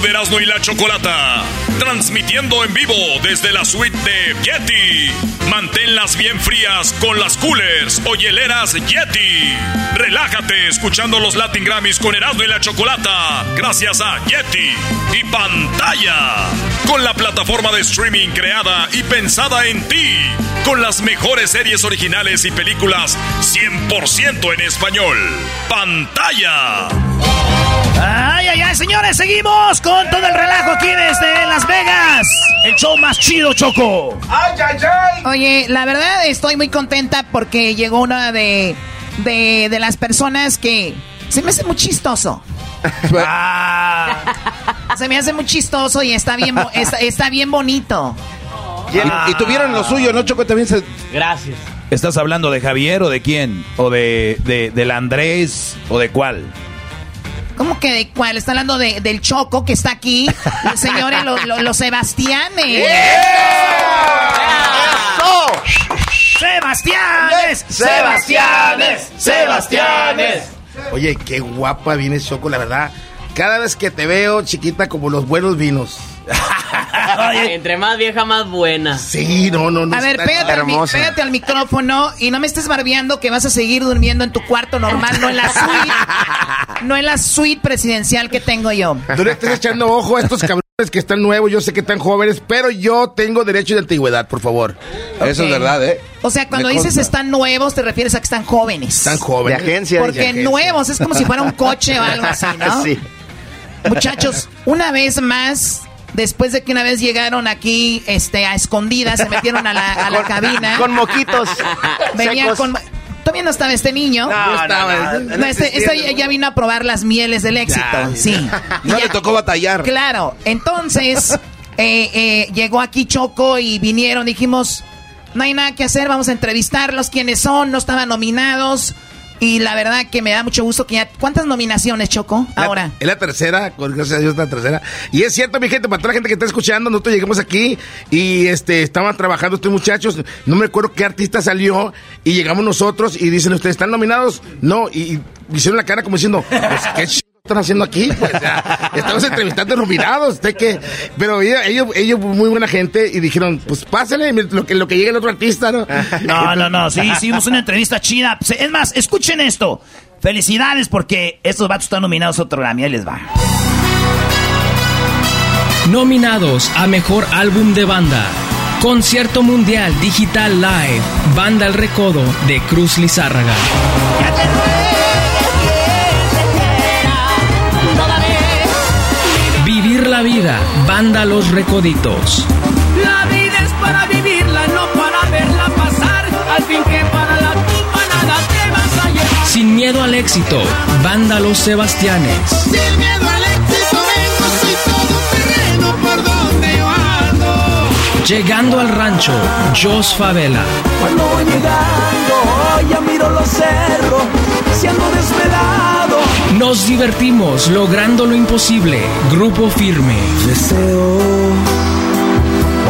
Show de Erasmo y la Chocolata. Transmitiendo en vivo desde la suite de Yeti. Manténlas bien frías con las coolers o hieleras Yeti. Relájate escuchando los Latin Grammys con Erasmo y la Chocolata. Gracias a Yeti y pantalla. Con la plataforma de streaming creada y pensada en ti. Con las mejores series originales y películas 100% en español. Pantalla. Ay, ay, ay, señores, seguimos con todo el relajo aquí desde Las Vegas. El show más chido, Choco. Ay, ay, ay. Oye, la verdad estoy muy contenta porque llegó una de, de, de las personas que se me hace muy chistoso. Ah. Se me hace muy chistoso y está bien, bo- está, está bien bonito. Y, y tuvieron lo suyo, ¿no, Choco? También se... Gracias. ¿Estás hablando de Javier o de quién? ¿O de, de del Andrés o de cuál? ¿Cómo que de cuál? Está hablando de- del Choco que está aquí. Señores, los, los, los Sebastianes. ¡Sebastianes! ¡Sebastianes! ¡Sebastianes! Oye, qué guapa vienes, Choco, la verdad. Cada vez que te veo, chiquita, como los buenos vinos. Entre más vieja, más buena. Sí, no, no, no. A ver, pégate al, pégate micrófono y no me estés barbeando que vas a seguir durmiendo en tu cuarto normal, no en la suite. No en la suite presidencial que tengo yo. Tú le estás echando ojo a estos cabrones que están nuevos, yo sé que están jóvenes, pero yo tengo derecho de antigüedad, por favor. Eso es verdad, ¿eh? O sea, cuando Me dices consta. están nuevos, te refieres a que están jóvenes. Están jóvenes. De agencia, Porque de agencia. nuevos es como si fuera un coche o algo así, ¿no? Sí. Muchachos, una vez más, después de que una vez llegaron aquí este, a escondidas, se metieron a la, a la Con- cabina. con moquitos Venían secos. con. Todavía no estaba este niño. No, no, no, no, No, este, este ya vino a probar las mieles del éxito. Ya. Sí. No Ya- le tocó batallar. Claro, entonces eh, eh, llegó aquí Choco y vinieron, dijimos, no hay nada que hacer, vamos a entrevistarlos, quiénes son, no estaban nominados. Y la verdad que me da mucho gusto que ya... ¿Cuántas nominaciones, Choco, ahora? Es la tercera, gracias a Dios la tercera. Y es cierto, mi gente, para toda la gente que está escuchando, nosotros llegamos aquí y este estaban trabajando estos muchachos. No me acuerdo qué artista salió y llegamos nosotros y dicen, ¿ustedes están nominados? No, y, y hicieron la cara como diciendo, pues, ¿qué ch están haciendo aquí? Pues, ya, estamos entrevistando nominados, ¿usted qué? Pero ellos, ellos, muy buena gente y dijeron, pues pásale lo que, lo que llegue el otro artista, ¿no? No, no, no, sí, hicimos una entrevista chida. Es más, escuchen esto. Felicidades porque estos vatos están nominados a otro Grammy. Ahí les va. Nominados a Mejor Álbum de Banda. Concierto Mundial Digital Live. Banda El Recodo de Cruz Lizárraga. Vivir la vida. Banda Los Recoditos. La vida es para vivirla, no para verla pasar. Al fin que para la tumba nada te vas a llevar. Sin miedo al éxito. Banda Los Sebastianes. Sin miedo Llegando al rancho. Jos Favela. Cuando voy llegando, ya miro los cerros, siendo desvelado. Nos divertimos logrando lo imposible. Grupo Firme. Deseo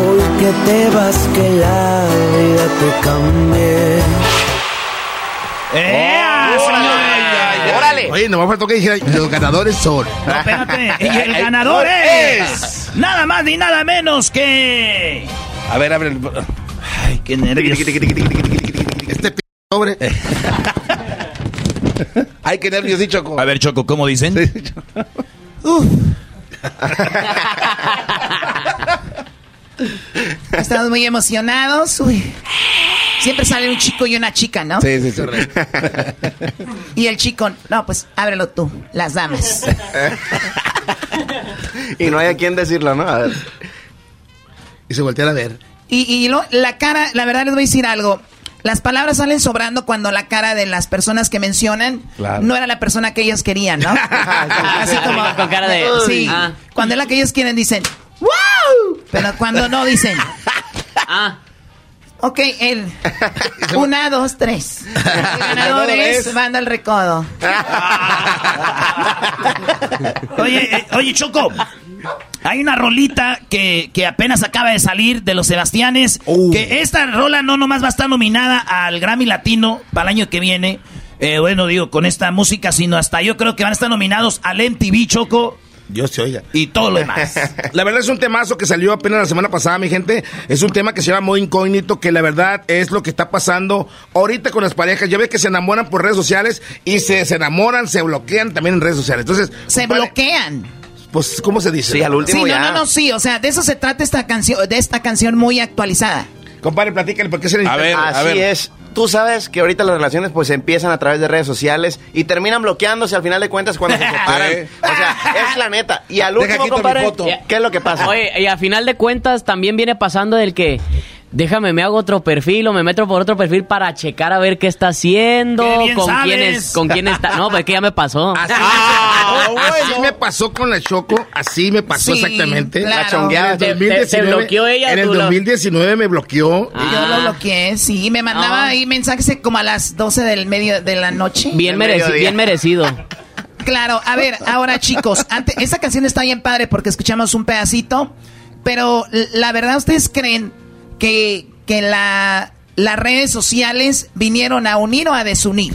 hoy que te vas, que la vida te cambie. ¡Ea, señores! ¡Órale! Oye, nomás faltó que dijera, los ganadores son. No, espérate. Y el ganador es... Nada más ni nada menos que... A ver, abre el... Ay, qué nervios. Este p sobre. Ay, qué nervios, sí, Choco. A ver, Choco, ¿cómo dicen? Uf. Estamos muy emocionados. Uy. Siempre sale un chico y una chica, ¿no? Sí, sí, sí. Y el chico, no, pues ábrelo tú, las damas. y no hay a quién decirlo, ¿no? A ver. Y se voltean a ver. Y, y lo- la cara, la verdad les voy a decir algo. Las palabras salen sobrando cuando la cara de las personas que mencionan Claro. no era la persona que ellos querían, ¿no? Así como Con cara de- Sí. Ah. Cuando es la que ellos quieren dicen ¡Wow! Pero cuando no dicen Ah, Ok, él. Una, dos, tres. El ganador es Banda el Recodo. Oye, eh, oye, Choco. Hay una rolita que, que apenas acaba de salir de los Sebastianes. Que esta rola no nomás va a estar nominada al Grammy Latino para el año que viene. Eh, bueno, digo, con esta música, sino hasta yo creo que van a estar nominados al MTV Choco Yo se oiga. y todo lo demás. La verdad es un temazo que salió apenas la semana pasada, mi gente. Es un tema que se llama muy incógnito, que la verdad es lo que está pasando ahorita con las parejas. Ya ves que se enamoran por redes sociales y se, se enamoran, se bloquean también en redes sociales. Entonces, Se bloquean. Pues, ¿cómo se dice? Sí, al último Sí, no, ya. no, no, sí. O sea, de eso se trata esta canción, de esta canción muy actualizada. Compadre, platícale, ¿por qué se le A ver, a Así ver. es. Tú sabes que ahorita las relaciones pues empiezan a través de redes sociales y terminan bloqueándose al final de cuentas cuando se separan. O sea, es la neta. Y al último, compadre. ¿qué es lo que pasa? oye, y a final de cuentas también viene pasando del que déjame, me hago otro perfil o me meto por otro perfil para checar a ver qué está haciendo, Qué bien con sabes. quién es, con quién está. No, pues que ya me pasó. Así, Ah, me, así me pasó con la Choco, así me pasó Sí, exactamente. claro. La chongueada. Te- te- te bloqueó ella, En el tú la- 2019 me bloqueó. Ah. Yo lo bloqueé, sí. Me mandaba Ah. ahí mensajes como a las 12 del medio de la noche. Bien, Del mereci- mediodía. bien merecido. Claro, a ver, ahora chicos, antes, esta canción está bien padre porque escuchamos un pedacito, pero la verdad, ¿ustedes creen que, que la, las redes sociales vinieron a unir o a desunir?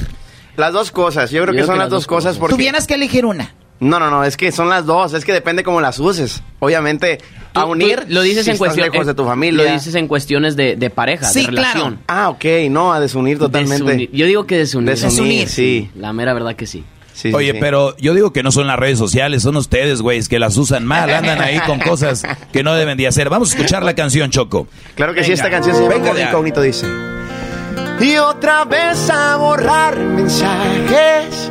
Las dos cosas. Yo creo Yo que creo son que las las dos dos cosas cosas. porque... Tuvieras que elegir una. No, no, no, es que son las dos. Es que depende cómo las uses. Obviamente, a unir lo dices si en estás cuestión lejos de tu familia. Lo dices en cuestiones de, de pareja, Sí, de relación. Ah, ok, no, a desunir totalmente. Desunir. Yo digo que desunir. Desunir, sí. La mera verdad que sí. Sí, sí, Oye, sí. pero yo digo que no son las redes sociales, son ustedes, güeyes, que las usan mal, andan ahí con cosas que no deben de hacer. Vamos a escuchar la canción, Choco. Claro que sí, Venga. esta canción se llama Venga ahí. Incógnito, dice. Y otra vez a borrar mensajes,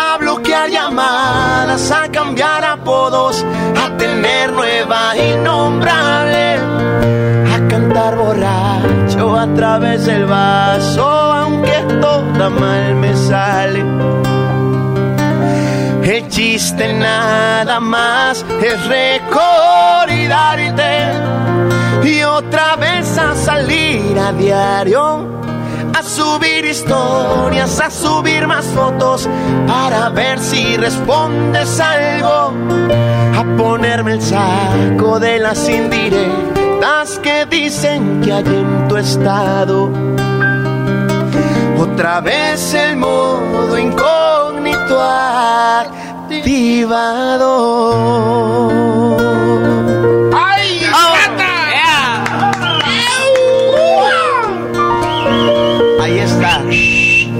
a bloquear llamadas, a cambiar apodos, a tener nueva innombrable, a cantar borracho a través del vaso, aunque toda mal me sale. El chiste nada más es recordarte y otra vez a salir a diario, a subir historias, a subir más fotos para ver si respondes algo, a ponerme el saco de las indirectas que dicen que hay en tu estado. Otra vez el modo incógnito activado. ¡Ay!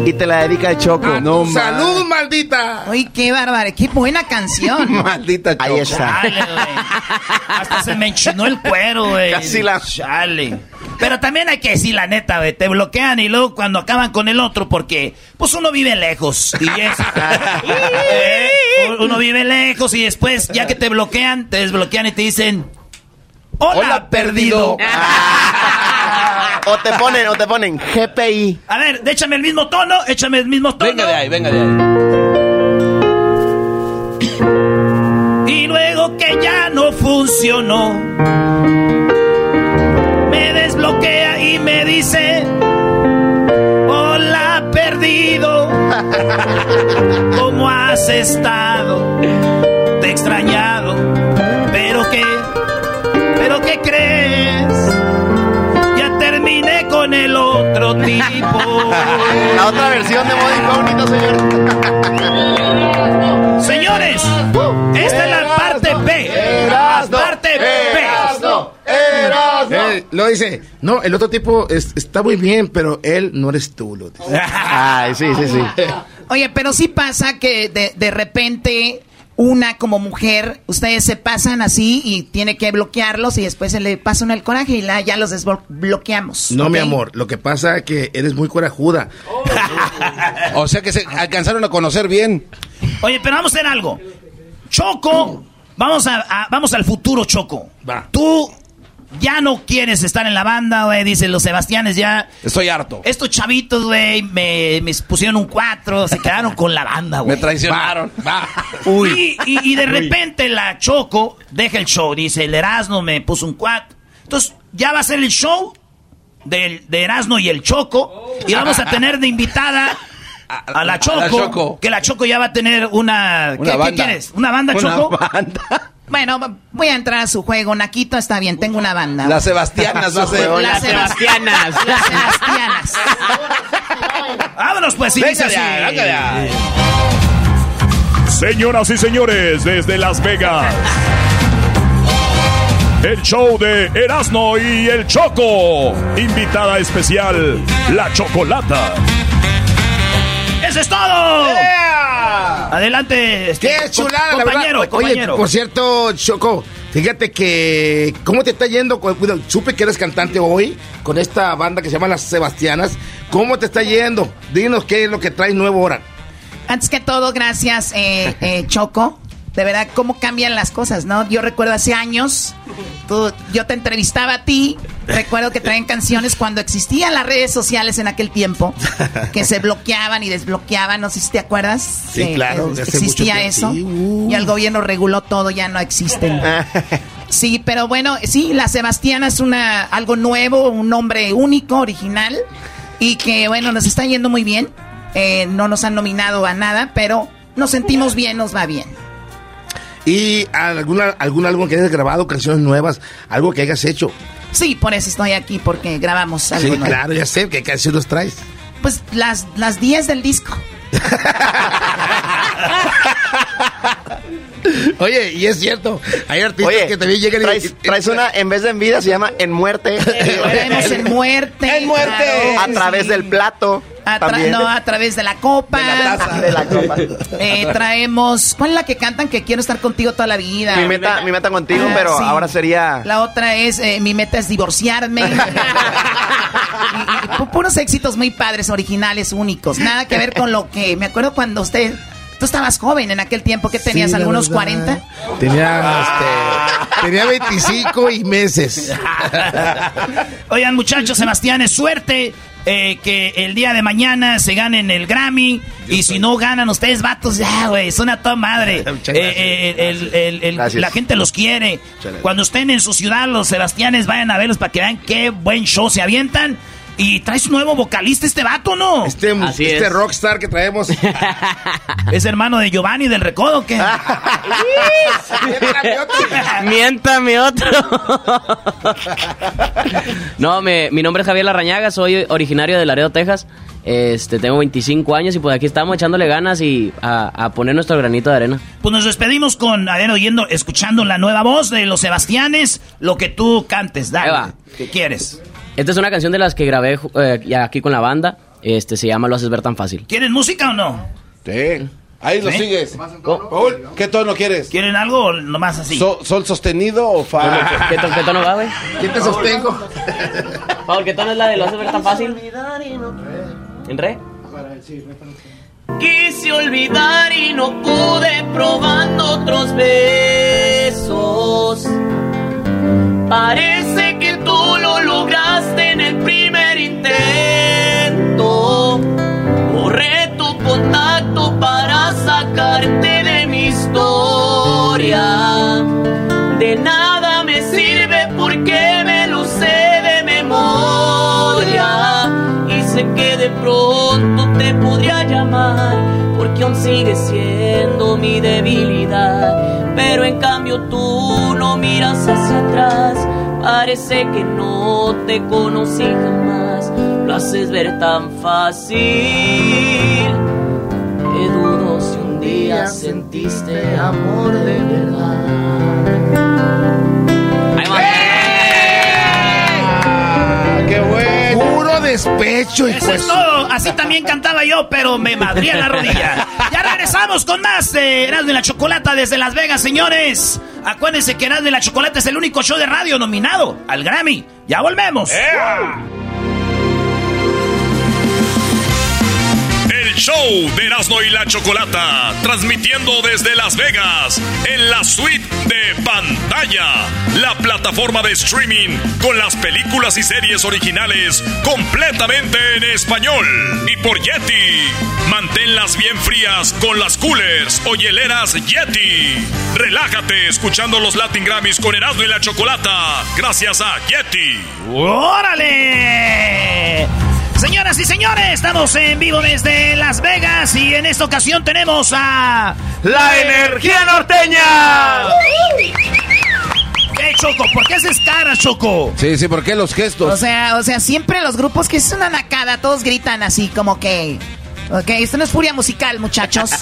Y te la dedica el Choco. No, ¡Salud, maldita! Uy, qué bárbaro, qué buena canción. Maldita Choco. Ahí está. Chale. Hasta se me enchinó el cuero, güey. Casi la- Chale. Pero también hay que decir la neta, güey. Te bloquean y luego cuando acaban con el otro, porque pues uno vive lejos. Y es. Eh, uno vive lejos y después, ya que te bloquean, te desbloquean y te dicen. Hola, Hola, perdido. perdido. O te ponen, o te ponen GPI. A ver, échame el mismo tono, échame el mismo tono. Venga de ahí, venga de ahí. Y luego que ya no funcionó, me desbloquea y me dice, hola perdido, ¿cómo has estado? Te he extrañado, pero qué, pero qué crees, con el otro tipo. La otra versión de modo incógnito, señor. Señores, esta es la parte B. La parte B. Eh, lo dice, no, el otro tipo es- está muy bien, pero él no eres tú, lo dice. Ay, sí, sí, sí. Oye, pero sí pasa que de, de repente una como mujer, ustedes se pasan así y tiene que bloquearlos y después se le pasa uno el coraje y la, ya los desbloqueamos. No, mi amor, lo que pasa es que eres muy corajuda. O sea que se alcanzaron a conocer bien. Oye, pero vamos a hacer algo. Choco, vamos a, a- vamos al futuro, Choco. Tú ya no quieres estar en la banda, güey, dicen los Sebastianes ya. Estoy harto. Estos chavitos, güey, me, me pusieron un 4, se quedaron con la banda, güey. Me traicionaron. Va. Y, y- y de repente la Choco deja el show, dice, el Erasmo me puso un 4. Entonces, ya va a ser el show del, de Erasmo y el Choco. Y vamos a tener de invitada a la Choco. A la Choco. Que la Choco ya va a tener una... Una ¿qué, banda. qué quieres? ¿Una banda, Una Choco? Bueno, voy a entrar a su juego. Naquito está bien, tengo una banda. Las Sebastianas va a ser. Las Sebastianas. Las Sebastianas. Vámonos, pues, y dice. Señoras y señores, desde Las Vegas. El show de Erasmo y el Choco. Invitada especial, la Chocolata. ¡Eso es todo! Adelante, este, ¡Qué chulada, la compañero, verdad! compañero. Oye, por cierto, Choco, fíjate que... ¿Cómo te está yendo? con- bueno, supe que eres cantante hoy con esta banda que se llama Las Sebastianas. ¿Cómo te está yendo? Dinos qué es lo que traes nuevo ahora. Antes que todo, gracias, eh, eh, Choco. De verdad, cómo cambian las cosas, ¿no? Yo recuerdo hace años, tú- yo te entrevistaba a ti, recuerdo que traían canciones cuando existían las redes sociales en aquel tiempo, que se bloqueaban y desbloqueaban, no sé si te acuerdas. Sí, Que- claro, que existía eso. uh. Y el gobierno reguló todo, ya no existen. Sí, pero bueno, sí, la Sebastiana es una algo nuevo, un nombre único, original y que bueno, nos está yendo muy bien. Eh, no nos han nominado a nada, pero nos sentimos bien, nos va bien. ¿Y alguna, algún álbum que hayas grabado, canciones nuevas, algo que hayas hecho? Sí, por eso estoy aquí porque grabamos algo. Sí, nuevo. claro, ya sé, ¿qué canciones traes? Pues las las 10 del disco. Oye, y es cierto, hay artistas Oye, que también llegan y... traes, traes una, en vez de en vida, se llama en muerte. Traemos en muerte. En muerte. claro, A través sí. del plato. A tra- también. no, a través de la copa. De la taza. De la copa. Eh, traemos. ¿Cuál es la que cantan que quiero estar contigo toda la vida? Mi meta, mi meta contigo, Ah, pero sí. ahora sería. La otra es eh, mi meta es divorciarme. Y- y pu- puros éxitos muy padres, originales, únicos. Nada que ver con lo que me acuerdo cuando usted. Tú estabas joven en aquel tiempo, ¿qué tenías? Sí, ¿Algunos verdad. 40? Tenía, este, tenía 25 y meses. Oigan, muchachos, Sebastián, es suerte eh, que el día de mañana se ganen el Grammy. y si no ganan ustedes, vatos, ya, güey, son a toda madre. Eh, eh, el- el- el- Gracias. la gente los quiere. Cuando estén en su ciudad, los Sebastianes, vayan a verlos para que vean qué buen show se avientan. Y traes un nuevo vocalista este vato, ¿no? Este, Así este es. rockstar que traemos. ¿Es hermano de Giovanni del Recodo o qué? Miéntame otro. no, me- mi nombre es Javier Larrañaga, soy originario de Laredo, Texas. Este, tengo 25 años y pues aquí estamos echándole ganas y a, a poner nuestro granito de arena. Pues nos despedimos con, a ver, oyendo, escuchando la nueva voz de los Sebastianes, lo que tú cantes, dale. ¿Qué quieres? Esta es una canción de las que grabé eh, ya aquí con la banda. Este, se llama Lo haces ver tan fácil. ¿Quieren música o no? Sí. Ahí lo sigues. ¿qué tono quieres? ¿Quieren algo o nomás así? So- ¿Sol sostenido o fa? ¿Qué, to- qué tono va, güey? ¿Quién te sostengo? Paul, ¿qué tono es la de Lo haces ver tan fácil? ¿En re? Quise olvidar y no pude probando otros besos. Parece que tú lo lograste en el primer intento. Borré tu contacto para sacarte de mi historia. De nada me sirve porque me lo sé de memoria. Y sé que de pronto te podría llamar porque aún sigue siendo mi debilidad. Pero en cambio tú no miras hacia atrás. Parece que no te conocí jamás. Lo haces ver tan fácil. Que dudo si un día sentiste amor de verdad. Ahí va. ¡Qué bueno! Puro de despecho, hijo Eso de es todo. Así también cantaba yo, pero me madría la rodilla. Ya regresamos con más de Erasmo y la Chocolata desde Las Vegas, señores. Acuérdense que Erasmo y la Chocolata es el único show de radio nominado al Grammy. Ya volvemos. Show de Erasmo y la Chocolata, transmitiendo desde Las Vegas, en la suite de pantalla, la plataforma de streaming con las películas y series originales completamente en español. Y por Yeti, manténlas bien frías con las coolers o hieleras Yeti. Relájate escuchando los Latin Grammys con Erasmo y la Chocolata, gracias a Yeti. ¡Órale! Señoras y señores, estamos en vivo desde Las Vegas y en esta ocasión tenemos a... ¡La energía norteña! ¿Qué, Choco? ¿Por qué haces cara, Choco? Sí, sí, ¿por qué los gestos? O sea, o sea, siempre los grupos que es una nacada, todos gritan así como que... Ok, esto no es furia musical, muchachos.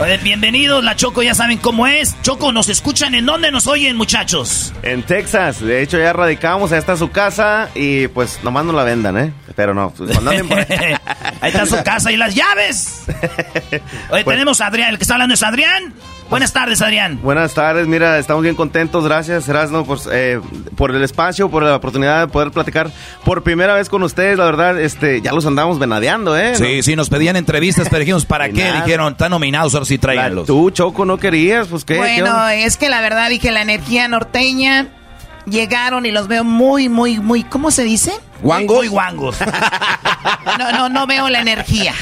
Oye, bienvenidos, la Choco ya saben cómo es. Choco, ¿nos escuchan en dónde nos oyen, muchachos? En Texas, de hecho ya radicamos, ahí está su casa y pues nomás no la vendan, ¿eh? Pero no, pues, por ahí. Ahí está su casa y las llaves. Oye, Pues- tenemos a Adrián, el que está hablando es Adrián. Buenas tardes, Adrián. Buenas tardes, mira, estamos bien contentos, gracias Erasmo por, eh, por el espacio, por la oportunidad de poder platicar por primera vez con ustedes, la verdad, este, ya los andamos venadeando, ¿eh? Sí, sí, nos pedían entrevistas, pero dijimos, ¿para qué? nada. Dijeron, están nominados, ahora sí tráiganlos. Tú, Choco, no querías, pues qué. ¿Qué Bueno, es que la verdad dije la energía norteña. Llegaron y los veo muy, muy, muy, ¿cómo se dice? ¿Guangos? Muy guangos. No, no, no veo la energía.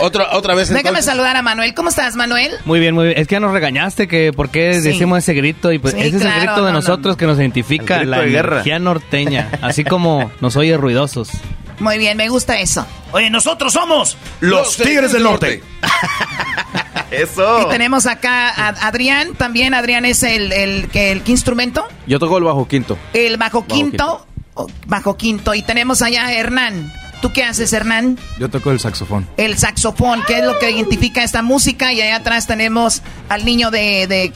Otra, otra vez Déjame entonces. saludar a Manuel. ¿Cómo estás, Manuel? Muy bien, muy bien. Es que ya nos regañaste que por qué Sí. decimos ese grito y pues Sí, ese es el grito de no, nosotros que nos identifica, la energía norteña, así como nos oye ruidosos. Muy bien, me gusta eso. Oye, nosotros somos Los Tigres del Norte. Eso. Y tenemos acá a Adrián. También Adrián es el, el, que el, ¿qué instrumento? Yo toco el bajo quinto. El bajo quinto. o- Bajo quinto. Y tenemos allá a Hernán. ¿Tú qué haces, Hernán? Yo toco el saxofón. El saxofón, que es lo que identifica esta música. Y allá atrás tenemos al niño de... de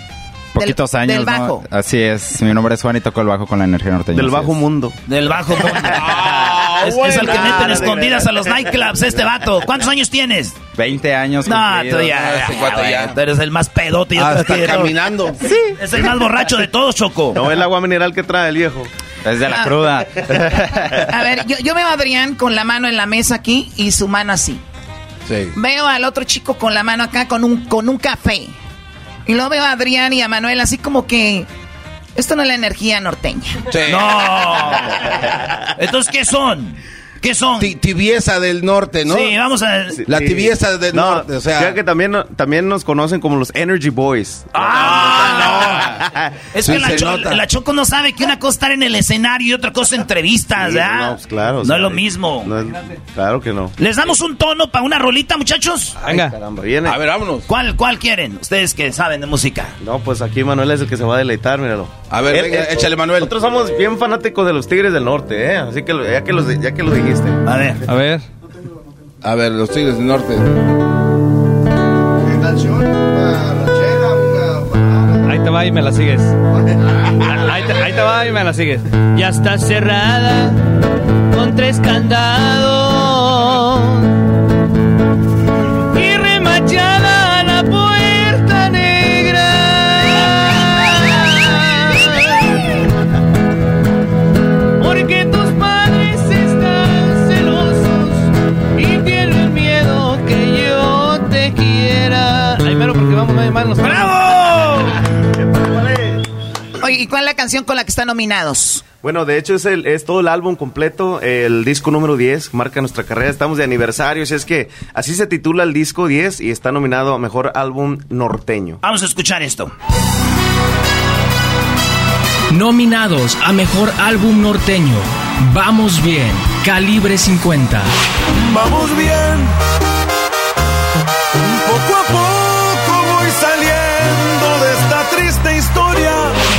Poquitos del, años, Del ¿no? bajo. Así es. Mi nombre es Juan y toco el bajo con la energía norteña. Del bajo es. mundo. del bajo mundo. es, es el que meten escondidas a los nightclubs, este vato. ¿Cuántos años tienes? 20 años. No, tú ya, este ya, ya. Tú eres el más pedote. creo Hasta que, caminando. Es el más borracho de todos, Choco. No, el agua mineral que trae el viejo. Es de Ah. la cruda. A ver, yo, yo veo a Adrián con la mano en la mesa aquí y su mano así. Sí. Veo al otro chico con la mano acá con un, con un café. Y luego veo a Adrián y a Manuel así como que... Esto no es la energía norteña. Sí. No. Entonces, ¿qué son? ¿Qué son? Ti- Tibieza del norte, ¿no? Sí, vamos a... La Sí. tibieza del No, norte, o sea. fíjate que también, también nos conocen como los Energy Boys. ¡Ah, no! Es Sí, que la, se Cho- nota. la Choco no sabe que una cosa es estar en el escenario y otra cosa entrevistas, Sí, ¿verdad? no, pues claro. o No sea, es lo mismo. no es- claro que no. ¿Les damos un tono para una rolita, muchachos? Venga. Caramba, viene. A ver, vámonos. ¿Cuál, ¿Cuál quieren? Ustedes que saben de música. No, pues aquí Manuel es el que se va a deleitar, míralo. A ver, venga, échale, Manuel. Nosotros somos bien fanáticos de los Tigres del Norte, ¿eh? Así que ya que los, ya que lo dijiste. A ver. A ver. A ver, los tigres del norte. Ahí te va y me la sigues. Ahí te, ahí te va y me la sigues. Ya está cerrada con tres candados cuál es la canción con la que están nominados? Bueno, de hecho es, el, es todo el álbum completo, el disco número 10, marca nuestra carrera, estamos de aniversario, así es que así se titula el disco 10 y está nominado a Mejor Álbum Norteño. Vamos a escuchar esto. Nominados a Mejor Álbum Norteño. Vamos bien. Calibre 50. Vamos bien. Poco a poco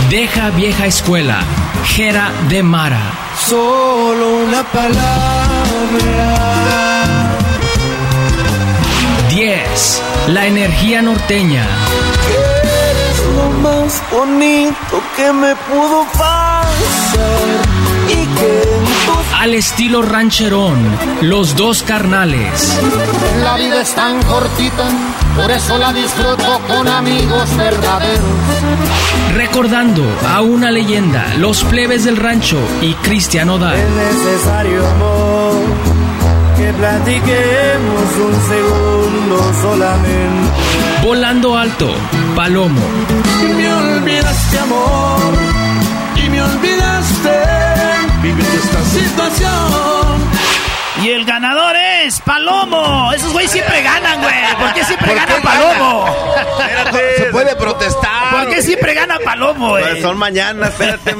Deja vieja escuela. Jera de Mara. Solo una palabra. 10. La energía norteña. Eres lo más bonito que me pudo pasar. Al estilo rancherón, los dos carnales. La vida es tan cortita, por eso la disfruto con amigos verdaderos. Recordando a una leyenda, los plebes del rancho y Cristian Odal. Es necesario, amor, que platiquemos un segundo solamente. Volando alto, Palomo. Me olvidaste, amor, me olvidaste vivir esta situación. Y el ganador es Palomo. Esos güeyes siempre ganan, güey. ¿Por qué siempre gana Palomo? Espérate, se puede protestar. ¿Por qué siempre gana Palomo, güey? Pues son mañana, espérate.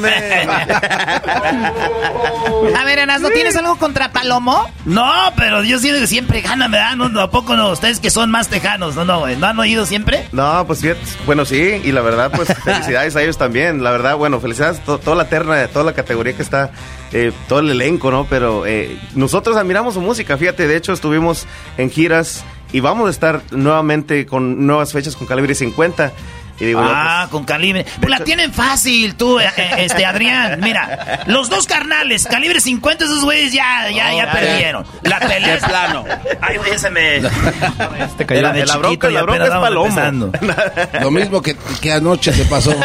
A ver, Erasmo, ¿tienes algo contra Palomo? No, pero yo siento que siempre gana, ¿verdad? No, no, ¿A poco no? Ustedes que son más tejanos, ¿no, no, güey? ¿No han oído siempre? No, pues fíjate, bueno, sí, y la verdad, pues felicidades a ellos también. La verdad, bueno, felicidades a to- toda la terna, toda la categoría que está, eh, todo el elenco, ¿no? Pero eh, nosotros admiramos su música, fíjate, de hecho estuvimos en giras y vamos a estar nuevamente con nuevas fechas con Calibre 50. Y digo, yo, Ah, con calibre. Pues la tienen fácil, tú, eh, eh, este, Adrián. Mira, los dos carnales, calibre 50, esos güeyes ya, ya, ya ya, perdieron. La pelea. De plano. Ay, güey, ese me. Este cayó. Era de La bronca- y la bronca apenas es empezando. Lo mismo que, que anoche te pasó.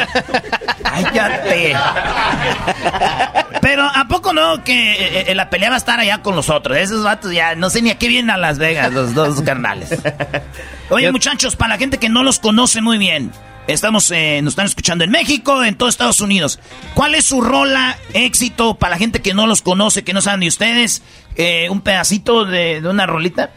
Cállate. Pero ¿a poco no que eh, eh, la pelea va a estar allá con los otros? Esos vatos ya no sé ni a qué vienen a Las Vegas, los dos carnales. Oye, muchachos, para la gente que no los conoce muy bien, estamos, eh, nos están escuchando en México, en todo Estados Unidos. ¿Cuál es su rola éxito para la gente que no los conoce, que no saben de ustedes? Eh, un pedacito de, de una rolita.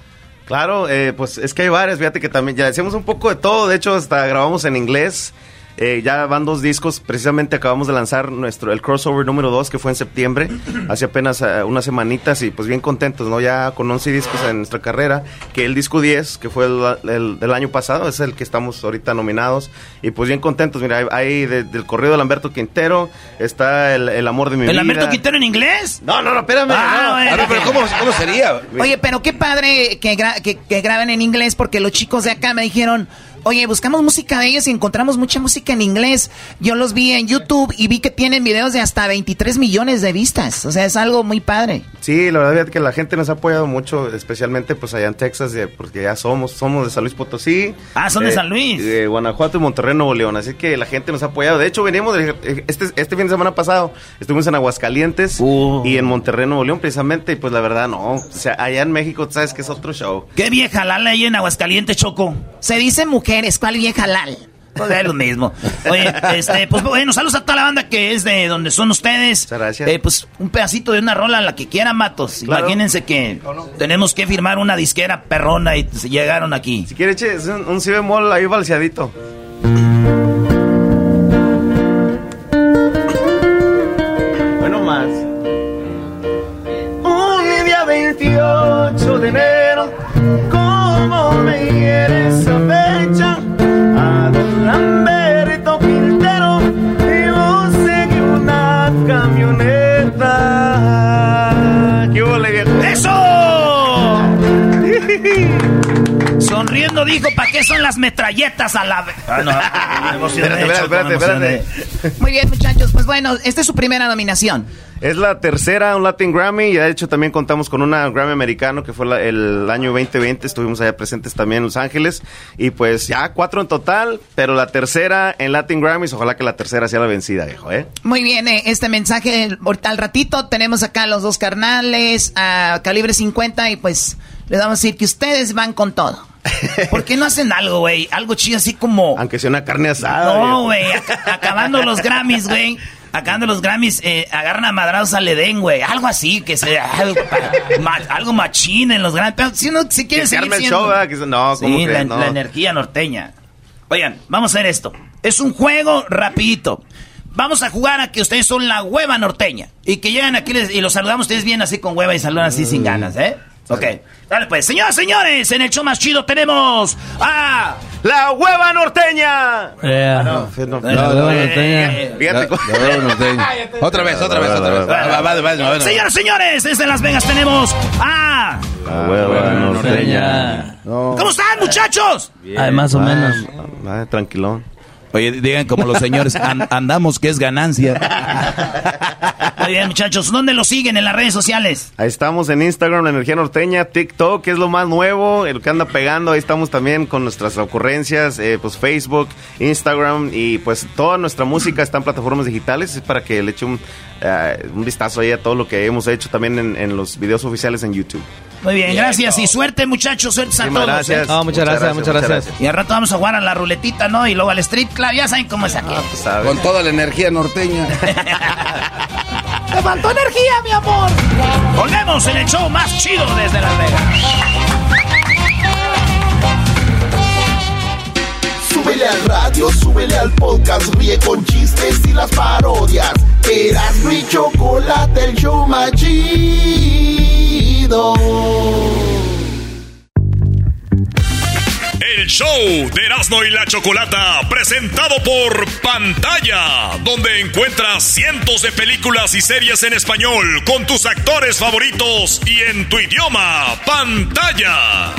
Claro, eh, pues es que hay varias, fíjate que también ya decíamos un poco de todo, de hecho hasta grabamos en inglés, eh, ya van dos discos, precisamente acabamos de lanzar nuestro, el crossover número 2 que fue en septiembre, hace apenas eh, unas semanitas y pues bien contentos, ¿no? Ya con 11 discos en nuestra carrera, que el disco 10, que fue el, el- del año pasado, es el que estamos ahorita nominados y pues bien contentos, mira, hay, hay de- del corrido de Lamberto Quintero, está el, el amor de mi ¿El vida. Lamberto Quintero en inglés? No, no, no, espérame. Ah, no. bueno. A ver, pero ¿cómo, cómo sería? Oye, pero qué padre que, gra- que, que graben en inglés porque los chicos de acá me dijeron, oye, buscamos música de ellos y encontramos mucha música en inglés. Yo los vi en YouTube y vi que tienen videos de hasta 23 millones de vistas. O sea, es algo muy padre. Sí, la verdad es que la gente nos ha apoyado mucho, especialmente pues allá en Texas, porque ya somos, somos de San Luis Potosí. Ah, son de eh, San Luis. De Guanajuato y Monterrey, Nuevo León, así que la gente nos ha apoyado. De hecho, veníamos, de- eh, este, este fin de semana pasado, estuvimos en Aguascalientes Uh. y en Monterrey, Nuevo León, precisamente, y pues la verdad no, o sea, allá en México, tú sabes que es otro show. ¿Qué vieja lala ahí en Aguascalientes, Choco? Se dice mujeres, ¿cuál vieja lal? Pues es lo mismo. Oye, este, pues bueno, saludos a toda la banda que es de donde son ustedes. Muchas gracias. Eh, pues un pedacito de una rola, la que quiera, Matos. Claro. Imagínense que tenemos que firmar una disquera perrona y se llegaron aquí. Si quiere, eche, es un, un si bemol ahí balseadito. Bueno, más. Un día 28 de enero, dijo, ¿para qué son las metralletas a la vez? Ah, no, me emocioné, Espérate, espérate, emocioné. espérate. Muy bien, muchachos. Pues bueno, esta es su primera nominación. Es la tercera, un Latin Grammy, y de hecho también contamos con una Grammy americano que fue la- el año 2020, estuvimos allá presentes también en Los Ángeles, y pues ya cuatro en total, pero la tercera en Latin Grammys, ojalá que la tercera sea la vencida, viejo, ¿eh? Muy bien, eh, este mensaje ahorita al ratito tenemos acá a los dos carnales a calibre 50 y pues les vamos a decir que ustedes van con todo. ¿Por qué no hacen algo, güey? Algo chido así como... Aunque sea una carne asada. No, güey. aca- acabando los Grammys, güey. Acabando los Grammys, eh, agarran a madrados al Edén, güey. Algo así, que sea algo, ma- algo machín en los Grammys. Pero si uno si quiere Que se seguir arme el siendo... show, ¿verdad? Que se- no, ¿cómo Sí, la, crees? No. la energía norteña. Oigan, vamos a hacer esto. Es un juego rapidito. Vamos a jugar a que ustedes son la hueva norteña. Y que llegan aquí les- y los saludamos ustedes bien así con hueva y saludan así sin ganas, ¿eh? Ok. Dale pues. Señoras, señores, en el show más chido tenemos a... ¡La hueva norteña! Yeah. No, no, La hueva norteña. Fíjate Otra vez, otra vez, otra vez. Va, va. Señoras, señores, desde Las Vegas tenemos a... La hueva norteña. ¿Cómo están, muchachos? Ay, más o menos. Ah, tranquilón. Oye, digan como los señores, an- andamos que es ganancia. Muy bien, muchachos. ¿Dónde lo siguen en las redes sociales? Ahí estamos en Instagram, La Energía Norteña, TikTok, que es lo más nuevo, el que anda pegando. Ahí estamos también con nuestras ocurrencias, eh, pues Facebook, Instagram y pues toda nuestra música está en plataformas digitales. Es para que le eche un, eh, un vistazo ahí a todo lo que hemos hecho también en, en los videos oficiales en YouTube. Muy bien, gracias. Y suerte, muchachos. Suerte a Muchísimas todos. gracias. ¿eh? No, muchas Muchas gracias, gracias, muchas gracias. Y al rato vamos a jugar a la ruletita, ¿no? Y luego al street club. Ya saben cómo es aquí. Con toda la energía norteña. ¡Te faltó energía, mi amor! Volvemos en el show más chido desde Las Vegas. Súbele al radio, súbele al podcast, ríe con chistes y las parodias. Eras mi chocolate, el show más chido. El show de Erasmo y la Chocolata, presentado por Pantalla, donde encuentras cientos de películas y series en español con tus actores favoritos y en tu idioma, Pantalla.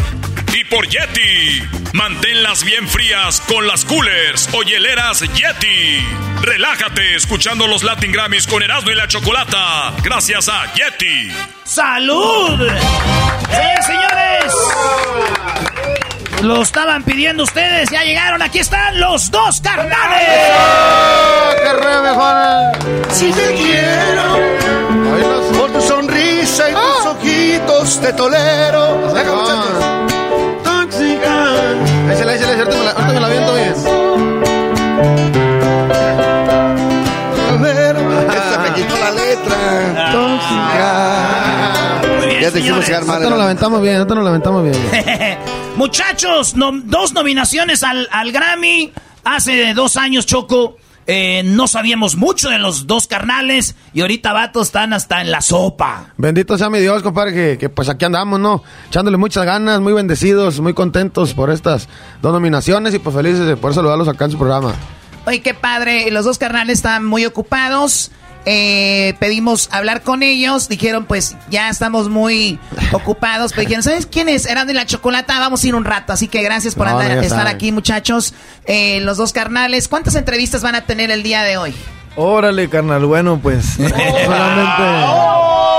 Y por Yeti, manténlas bien frías con las coolers o hieleras Yeti. Relájate escuchando los Latin Grammys con Erasmo y la Chocolata, gracias a Yeti. ¡Salud! ¡Sí, señores! Lo estaban pidiendo ustedes, ya llegaron, aquí están los dos carnales. ¡Qué mejor! Si te quiero, por tu sonrisa y tus ojitos te tolero. Tóxica. Échale, échale, ahorita me la, ahorita me la aviento bien. Se me quitó la letra. Tóxica. Ya te hicimos llegar mal, Ahorita nos la aventamos bien, ahorita nos la aventamos bien. Muchachos, nom- dos nominaciones al, al Grammy. Hace dos años, Choco, eh, no sabíamos mucho de los dos carnales. Y ahorita, vatos, están hasta en la sopa. Bendito sea mi Dios, compadre, que, que pues aquí andamos, ¿no? Echándole muchas ganas, muy bendecidos, muy contentos por estas dos nominaciones y pues felices de poder saludarlos acá en su programa. Oye, qué padre. Los dos carnales están muy ocupados. Eh, pedimos hablar con ellos. Dijeron, pues ya estamos muy ocupados. Pero dijeron, ¿sabes quién es? Eran de la chocolata. Vamos a ir un rato. Así que gracias por No, andar, estar aquí, muchachos. Eh, los dos carnales. ¿Cuántas entrevistas van a tener el día de hoy? Órale, carnal, bueno, pues solamente,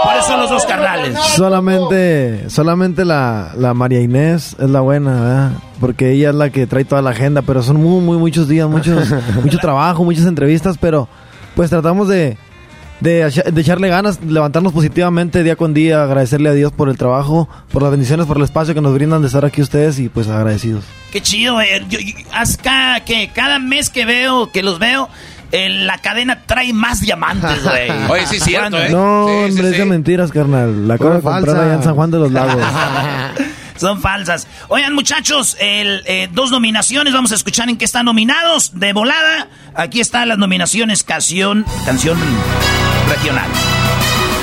Por eso los dos carnales. solamente, solamente la, la María Inés es la buena, ¿verdad? Porque ella es la que trae toda la agenda, pero son muy, muy, muchos días, muchos, mucho trabajo, muchas entrevistas, pero pues tratamos de, de, echa- de echarle ganas, levantarnos positivamente día con día, agradecerle a Dios por el trabajo, por las bendiciones, por el espacio que nos brindan de estar aquí ustedes y pues agradecidos. Qué chido, eh. Yo- yo- haz ca- que cada mes que veo, que los veo, eh, la cadena trae más diamantes, güey. Oye, sí es cierto. ¿eh? No, Sí, sí, hombre, es sí. de mentiras, carnal. La acabo de comprar allá en San Juan de los Lagos. Son falsas. Oigan, muchachos, el, eh, dos nominaciones. Vamos a escuchar en qué están nominados. De volada, aquí están las nominaciones canción, canción regional.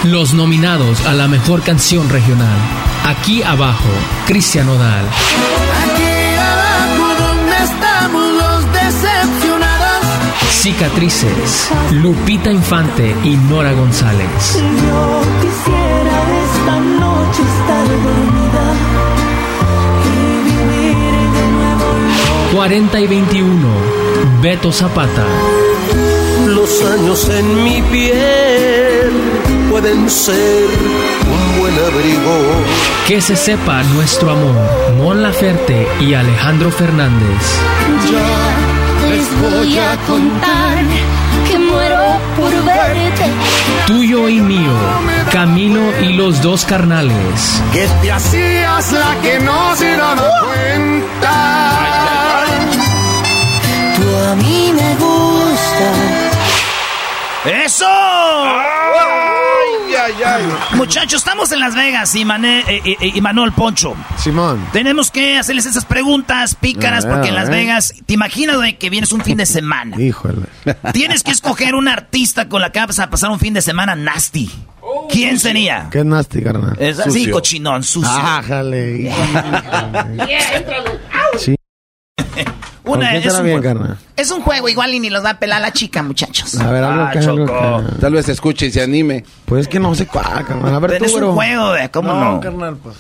Los nominados a la mejor canción regional. Aquí abajo, Cristian Odal. Aquí abajo donde estamos los decepcionados. Cicatrices, Lupita Infante y Nora González. Yo quisiera esta noche estar dormida 40 y 21, Beto Zapata. Los años en mi piel pueden ser un buen abrigo. Que se sepa nuestro amor, Mon Laferte y Alejandro Fernández. Ya les voy a contar que muero por verte. Tuyo y mío, Camilo y los dos carnales. Que te hacías la que no se daba cuenta. A mí me gustas. ¡Eso! Muchachos, estamos en Las Vegas y, Mané, eh, eh, y Manuel Poncho. Simón. Tenemos que hacerles esas preguntas pícaras porque en Las. Vegas, te imaginas güey, que vienes un fin de semana. Híjole. Tienes que escoger un artista con la que vas a pasar un fin de semana nasty. ¿Quién sería? Qué nasty, carnal. Es así, cochinón, sucio. Ah, jale. Sí. ¿Con Una quién es un bien? Es un juego igual y ni los va a pelar la chica, muchachos. A ver, algo Ah, que algo Choco. que- Tal vez escuche y se anime. Pues es que no sé cuál, carnal. A ver, Pero tú, es un bro. juego, güey, ¿cómo no? carnal, pues.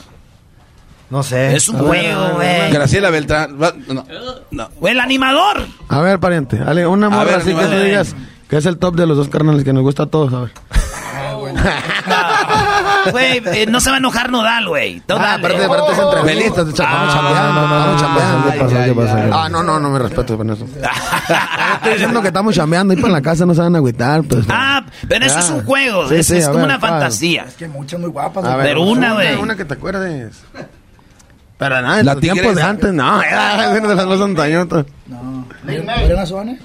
No sé. Es un juego, güey. Graciela Beltrán. No, no. El animador. A ver, pariente, dale una morra así que tú digas que es el top de los dos carnales que nos gusta a todos, a ver. Güey, eh, no se va a enojar Nodal, güey. Ah, aparte, aparte es entrevista, chambeando, estamos chambeando. Ah, no, no, no me respeto con eso. Estoy diciendo que estamos chambeando y para la casa no se van a agüitar, pues. Ah, pero eso es un juego. Sí, es sí, es a como ver, una ¿cuál? fantasía. Es que muchas muy guapas. A ver, Pero una, güey. Una que te acuerdes. Pero nada, La los tiempos de antes, no, era de las montañotas. Mariana Suárez. Mariana Suárez.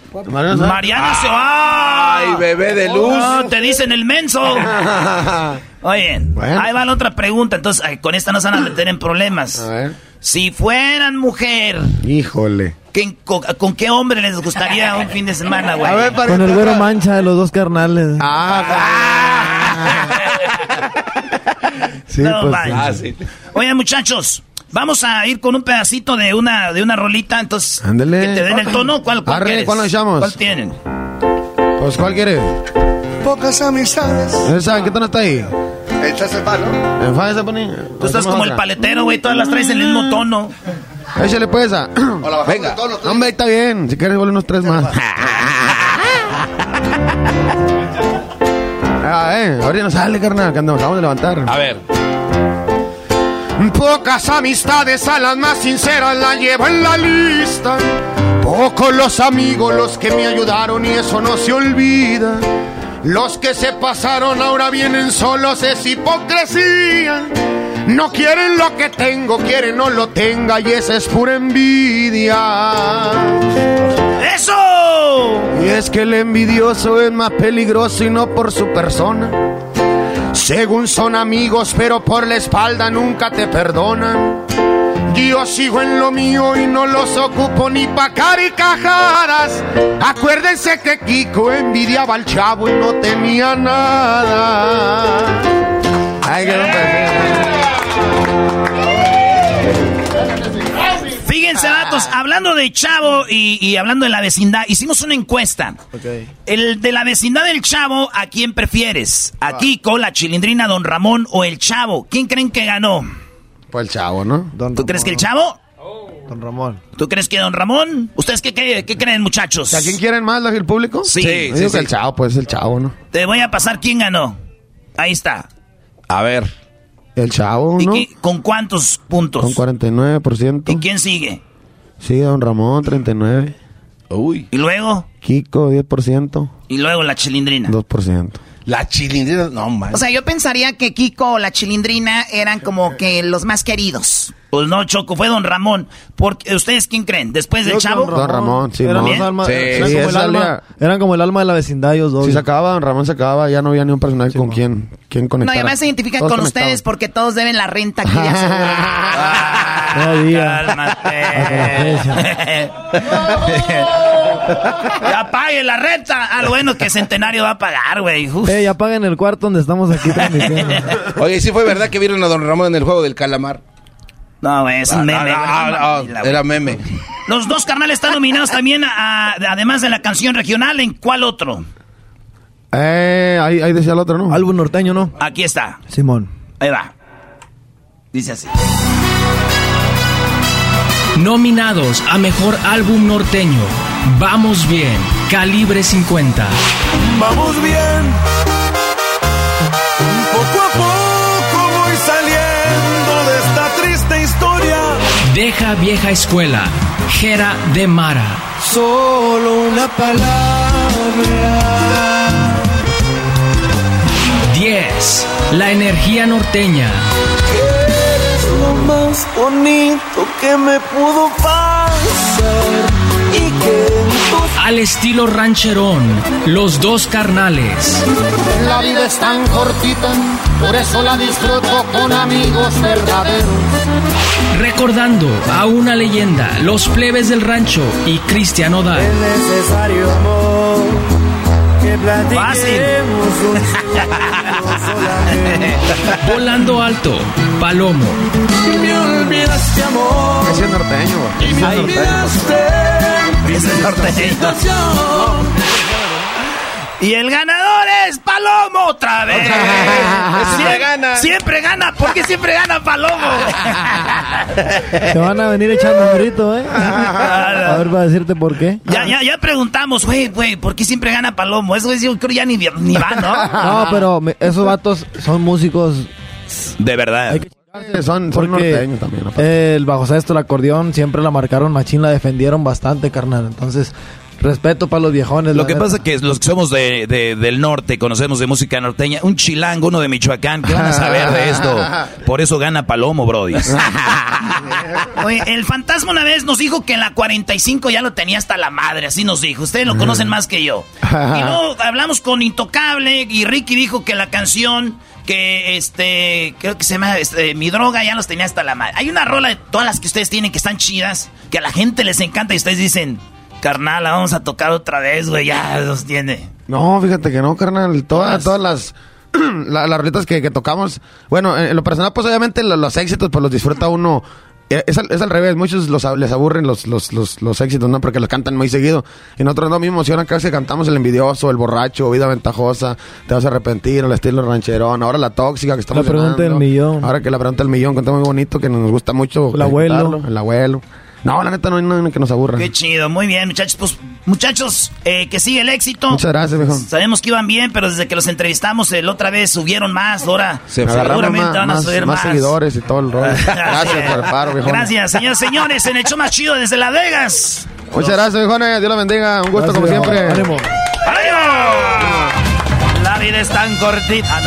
Mariana se va. Ay, bebé de luz. No, te dicen el menso. Oye, Bueno. ahí va la otra pregunta. Entonces, con esta no se van a meter en problemas. A ver. Si fueran mujer, Híjole. ¿qué- con, con qué hombre les gustaría un fin de semana, güey? A ver, Con pariente. el güero mancha de los dos carnales. Ah, sí, No pues. Ah, sí. Oye, muchachos, vamos a ir con un pedacito de una, de una rolita. Entonces, Ándele. que te den el tono. ¿Cuál, cuál Arre, quieres? ¿cuál nos echamos? ¿Cuál tienen? Pues, ¿cuál quiere? Pocas amistades. ¿Esa en qué tono está ahí? Echas el palo. ¿En fa se pone? Tú estás como el paletero, güey. Todas las traes en el mismo tono. Échale pues a. Venga. Hombre, ahí está bien. Si quieres, vuelve unos tres más. ah, eh. Ahorita no sale, carnal, que nos acabamos de levantar. A ver. Pocas amistades a las más sinceras las llevo en la lista. Pocos los amigos los que me ayudaron y eso no se olvida. Los que se pasaron ahora vienen solos, es hipocresía. No quieren lo que tengo, quieren no lo tenga y esa es pura envidia. ¡Eso! Y es que el envidioso es más peligroso y no por su persona. Según son amigos, pero por la espalda nunca te perdonan. Yo sigo en lo mío y no los ocupo ni pa' caricajadas. Acuérdense que Kiko envidiaba al chavo y no tenía nada. Ay, qué Fíjense, vatos, hablando de Chavo y, y hablando de la vecindad, hicimos una encuesta. El de la vecindad del Chavo, ¿a quién prefieres? ¿A Kiko, la chilindrina, Don Ramón o el Chavo? ¿Quién creen que ganó? Pues el chavo, ¿no? ¿Tú crees que el Chavo? Don Ramón. ¿Tú crees que Don Ramón? ¿Ustedes qué, creen, qué creen, muchachos? ¿A quién quieren más, el público? Sí. Yo Sí, digo sí, que sí. el chavo, pues el chavo, ¿no? Te voy a pasar quién ganó. Ahí está. A ver. El chavo, ¿Y ¿no? qué- con cuántos puntos? Con 49%. ¿Y quién sigue? Sí, don Ramón, 39. Uy. ¿Y luego? Kiko, 10%. Y luego la chilindrina. 2%. La chilindrina. No, man. O sea, yo pensaría que Kiko o la chilindrina eran como que los más queridos. Pues no, Choco, fue Don Ramón. Porque, ¿Ustedes quién creen? ¿Después del Chavo? Don Ramón, sí, eran, alma- Sí, eran sí, como el alma, eran como el alma de la vecindad ellos dos. Si se acababa, don Ramón se acababa, ya no había ni un personaje con quien, quien No, además se identifica con ustedes porque todos deben la renta aquí de asegurado. Todavía. Cálmate. ya pague la renta. Ah, lo bueno que Centenario va a pagar, güey. Eh, ya paguen el cuarto donde estamos aquí transmitiendo. Oye, sí fue verdad que vieron a Don Ramón en el juego del calamar. No, güey, es un Ah, meme. ah, ah, no era meme. Los dos carnales están nominados también, a- a- además de la canción regional. ¿En cuál otro? Eh, ahí, ahí decía el otro, ¿no? Álbum norteño, ¿no? Aquí está. Simón. Ahí va. Dice así. Nominados a Mejor Álbum Norteño. Vamos bien. Calibre 50. Vamos bien. Poco a poco voy saliendo de esta triste historia. Deja vieja escuela. Jera de Mara. Solo una palabra. 10. La energía norteña. Lo más bonito que me pudo pasar. Y que en tus Al estilo rancherón. Los dos carnales. La vida es tan cortita, por eso la disfruto con amigos verdaderos. Recordando a una leyenda. Los plebes del rancho y Cristian Odal. necesario amor que platiquemos Volando alto. Palomo. Me olvidaste amor Ese es norteño, güey. y me olvidaste Ese es norteño. Y el ganador es Palomo otra vez. Siempre gana. Siempre gana. ¿Por qué siempre gana Palomo? Te van a venir echando un grito, ¿eh? A ver, para decirte por qué. Ya, ya, ya preguntamos, güey, güey, ¿por qué siempre gana Palomo? Eso yo creo ya ni, ni va, ¿no? No, pero me- esos vatos son músicos. De verdad. Son, son Porque norteños también. el bajo sexto, el acordeón, siempre la marcaron machín, la defendieron bastante, carnal. Entonces, respeto para los viejones. Lo que pasa es que los que somos de, de- del norte, conocemos de música norteña, un chilango, uno de Michoacán, ¿qué van a saber de esto? Por eso gana Palomo, Brody. Oye, el fantasma una vez nos dijo que en la 45 ya lo tenía hasta la madre, así nos dijo. Ustedes lo conocen más que yo. Y luego hablamos con Intocable y Ricky dijo que la canción que este creo que se llama este, Mi droga ya los tenía hasta la madre. Hay una rola de todas las que ustedes tienen que están chidas, que a la gente les encanta y ustedes dicen, "Carnal, la vamos a tocar otra vez, güey, ya los tiene." No, fíjate que no, carnal. Todas, todas las, la- las rolitas que, que tocamos. Bueno, en, lo personal, pues obviamente lo- los, éxitos, pues los disfruta uno. Eh, Es al, es al revés, muchos los, les aburren los, los, los, los éxitos, ¿no? Porque los cantan muy seguido. Y nosotros no, me emociona casi cantamos el envidioso, el borracho, vida ventajosa, te vas a arrepentir, el estilo rancherón, ahora la tóxica que estamos La pregunta del millón. Ahora que la pregunta del millón, canta muy bonito, que nos gusta mucho. El abuelo. El abuelo. No, la neta no hay nada que nos aburra. Qué chido, muy bien, muchachos. Pues, muchachos, eh, que sigue el éxito. Muchas gracias, viejo. Sabemos que iban bien, pero desde que los entrevistamos el otra vez subieron más, ahora Se seguramente más, van a más- subir más más. seguidores y todo el rollo. Gracias por el paro, viejo. Gracias, señores, señores, en el show más chido desde Las Vegas. Muchas gracias, viejones. Dios los bendiga. Un gusto Gracias, como siempre. Ánimo. ¡Ánimo! La vida es tan cortita.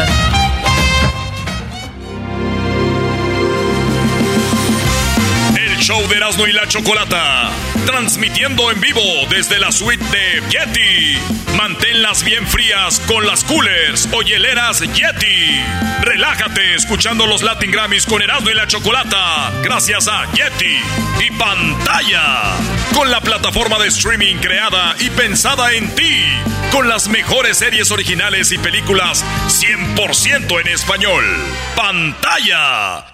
El show de Erasmo y la Chocolata. Transmitiendo en vivo desde la suite de Yeti. Manténlas bien frías con las coolers o hieleras Yeti. Relájate escuchando los Latin Grammys con Erasmo y la Chocolata. Gracias a Yeti. Y pantalla. Con la plataforma de streaming creada y pensada en ti. Con las mejores series originales y películas 100% en español. Pantalla.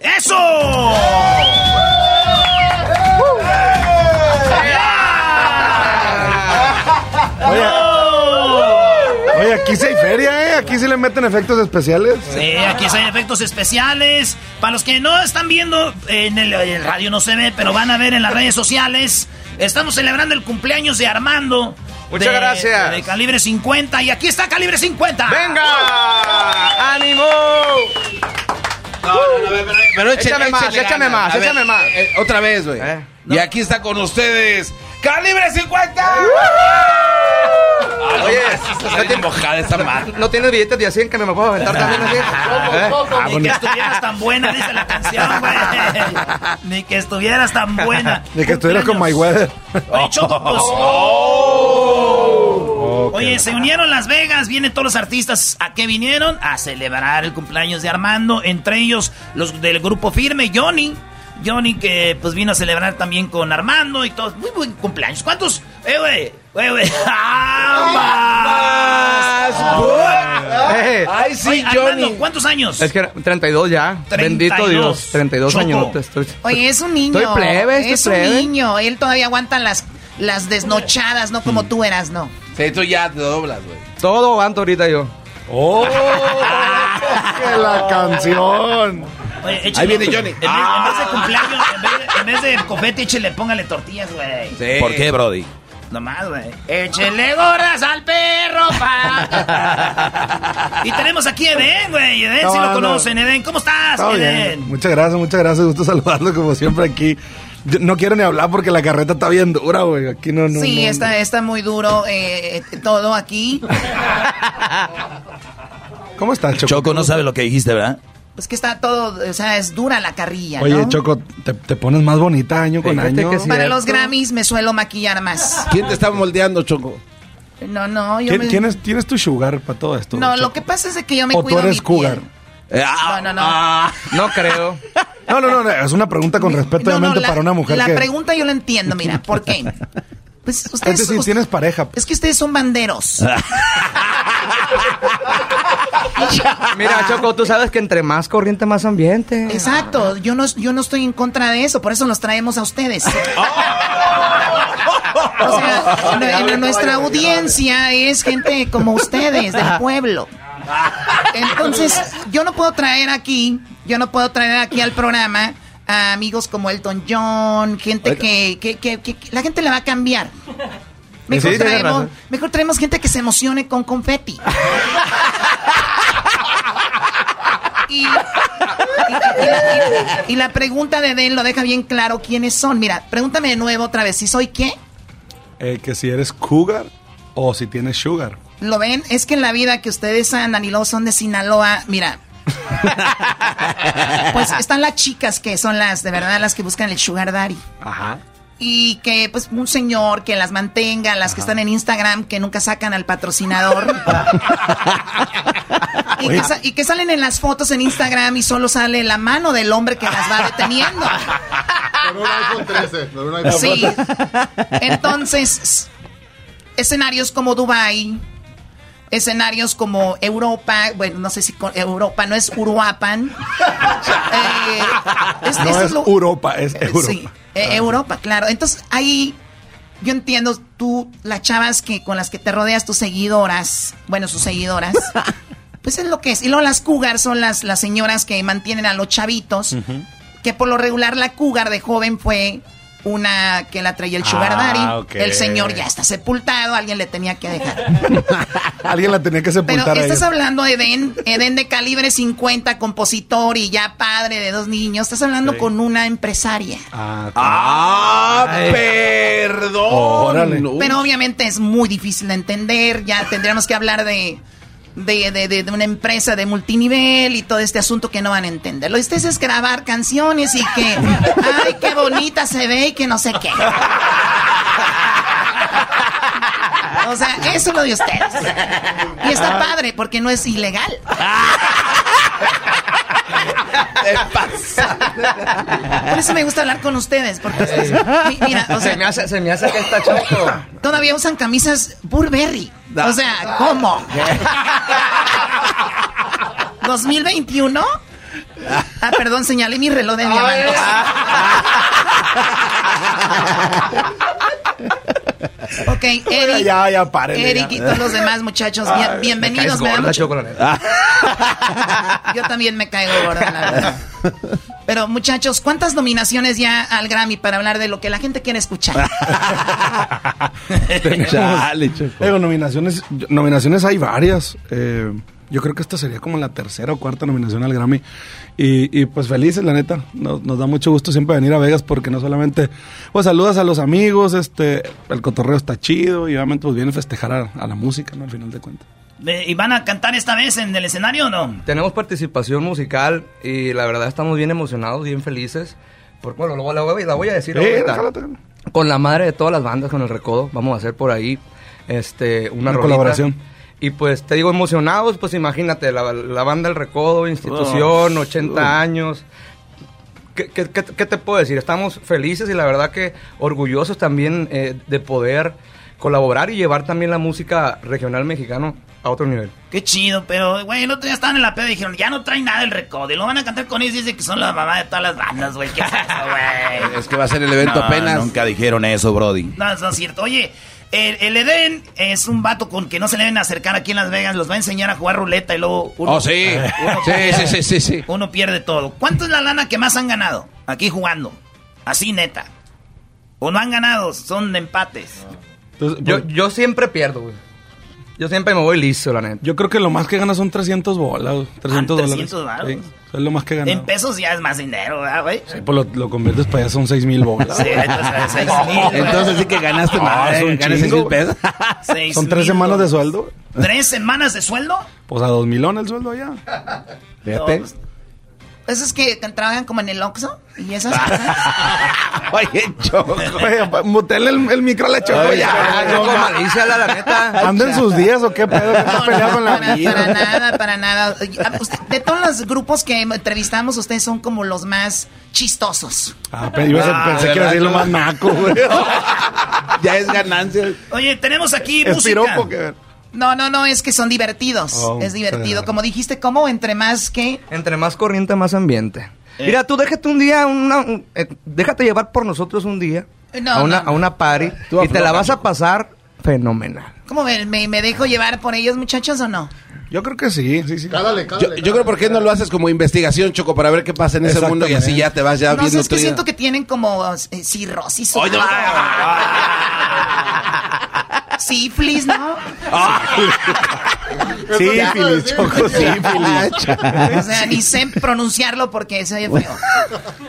¡Eso! Oye, oye, aquí sí hay feria, ¿eh? Aquí sí le meten efectos especiales. Sí, aquí hay efectos especiales. Para los que no están viendo, en el, en el radio no se ve, pero van a ver en las redes sociales. Estamos celebrando el cumpleaños de Armando. Muchas de- gracias. De calibre 50. Y aquí está calibre 50. ¡Venga! ¡Ánimo! No, no, no, pero, pero échale- Échame más, échale échame ganas. más, A ver, échame más. eh, otra vez, güey. Y aquí está con ustedes, ¡Calibre 50! Oye, está bien mojada esta madre. ¿No tienes billetes de a 100 que me puedo aventar también así? ¿Eh? Ni que estuvieras tan buena, dice la canción, güey. Ni que estuvieras tan buena. De que estuvieras con Mayweather. Oye, Choco, pues. Oh, Oye, se unieron Las Vegas, vienen todos los artistas. ¿A qué vinieron? A celebrar el cumpleaños de Armando. Entre ellos, los del grupo firme, Johnny. Johnny que pues vino a celebrar también con Armando y todo. Muy buen cumpleaños. ¿Cuántos? Eh, güey. Güey, güey. ¡Ah, más! Eh, Ay, sí, Johnny. ¿Cuántos años? Es que era 32 ya. 32. Bendito Dios. 32 Choco. años. Estoy... Oye, es un niño. Estoy plebe, estoy es plebe. un niño. Él todavía aguanta las, las desnochadas, no como tú eras, no. Sí, tú ya te doblas, güey. Todo aguanto ahorita yo. ¡Oh! ¡Que la canción! Oye, Ahí échale- viene Johnny. En vez, en vez de cumpleaños, en vez de, en vez de confeti, échale, póngale tortillas, güey. ¿Por qué, Brody? Nomás, güey. Échele gorras al perro, pa. y tenemos aquí a Eden, güey. Eden, No, si lo no. conocen. Eden, ¿cómo estás, Todo bien. Eden? Muchas gracias, muchas gracias. Gusto saludarlo como siempre aquí. Yo no quiero ni hablar porque la carreta está bien dura, güey. Aquí no, no. sí, no, está, está muy duro eh, todo aquí. ¿Cómo estás, Choco? Choco no sabe lo que dijiste, ¿verdad? Pues que está todo, o sea, es dura la carrilla, Oye, ¿no? Choco, te, te pones más bonita año con Fíjate año. Para los Grammys me suelo maquillar más. ¿Quién te está moldeando, Choco? No, no, yo ¿Quién, me... quién es, quién es tu sugar para todo esto? No, Choco? lo que pasa es que yo me ¿O tú cuido eres mi cougar? piel. Eh, ah, No, no, no. No creo. No, no, no, es una pregunta con respeto, No, no, obviamente, la, para una mujer la que... pregunta yo la entiendo, mira, ¿por qué? Pues Es ustedes, decir, us- tienes pareja. es que ustedes son banderos. Mira, Choco, tú sabes que entre más corriente, más ambiente. Exacto, yo no, yo no estoy en contra de eso, por eso los traemos a ustedes. O sea, nu- nuestra audiencia es gente como ustedes, del pueblo. Entonces, yo no puedo traer aquí, yo no puedo traer aquí al programa a amigos como Elton John, gente que, que, que- que- que la gente le va a cambiar. Mejor, Sí, traemos, razón. mejor traemos gente que se emocione con confeti. Y, y- y la, y- y la pregunta de Den lo deja bien claro quiénes son. Mira, pregúntame de nuevo otra vez, ¿si soy qué? Eh, que si eres cougar o si tienes sugar. ¿Lo ven? Es que en la vida que ustedes andan y luego son de Sinaloa, mira. Pues están las chicas que son las, de verdad, las que buscan el sugar daddy. Ajá. Y que, pues, un señor que las mantenga, las que están en Instagram, que nunca sacan al patrocinador. y, que, sa- y que salen en las fotos en Instagram y solo sale la mano del hombre que las va deteniendo. Con un iPhone 13. Con un iPhone Sí. 13. Entonces, escenarios como Dubai, escenarios como Europa, bueno, no sé si con Europa no es Uruapan. Eh, es- No es lo- Europa, es Europa. Sí, eh, Europa, claro. Entonces, ahí yo entiendo tú, las chavas que con las que te rodeas, tus seguidoras, bueno, sus seguidoras, pues es lo que es. Y luego las cougar son las, las señoras que mantienen a los chavitos, que por lo regular la cougar de joven fue una que la traía el sugar Ah, daddy. El señor ya está sepultado, alguien le tenía que dejar. Alguien la tenía que Pero sepultar a estás ella. hablando de Eden, Eden de calibre 50, compositor y ya padre de dos niños. Estás hablando con una empresaria. Ah, Ah, perdón. Órale. Pero obviamente es muy difícil de entender. Ya tendríamos que hablar de, de, de- de- de una empresa de multinivel y todo este asunto que no van a entender. Lo ustedes es grabar canciones y que, ay, qué bonita se ve y que no sé qué. O sea, eso es lo de ustedes. Y está padre porque no es ilegal. Por eso me gusta hablar con ustedes. Porque mi- mira, o sea, se, me hace, se me hace que está Choco. Todavía usan camisas Burberry. O sea, ¿cómo? ¿2021? Ah, perdón, señalé mi reloj de diamantes. Ok, Eric. Ya, ya, párenle, Eric ya. y todos los demás muchachos, bien- bienvenidos. me caes gorda. Yo también me caigo gorda, la verdad. Pero muchachos, ¿cuántas nominaciones ya al Grammy para hablar de lo que la gente quiere escuchar? Tenemos- Chale, nominaciones, nominaciones hay varias. Eh, yo creo que esta sería como la tercera o cuarta nominación al Grammy. Y, y, pues felices, la neta. Nos, nos da mucho gusto siempre venir a Vegas porque no solamente pues saludas a los amigos, este, el cotorreo está chido y obviamente pues viene a festejar a, a la música, ¿no? Al final de cuentas. ¿Y van a cantar esta vez en el escenario o no? Tenemos participación musical y la verdad estamos bien emocionados, bien felices. Por, bueno, luego la voy, la voy a decir Eh, ahorita. déjala, déjala. Con la madre de todas las bandas, con el Recodo, vamos a hacer por ahí este, una, Una rolita. colaboración. Y pues te digo, emocionados, pues imagínate, la, la banda El Recodo, institución, Oh, 80 uh. años. ¿Qué, qué, qué- te puedo decir? Estamos felices y la verdad que orgullosos también eh, de poder colaborar y llevar también la música regional mexicano a otro nivel. Qué chido, pero, güey, el otro día estaban en la peda y dijeron, ya no traen nada el recodo. Y lo van a cantar con ellos y dicen que son la mamá de todas las bandas, güey. ¿Qué es eso, güey? Es que va a ser el evento No, apenas. Nunca dijeron eso, Brody. No, eso no es cierto. Oye, el, el Edén es un vato con que no se le deben acercar aquí en Las Vegas. Los va a enseñar a jugar ruleta y luego... Uno, Oh, sí. uno Sí, pierde- sí, sí, sí, sí. Uno pierde todo. ¿Cuánto es la lana que más han ganado aquí jugando? Así, neta. ¿O no han ganado? Son de empates. yo, yo siempre pierdo, güey. Yo siempre me voy listo, la neta. Yo creo que lo más que ganas son 300 bolas, güey. 300 dólares. 300 varos. Sí, es lo más que ganas. En pesos ya es más dinero, ¿verdad, güey? Sí, pues lo, lo conviertes para allá, son 6 mil bolas. Sí, entonces, seis mil, güey. Entonces sí que ganaste Ah, más, un ganas 6 chingo. mil pesos. Seis Son tres mil semanas de dólares. sueldo. ¿Tres semanas de sueldo? Pues a dos milón el sueldo allá. Fíjate. Esos que trabajan como en el Oxxo y esas cosas. Oye, Choco. Oye, mutele el, el micro a la choco Oye, ya. Yo con malicia, la, la neta. ¿Anda en sus días o qué pedo? ¿Qué está peleado con la Para, vida? para nada, para nada. Ah, usted- De todos los grupos que entrevistamos, ustedes son como los más chistosos. Ah, pero yo Ah, pensé que iba a decir lo más naco, güey. Ya es ganancia. Oye, tenemos aquí Es música. piropo que... No, no, no, es que son divertidos. Oh, es divertido. Como dijiste, ¿cómo? Entre más que... Entre más corriente, más ambiente. Eh. Mira, tú déjate un día, una, un- eh, déjate llevar por nosotros un día No, a, una, no, no. a una party Tú y te la vas a pasar fenomenal. ¿Cómo me, me, me dejo llevar por ellos, muchachos, o no? Yo creo que sí, sí, sí. Cálale, Yo, cálale. yo creo por qué no lo haces como investigación, Choco, para ver qué pasa en ese mundo y así ya te vas ya no bien sé, es que siento que tienen como eh, cirrosis. Oye. Sífilis, ¿no? Sí, Fili, Choco, sí, O sea, ni sé pronunciarlo porque se oye feo.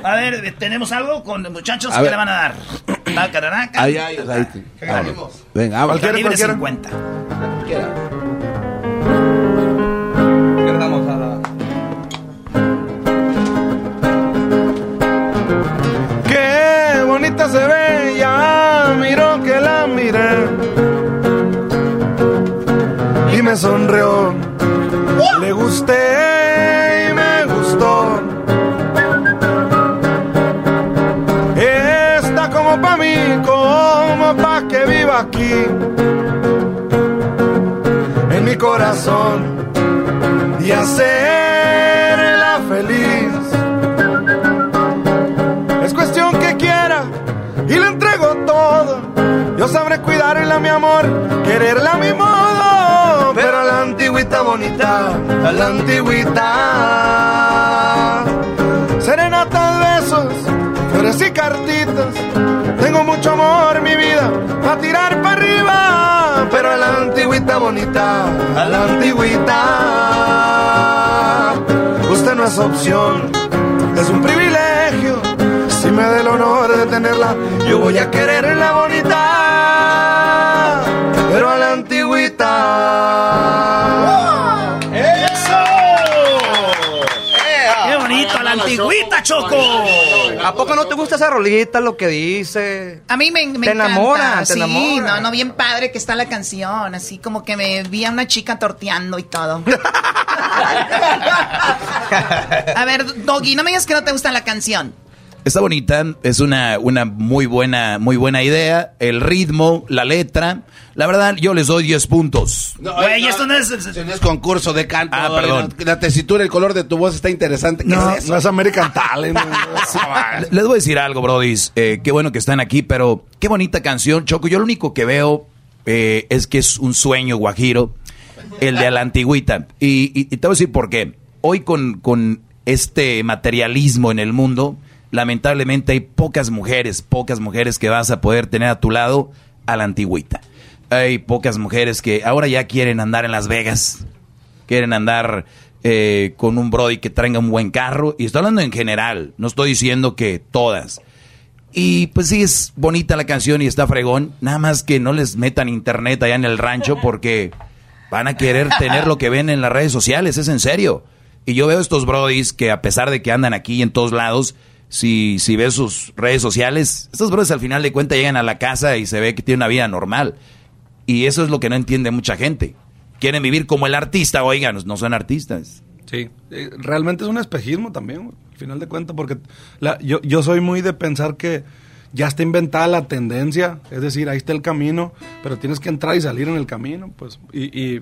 A ver, ¿tenemos algo con muchachos? A ¿Qué ver. le van a dar? Tacararaca. Ay, ay, ay, ay. Vamos. Venga, vamos. Calibre cualquiera. 50. Perdamos a la- Qué bonita se ve, ya miro que la miré. Me sonrió. Le gusté y me gustó. Está como pa' mí, como pa' que viva aquí. En mi corazón. Y hacerla feliz. Es cuestión que quiera y le entrego todo. Yo sabré cuidarla, mi amor, quererla mi modo. Pero a la antigüita bonita, a la antigüita. Serenatas, besos, flores y cartitas. Tengo mucho amor, mi vida, a tirar para arriba. Pero a la antigüita bonita, a la antigüita. Usted no es opción, es un privilegio. Si me da el honor de tenerla, yo voy a quererla bonita, antigüita, Choco! ¿A poco no te gusta esa rolita, lo que dice? A mí me, me Te encanta. enamora, te sí, enamora. no, no, bien padre que está la canción. Así como que me vi a una chica torteando y todo. a ver, Doggy, no me digas que no te gusta la canción. Está bonita, es una, una muy buena, muy buena idea. El ritmo, la letra. La verdad, yo les doy 10 puntos. Güey, esto no es... No es concurso de canto. Ah, perdón. no, La tesitura, el color de tu voz está interesante. ¿Qué No, es eso? no es American Talent. Les voy a decir algo, brodis. Eh, qué bueno que están aquí, pero qué bonita canción, Choco. Yo lo único que veo eh, es que es un sueño guajiro, el de a la antigüita. Y, y- y te voy a decir por qué. Hoy con, con este materialismo en el mundo, lamentablemente hay pocas mujeres, pocas mujeres que vas a poder tener a tu lado a la antigüita. Hay pocas mujeres que ahora ya quieren andar en Las Vegas, quieren andar eh, con un Brody que traiga un buen carro. Y estoy hablando en general, no estoy diciendo que todas. Y pues sí, es bonita la canción y está fregón. Nada más que no les metan internet allá en el rancho porque van a querer tener lo que ven en las redes sociales, es en serio. Y yo veo estos brodis que a pesar de que andan aquí en todos lados, si, si ves sus redes sociales, estos brodis al final de cuentas llegan a la casa y se ve que tienen una vida normal. Y eso es lo que no entiende mucha gente. Quieren vivir como el artista, oigan, no son artistas. Sí, eh, realmente es un espejismo también, al final de cuentas, porque yo, yo soy muy de pensar que ya está inventada la tendencia, es decir, ahí está el camino, pero tienes que entrar y salir en el camino, pues, y,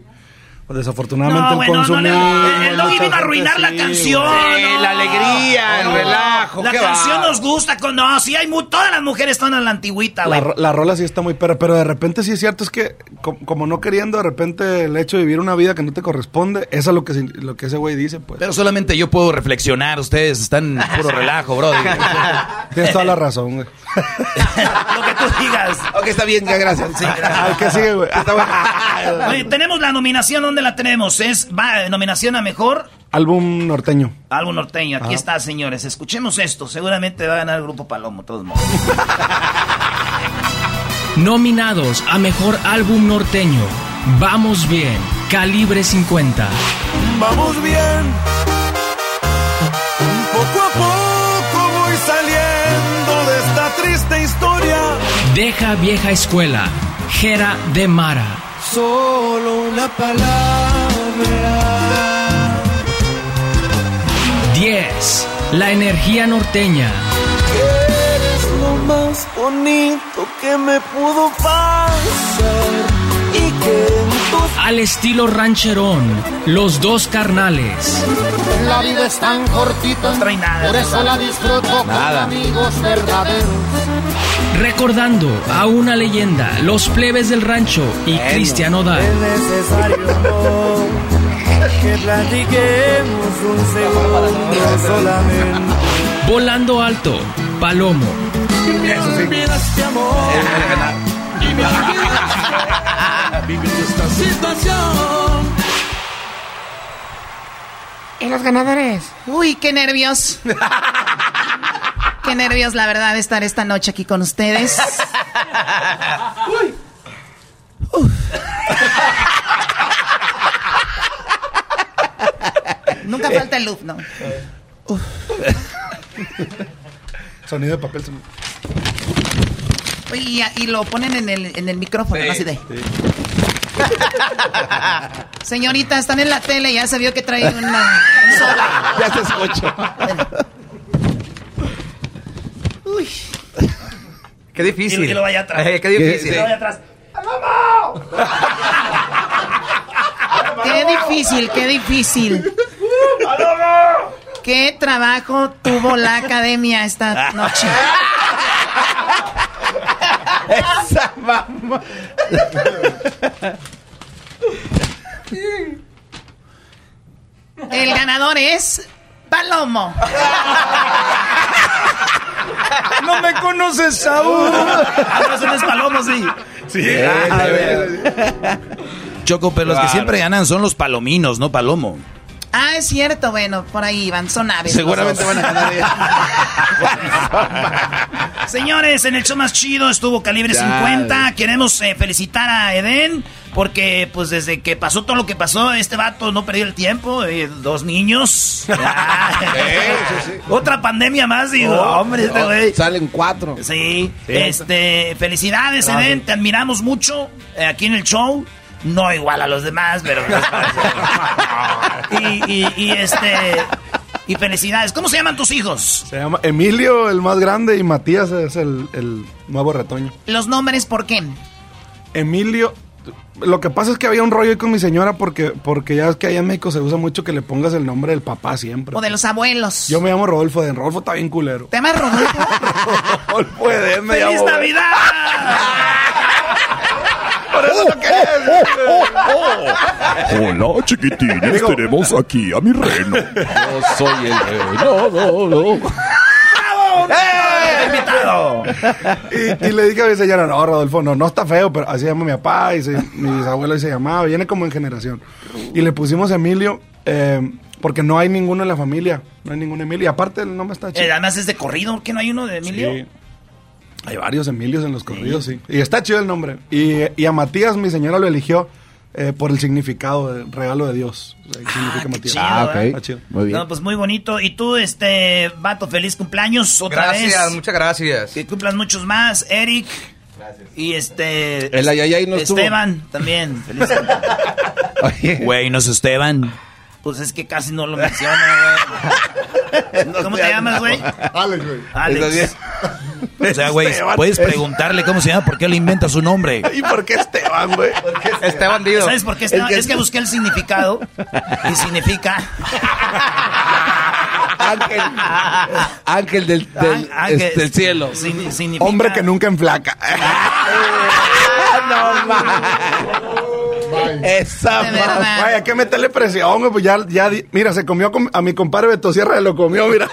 desafortunadamente No, el bueno, no, consumo. el- el Doggy vino a arruinar la canción. no. la alegría, el relajo, La canción va. nos gusta. Con, no, sí, hay mu- todas las mujeres están a la antigüita, La, güey. ro- la rola sí está muy perra, pero de repente sí es cierto, es que co- como, no queriendo, de repente el hecho de vivir una vida que no te corresponde, eso es lo que, lo que ese güey dice, pues. Pero solamente yo puedo reflexionar, ustedes están en puro relajo, bro. Tienes toda la razón, güey. Lo que tú digas. Ok, está bien, ya, gracias. Sí, gracias. Ay, ¿qué sigue, güey? Oye, tenemos la nominación, ¿dónde la tenemos? Es va, nominación a mejor Álbum norteño. álbum norteño. Aquí Ajá. está, señores. Escuchemos esto. Seguramente va a ganar el grupo Palomo, todos modos. Nominados a Mejor Álbum Norteño. Vamos bien. Calibre 50. Vamos bien. Poco a poco voy saliendo de esta triste historia. Deja vieja escuela. Jera de Mara. Solo una palabra. 10. La energía norteña. Eres lo más bonito que me pudo pasar. Y que tus Al estilo rancherón. Los dos carnales. La vida es tan cortita, No trae nada. por eso la disfruto Nada. con amigos verdaderos. Recordando a una leyenda. Los plebes del rancho y Cristian Odal. es necesario que platiquemos un segundo solamente. Volando alto. Palomo. Me olvidaste vivir esta situación. ¿Y los ganadores? Uy, qué nervios. qué nervios, la verdad, de estar esta noche aquí con ustedes. Uf. Nunca falta el loop, ¿no? Sonido de papel. sonido. Y, y lo ponen en el, en el micrófono, ¿no? así de. Señorita, están en la tele, ya se vio que trae una, un sobre. Ya se escucha. Uy. Qué difícil. Y, y lo vaya atrás. Eh, qué difícil. Y lo vaya atrás. Qué difícil, qué difícil. ¿Qué trabajo tuvo la academia esta noche? Esa mamá. El ganador es Palomo. No me conoces aún. Ah, no, es Palomo, sí. Sí. Choco, pero los que siempre ganan son los palominos, no palomo. Ah, es cierto, bueno, por ahí van, son aves. Seguramente van a ganar. Señores, en el show más chido estuvo Calibre Ya, 50. Queremos eh, felicitar a Eden porque pues desde que pasó todo lo que pasó, este vato no perdió el tiempo. eh, dos niños. Otra pandemia más, digo, Oh, hombre, este oh. Salen cuatro. Sí, este, felicidades, Gracias. Eden, te admiramos mucho eh, aquí en el show. No igual a los demás, pero. y, y, y, este. Y felicidades. ¿Cómo se llaman tus hijos? Se llama Emilio, el más grande, y Matías es el, el nuevo retoño. Los nombres, ¿por qué? Emilio, lo que pasa es que había un rollo ahí con mi señora porque, porque ya es que allá en México se usa mucho que le pongas el nombre del papá siempre. O de los abuelos. Yo me llamo Rodolfo Eden. Rodolfo está bien culero. ¿Te llamas Rodolfo? Rodolfo Eden me ¡Feliz llamo. Navidad! Por eso lo quería Hola, chiquitines, tenemos aquí a mi reno. Yo soy el reno. No, no, no. invitado! y, y le dije a mi señora, no, Rodolfo, no, no está feo, pero así llama mi papá y se- mi bisabuelo y se llamaba, viene como en generación. Y le pusimos Emilio eh, porque no hay ninguno en la familia, no hay ningún Emilio. Y aparte el nombre está chido. Eh, además es de corrido, ¿que no hay uno de Emilio? Sí. Hay varios Emilios en los corridos, sí. Y está chido el nombre. Y, y a Matías mi señora lo eligió eh, por el significado del regalo de Dios. O sea, ¿qué significa Matías? chido, Ah, ok. ¿eh? Está chido. No, pues muy bonito. Y tú, este, vato, feliz cumpleaños otra Gracias, vez. muchas gracias. Que cumplas muchos más, Eric. Y este. El ayayay no estuvo. Esteban también. Feliz. Güey, no es Esteban. Pues es que casi no lo menciona, güey. ¿Cómo te llamas, güey? Alex, güey. Alex. O sea, güey, Esteban. puedes preguntarle cómo se llama, por qué le inventa su nombre. ¿Y por qué Esteban, güey? Este bandido. ¿Sabes por qué Esteban? Es que busqué el significado y significa... Ángel, ángel del, del, Ángel, este, del cielo. significa- Hombre que nunca enflaca. Esa De verdad. Vaya, hay que meterle presión, güey. Pues ya, ya, mira, se comió com- a mi compadre Beto Sierra, se lo comió, mira.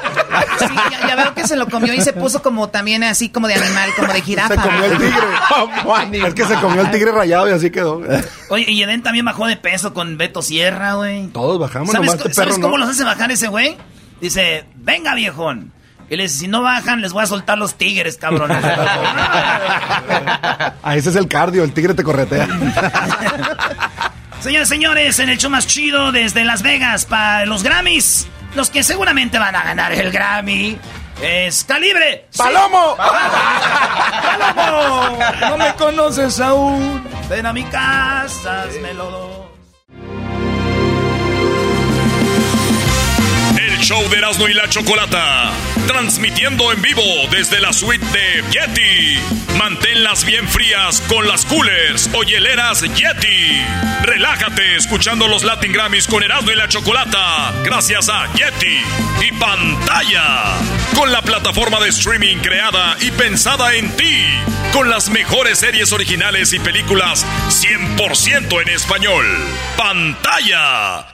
Sí, ya, ya veo que se lo comió y se puso como también así como de animal, como de jirafa. Se comió el tigre. es que se comió el tigre rayado y así quedó. güey. Oye, y Eden también bajó de peso con Beto Sierra, güey. Todos bajamos, ¿Sabes, nomás este ¿sabes perro cómo no. los hace bajar ese güey? Dice, venga viejón. Y le dice, si no bajan, les voy a soltar los tigres, cabrones. Ah, ese es el cardio, el tigre te corretea. Señores, señores, en el show más chido desde Las Vegas para los Grammys, los que seguramente van a ganar el Grammy es Calibre. ¡Palomo! ¡Palomo! No me conoces aún. Ven a mi casa, hazmelo dos. Show de Erasmo y la Chocolata. Transmitiendo en vivo desde la suite de Yeti. Manténlas bien frías con las coolers o hieleras Yeti. Relájate escuchando los Latin Grammys con Erasmo y la Chocolata. Gracias a Yeti y pantalla. Con la plataforma de streaming creada y pensada en ti. Con las mejores series originales y películas 100% en español. Pantalla.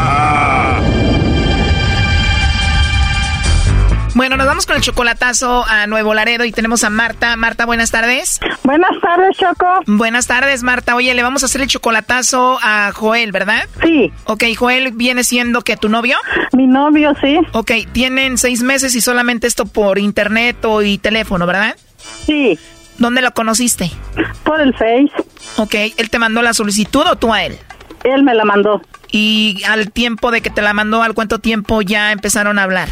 Bueno, nos vamos con el chocolatazo a Nuevo Laredo y tenemos a Marta. Marta, buenas tardes. Buenas tardes, Choco. Buenas tardes, Marta. Oye, le vamos a hacer el chocolatazo a Joel, ¿verdad? Sí. Ok, Joel viene siendo que tu novio. Mi novio, sí. Ok, tienen seis meses y solamente esto por internet o y teléfono, ¿verdad? Sí. ¿Dónde lo conociste? Por el Face. Ok, ¿él te mandó la solicitud o tú a él? Él me la mandó. Y al tiempo de que te la mandó, ¿al cuánto tiempo ya empezaron a hablar?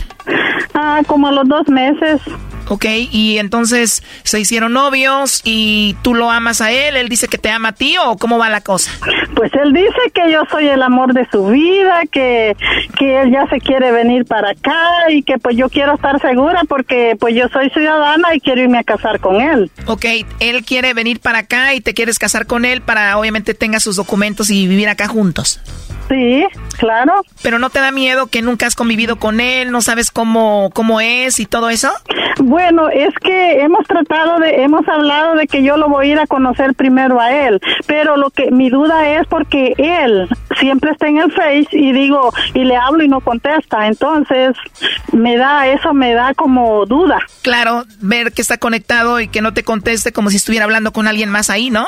Ah, como a los dos meses. Ok, y entonces se hicieron novios y tú lo amas a él, él dice que te ama a ti o cómo va la cosa? Pues él dice que yo soy el amor de su vida, que, que él ya se quiere venir para acá y que pues yo quiero estar segura porque pues yo soy ciudadana y quiero irme a casar con él. Ok, él quiere venir para acá y te quieres casar con él para obviamente tenga sus documentos y vivir acá juntos. Sí, claro. Pero no te da miedo que nunca has convivido con él, no sabes cómo, cómo es y todo eso? Bueno, es que hemos tratado de, hemos hablado de que yo lo voy a ir a conocer primero a él, pero lo que mi duda es porque él siempre está en el Face y digo, y le hablo y no contesta, entonces me da, eso me da como duda. Claro, ver que está conectado y que no te conteste como si estuviera hablando con alguien más ahí, ¿no?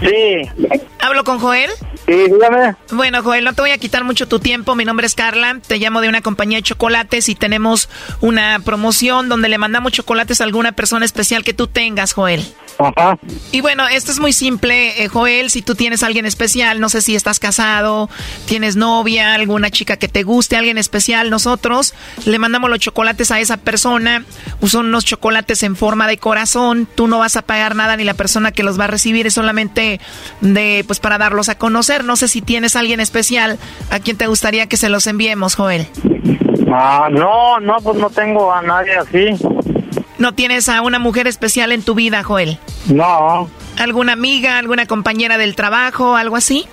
Sí. ¿Hablo con Joel? Sí, dígame. Bueno, Joel, no te voy a quitar mucho tu tiempo. Mi nombre es Carla. Te llamo de una compañía de chocolates y tenemos una promoción donde le mandamos chocolates a alguna persona especial que tú tengas, Joel. Ajá. Y bueno, esto es muy simple, eh, Joel. Si tú tienes a alguien especial, no sé si estás casado, tienes novia, alguna chica que te guste, alguien especial, nosotros le mandamos los chocolates a esa persona. Son unos chocolates en forma de corazón. Tú no vas a pagar nada ni la persona que los va a recibir es solamente de, pues, para darlos a conocer. No sé si tienes a alguien especial a quien te gustaría que se los enviemos, Joel. Ah, no, no, pues no tengo a nadie así. ¿No tienes a una mujer especial en tu vida, Joel? No. ¿Alguna amiga, alguna compañera del trabajo, algo así?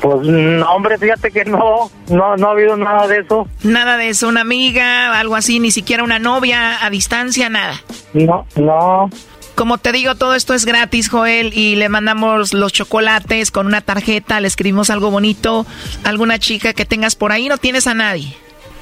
Pues hombre, fíjate que no, no, no ha habido nada de eso. Nada de eso, una amiga, algo así, ni siquiera una novia a distancia, nada. No, no. Como te digo, todo esto es gratis, Joel, y le mandamos los chocolates con una tarjeta, le escribimos algo bonito, alguna chica que tengas por ahí, no tienes a nadie.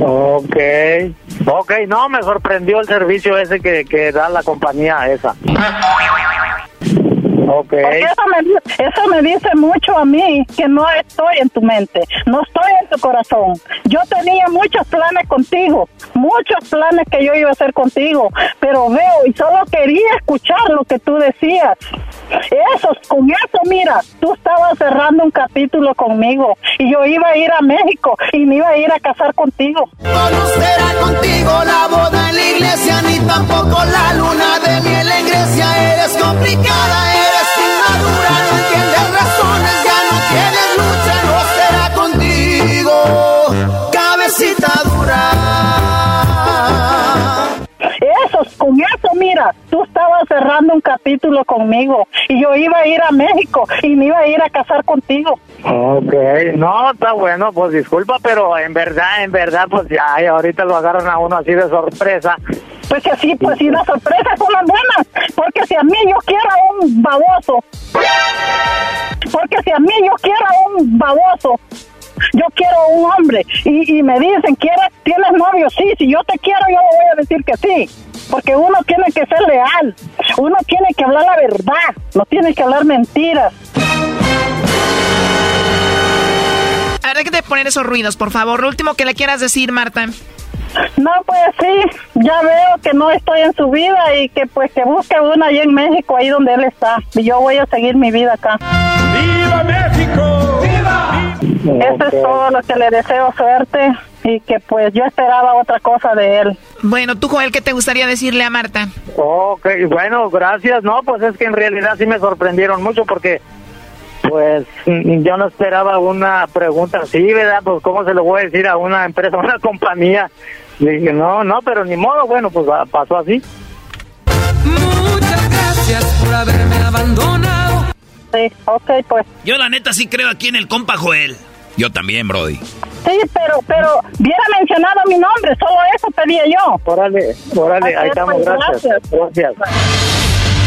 Ok, ok, no, me sorprendió el servicio ese que, que da la compañía esa. Ok. Porque eso me, eso me dice mucho a mí que no estoy en tu mente, no estoy en tu corazón. Yo tenía muchos planes contigo, muchos planes que yo iba a hacer contigo, pero veo y solo quería escuchar lo que tú decías. Eso, con eso, mira, tú estabas cerrando un capítulo conmigo y yo iba a ir a México y me iba a ir a casar contigo. No será contigo la boda en la iglesia, ni tampoco la luna de miel en Grecia. Eres complicada, eres eres inmadura, no entiendes razones, ya no tienes lucha, no será contigo, cabecita dura. Eso, con eso, mira, tú estabas cerrando un capítulo conmigo y yo iba a ir a México y me iba a ir a casar contigo. Ok, no, está bueno, pues disculpa, pero en verdad, en verdad, pues ya ahorita lo agarran a uno así de sorpresa pues que sí, pues si las sorpresas son las buenas, porque si a mí yo quiero a un baboso, porque si a mí yo quiero a un baboso, yo quiero a un hombre y, y me dicen, ¿quieres, ¿tienes novio? Sí, si yo te quiero yo le voy a decir que sí, porque uno tiene que ser leal, uno tiene que hablar la verdad, no tiene que hablar mentiras. Déjate de poner esos ruidos, por favor. Lo último que le quieras decir, Marta. No, pues sí, ya veo que no estoy en su vida y que pues que busque una ahí en México, ahí donde él está. Y yo voy a seguir mi vida acá. ¡Viva México! ¡Viva! Eso es todo lo que le deseo suerte y que pues yo esperaba otra cosa de él. Bueno, tú, Joel, ¿qué te gustaría decirle a Marta? Ok, bueno, gracias. No, pues es que en realidad sí me sorprendieron mucho porque, pues, yo no esperaba una pregunta así, ¿verdad? Pues, ¿cómo se lo voy a decir a una empresa, a una compañía? Dije, no, no, pero ni modo, bueno, pues pasó así. Muchas gracias por haberme abandonado. Sí, ok, pues. Yo la neta sí creo aquí en el compa Joel. Yo también, Brody. Sí, pero, pero, hubiera mencionado mi nombre, solo eso pedía yo. Órale, órale, ahí estamos, pues, gracias. Gracias.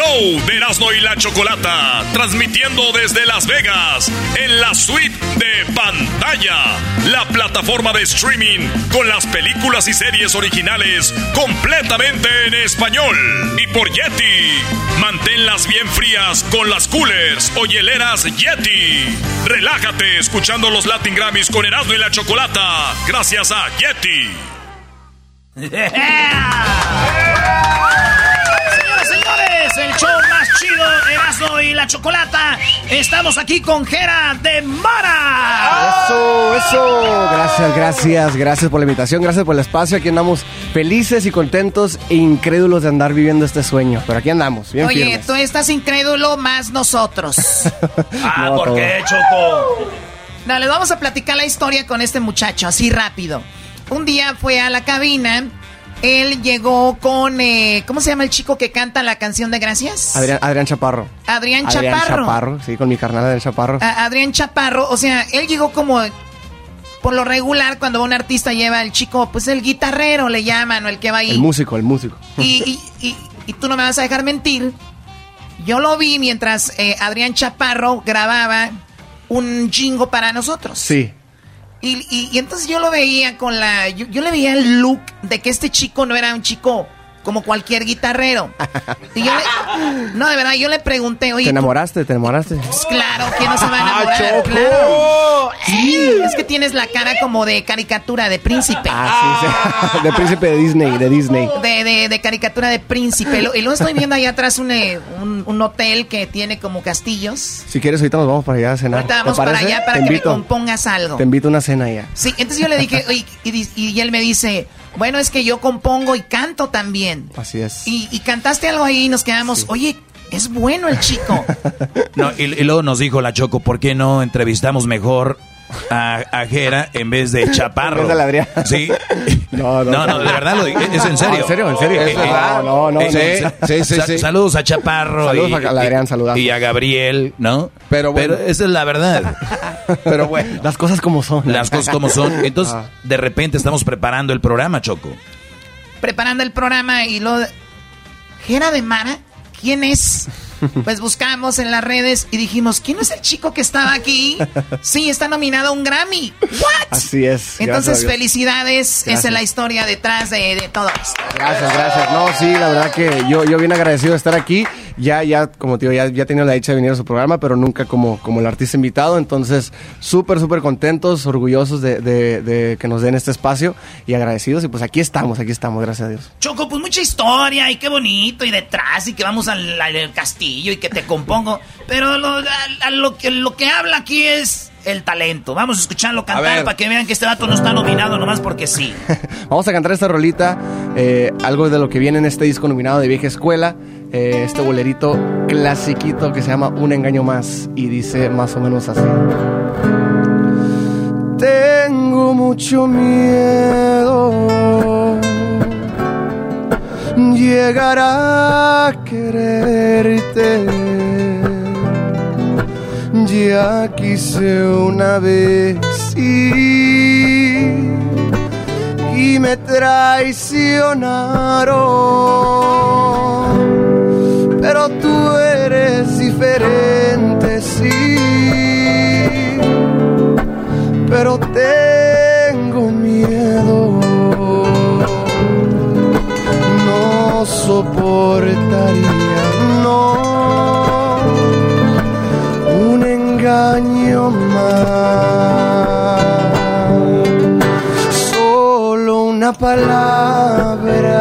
show de Erasmo y la Chocolata, transmitiendo desde Las Vegas, en la suite de pantalla, la plataforma de streaming con las películas y series originales completamente en español. Y por Yeti, manténlas bien frías con las coolers o hieleras Yeti. Relájate escuchando los Latin Grammys con Erasmo y la Chocolata, gracias a Yeti. señores, el show más chido, Erasmo y la Chocolata. Estamos aquí con Jera de Mara. Eso, eso. Gracias, gracias, gracias por la invitación, gracias por el espacio. Aquí andamos felices y contentos e incrédulos de andar viviendo este sueño. Pero aquí andamos, bien Oye, firmes. tú estás incrédulo más nosotros. Ah, No, ¿por todo. qué, Choco? No, les vamos a platicar la historia con este muchacho, así rápido. Un día fue a la cabina, él llegó con, eh, ¿cómo se llama el chico que canta la canción de Gracias? Adrián, Adrián Chaparro. Adrián Adrián Chaparro. Chaparro, sí, con mi carnal Adrián Chaparro. A- Adrián Chaparro, o sea, él llegó como, por lo regular, cuando un artista lleva al chico, pues el guitarrero le llaman, o el que va ahí. El músico, el músico. Y, y- y- y tú no me vas a dejar mentir. Yo lo vi mientras eh, Adrián Chaparro grababa un jingo para nosotros. Sí. Y, y- y entonces yo lo veía con la. Yo, yo le veía el look de que este chico no era un chico como cualquier guitarrero. Y yo le- no, de verdad, yo le pregunté, oye. ¿Te enamoraste? ¿Te enamoraste? pues claro, ¿quién no se va a enamorar? Choco. claro. Sí, es que tienes la cara como de caricatura de príncipe. Ah, sí, sí. De príncipe de Disney, de Disney. De, de- de caricatura de príncipe. Lo- Y luego estoy viendo allá atrás un, eh, un, un hotel que tiene como castillos. Si quieres, ahorita nos vamos para allá a cenar. Ahorita ¿Te vamos para allá para Te que me compongas algo. Te invito a una cena ya. Sí, entonces yo le dije, oye, y, di- y él me dice, bueno, es que yo compongo y canto también. Así es. Y, y cantaste algo ahí y nos quedamos, oye, es bueno el chico. No, y, y luego nos dijo la Choco, ¿por qué no entrevistamos mejor a, a Jera en vez de Chaparro? Sí. No, No, no, de verdad lo digo, es en serio. ¿En serio? ¿En serio? Eh, Es verdad. No, no, eh, no. sa- Sí, sí, sa- sí. Saludos a Chaparro. Saludos y- a la Adrián, y- a Gabriel, ¿no? Pero bueno. esa es la verdad. Pero bueno. Las cosas como son. Las cosas como son. Entonces, Ah. de repente estamos preparando el programa, Choco. Preparando el programa y lo... ¿Gera de Mara? ¿Quién es? Pues buscamos en las redes y dijimos, ¿quién es el chico que estaba aquí? Sí, está nominado a un Grammy. ¿What? Así es. Entonces, felicidades. Esa es la historia detrás de, de todo esto. Gracias, gracias. No, sí, la verdad que yo, yo bien agradecido de estar aquí. ya, ya, como te digo, ya, ya tenido la dicha de venir a su programa, pero nunca como, como el artista invitado. Entonces, súper, súper contentos, orgullosos de, de- de que nos den este espacio y agradecidos. Y pues aquí estamos, aquí estamos, gracias a Dios. Choco, pues mucha historia y qué bonito y detrás y que vamos al, al castillo y que te compongo. Pero lo, a- a lo, que, lo que habla aquí es el talento. Vamos a escucharlo cantar para que vean que este dato no está nominado nomás porque sí. Vamos a cantar esta rolita, eh, algo de lo que viene en este disco nominado de Vieja Escuela, eh, este bolerito clasiquito que se llama Un Engaño Más y dice más o menos así. Tengo mucho miedo llegar a quererte. Ya quise una vez y, y me traicionaron. Pero tú eres diferente, sí. Pero tengo Solo una palabra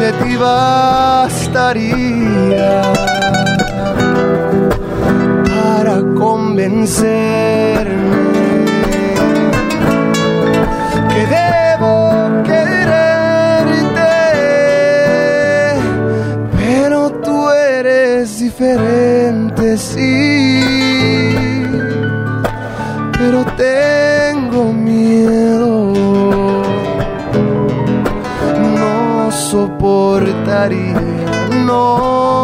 de ti bastaría para convencerme que debo quererte, pero tú eres diferente. No,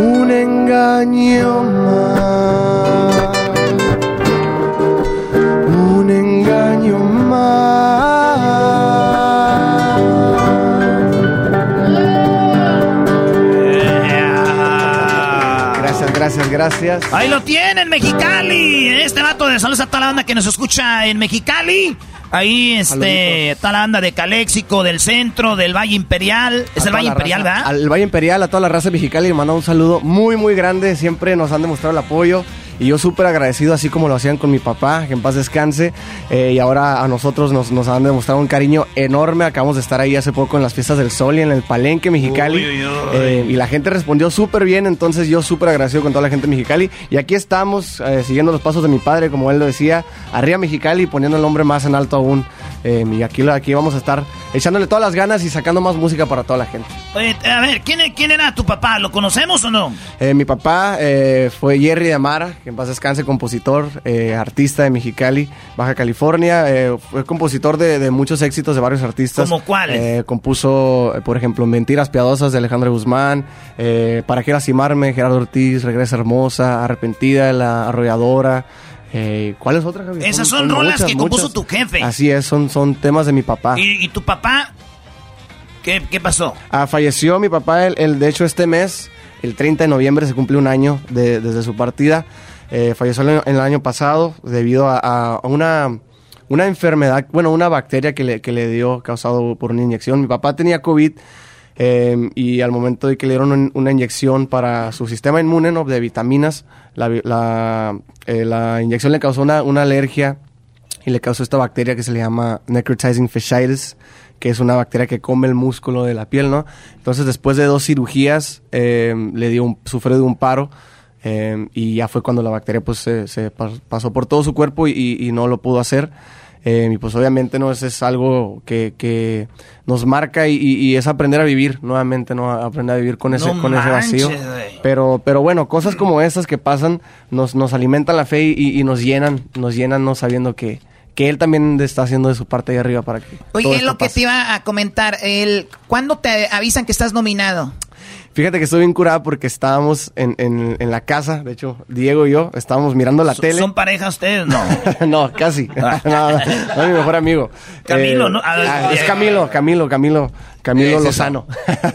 un engaño más un engaño más. Gracias, gracias, gracias. Ahí lo tienen, Mexicali. Este vato de saludos a toda la banda que nos escucha en Mexicali. Ahí, este, toda la banda de Caléxico, del centro, del Valle Imperial. Es A el Valle Imperial, raza- ¿verdad? Al Valle Imperial, a toda la raza mexicana, le mando un saludo muy, muy grande. Siempre nos han demostrado el apoyo. Y yo súper agradecido, así como lo hacían con mi papá, que en paz descanse. Eh, y ahora a nosotros nos, nos han demostrado un cariño enorme. Acabamos de estar ahí hace poco en las fiestas del sol y en el Palenque Mexicali. Uy, uy, uy. Eh, y la gente respondió súper bien, entonces yo súper agradecido con toda la gente de Mexicali. Y aquí estamos, eh, siguiendo los pasos de mi padre, como él lo decía, arriba Mexicali, poniendo el nombre más en alto aún. Eh, y aquí, aquí vamos a estar echándole todas las ganas y sacando más música para toda la gente. Oye, a ver, ¿quién, ¿quién era tu papá? ¿Lo conocemos o no? Eh, mi papá eh, fue Jerry de Amara, que en paz descanse, compositor, eh, artista de Mexicali, Baja California. eh, fue compositor de, de muchos éxitos de varios artistas. ¿Cómo cuáles? Eh, compuso, eh, por ejemplo, Mentiras Piadosas de Alejandro Guzmán, eh, Para qué lastimarme, Gerardo Ortiz, Regresa Hermosa, Arrepentida, La Arrolladora. Eh, ¿Cuáles otras? Esas son rolas que compuso tu jefe. Así es, son, son temas de mi papá. ¿Y, y tu papá? ¿Qué, qué pasó? Ah, falleció mi papá, el, el- de hecho este mes, el 30 de noviembre, se cumple un año de- desde su partida. Eh, falleció año- el año pasado debido a, una, una enfermedad, bueno, una bacteria que le, que le dio causado por una inyección. Mi papá tenía COVID eh, y al momento de que le dieron un- una inyección para su sistema inmune ¿no? de vitaminas, eh, la inyección le causó una, una alergia y le causó esta bacteria que se le llama necrotizing fasciitis, que es una bacteria que come el músculo de la piel, ¿no? Entonces, después de dos cirugías, eh, le dio un, sufrió de un paro eh, y ya fue cuando la bacteria pues se, se pa- pasó por todo su cuerpo y, y no lo pudo hacer. Eh, y pues obviamente no es, es algo que, que nos marca y, y- es aprender a vivir nuevamente, ¿no? Aprender a vivir con ese, No con ese vacío. manches. Pero, pero bueno, cosas como estas que pasan nos, nos alimentan la fe y, y nos llenan, nos llenan no sabiendo que, que él también está haciendo de su parte ahí arriba para que. Oye, es lo que pase. te iba a comentar. El, ¿Cuándo te avisan que estás nominado? Fíjate que estoy bien curada porque estábamos en, en, en la casa, de hecho, Diego y yo estábamos mirando la tele. ¿Son pareja ustedes? No. no, casi. no, no, no, es mi mejor amigo. Camilo, Eh, ¿no? Ah, ah, es Camilo, Camilo, Camilo, Camilo Es. Lozano.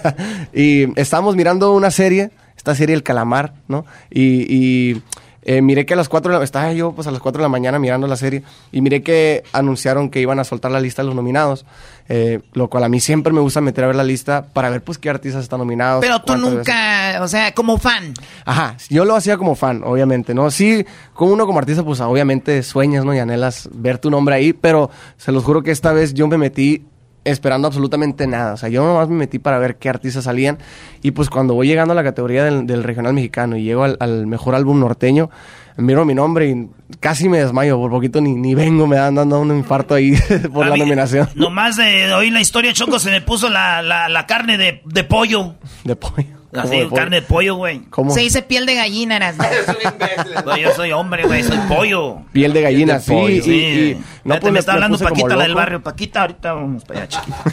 y estábamos mirando una serie, esta serie El Calamar, ¿no? Y, y eh, miré que a las 4 de la, estaba yo pues a las 4 de la mañana mirando la serie y miré que anunciaron que iban a soltar la lista de los nominados, eh, lo cual a mí siempre me gusta meter a ver la lista para ver pues qué artistas están nominados. Pero tú nunca, o sea, como fan. Ajá, yo lo hacía como fan, obviamente, ¿no? Sí, como uno como artista, pues obviamente sueñas, ¿no? Y anhelas ver tu nombre ahí, pero se los juro que esta vez yo me metí esperando absolutamente nada. O sea, yo nomás me metí para ver qué artistas salían. Y pues cuando voy llegando a la categoría del, del regional mexicano y llego al, al mejor álbum norteño, miro mi nombre y casi me desmayo. Por poquito ni, ni vengo, me dan dando un infarto ahí por la nominación. Nomás de oír la historia, Choco, se me puso la, la, la carne de, de pollo. De pollo. Así, carne de pollo, güey. ¿Cómo? Se dice piel de gallina. No, yo soy hombre, güey, soy pollo. Piel de gallina, sí. pollo. y- Sí. y- no, pues me está hablando Paquita, la del barrio. Paquita, ahorita vamos para allá, chiquita.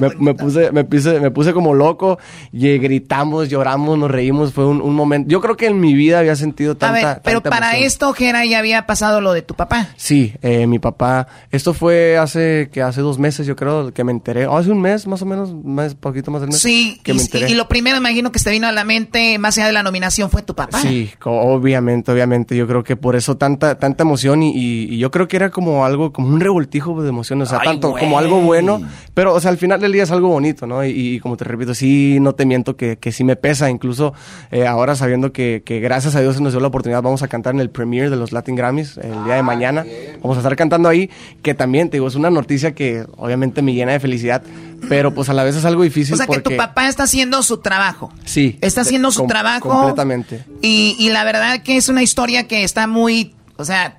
me, me puse, me, puse, me puse como loco y gritamos, lloramos, nos reímos. Fue un, un momento. Yo creo que en mi vida había sentido A tanta. ver, pero tanta para emoción. esto, Jera, ya había pasado lo de tu papá. Sí, eh, mi papá. Esto fue hace que hace dos meses, yo creo, que me enteré. Oh, hace un mes, más o menos, un mes, poquito más del mes. Sí, que y, me enteré. y- y lo primero, imagino que se te vino a la mente, más allá de la nominación, fue tu papá. Sí, obviamente, obviamente. Yo creo que por eso tanta, tanta emoción y, y- y yo creo que era como algo, como un revoltijo de emociones. O sea, Ay, tanto güey. como algo bueno, pero, o sea, al final del día es algo bonito, ¿no? Y, y como te repito, sí, no te miento que, que sí me pesa. Incluso eh, ahora sabiendo que, que gracias a Dios se nos dio la oportunidad, vamos a cantar en el premiere de los Latin Grammys el Ah, día de mañana. Vamos a estar cantando ahí, que también, te digo, es una noticia que obviamente me llena de felicidad, pero pues a la vez es algo difícil O sea, que tu papá está haciendo su trabajo. Sí. Está haciendo su Com- trabajo. Completamente. Y, y la verdad que es una historia que está muy, o sea,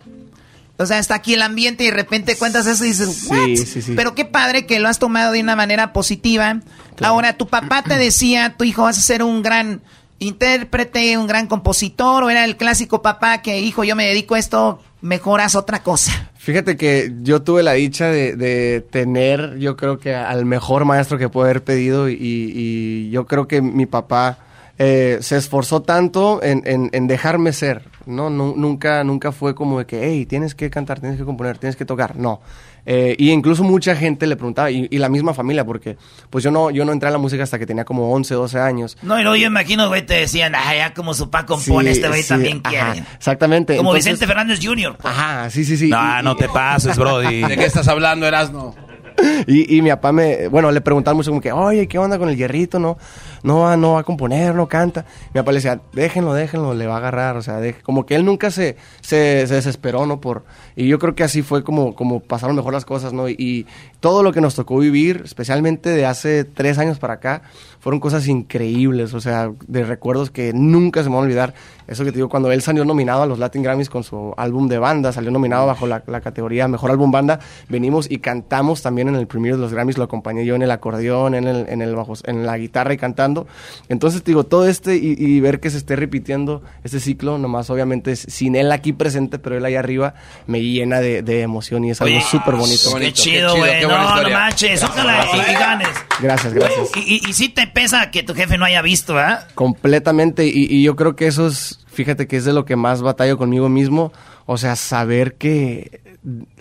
o sea, está aquí el ambiente y de repente cuentas eso y dices, ¿what? Sí, sí, sí. Pero qué padre que lo has tomado de una manera positiva. Ahora, tu papá te decía, tu hijo vas a ser un gran intérprete, un gran compositor, o era el clásico papá que, hijo, yo me dedico a esto, mejoras otra cosa. Fíjate que yo tuve la dicha de, de tener, yo creo que al mejor maestro que puedo haber pedido y, y yo creo que mi papá eh, se esforzó tanto en, en- en dejarme ser, ¿no? Nu- nunca, nunca fue como de que, hey, tienes que cantar, tienes que componer, tienes que tocar, no. Eh, y incluso mucha gente le preguntaba, y, y la misma familia, porque pues yo no, yo no entré a la música hasta que tenía como 11, 12 años. No, y luego yo imagino, güey, te decían, ah, ya como su papá compone, Sí, este güey sí, también ajá, quiere. Exactamente. Como entonces- Vicente Fernández Jr. Ajá, sí, sí, sí. No, no te pases, Brody. ¿De qué estás hablando, Erasno? Y, mi papá me, bueno, le preguntaban mucho como que, oye, ¿qué onda con el hierrito? No, no va, no va a componer, no canta. Mi papá le decía, déjenlo, déjenlo, le va a agarrar. O sea, deje- como que él nunca se, se, se desesperó, ¿no? Por, y yo creo que así fue como, como pasaron mejor las cosas, ¿no? Y todo lo que nos tocó vivir, especialmente de hace tres años para acá, fueron cosas increíbles, o sea, de recuerdos que nunca se me van a olvidar. Eso que te digo, cuando él salió nominado a los Latin Grammys con su álbum de banda, salió nominado bajo la, la categoría Mejor Álbum Banda, venimos y cantamos también en el premiere de los Grammys, lo acompañé yo en el acordeón, en, el, en, el bajo, en la guitarra y cantando. Entonces, te digo, todo este y, y ver que se esté repitiendo este ciclo, nomás obviamente sin él aquí presente, pero él ahí arriba, me llena de, de emoción y es algo súper bonito. Qué chido, güey. No, no manches, ojalá y, y ganes. Gracias, gracias. Y, y, y sí te pesa que tu jefe no haya visto, ¿verdad? Completamente, y, y yo creo que eso es, fíjate que es de lo que más batallo conmigo mismo, o sea, saber que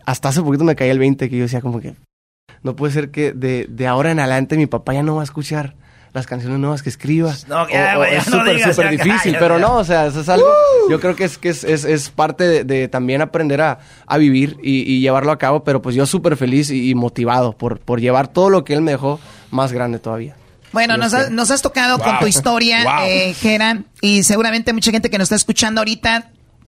hasta hace poquito me caía el 20, que yo decía como que no puede ser que de, de ahora en adelante mi papá ya no va a escuchar las canciones nuevas que escriba. No, ya, O- o güey, ya es no súper, súper difícil, pero no, o sea, eso es algo, yo creo que es que es, es, es parte de, de también aprender a, a vivir y, y llevarlo a cabo, pero pues yo súper feliz y, y motivado por, por llevar todo lo que él me dejó más grande todavía. Bueno, nos, ha- nos has tocado con tu historia, Wow. eh, Jera, y seguramente mucha gente que nos está escuchando ahorita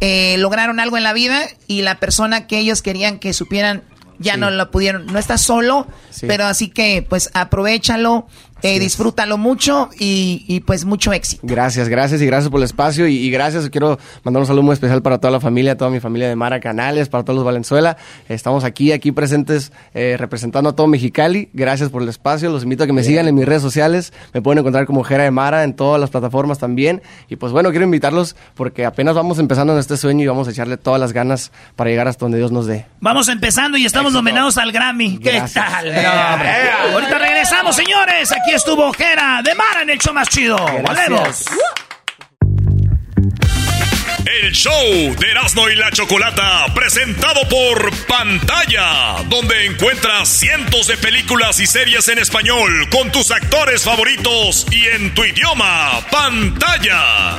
Eh, lograron algo en la vida y la persona que ellos querían que supieran ya no lo pudieron. No estás solo, Sí. pero así que pues aprovechalo, eh, disfrútalo mucho y, y, pues mucho éxito. Gracias, gracias y gracias por el espacio y, y gracias. Quiero mandar un saludo muy especial para toda la familia, toda mi familia de Mara Canales, para todos los Valenzuela. Estamos aquí, aquí presentes eh, representando a todo Mexicali. Gracias por el espacio. Los invito a que me sigan en mis redes sociales. Me pueden encontrar como Jera de Mara en todas las plataformas también. Y pues bueno, quiero invitarlos porque apenas vamos empezando en este sueño y vamos a echarle todas las ganas para llegar hasta donde Dios nos dé. Vamos empezando y estamos nominados al Grammy. ¿Qué tal? Hombre. Ahorita regresamos, señores. Aquí estuvo Jera de Mara en el show más chido. Volvemos. El show de Erasmo y la Chocolata, presentado por Pantalla, donde encuentras cientos de películas y series en español con tus actores favoritos y en tu idioma, Pantalla.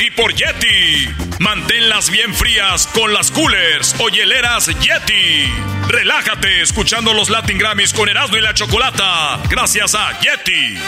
Y por Yeti, manténlas bien frías con las coolers o hieleras Yeti. Relájate escuchando los Latin Grammys con Erasmo y la Chocolata, gracias a Yeti.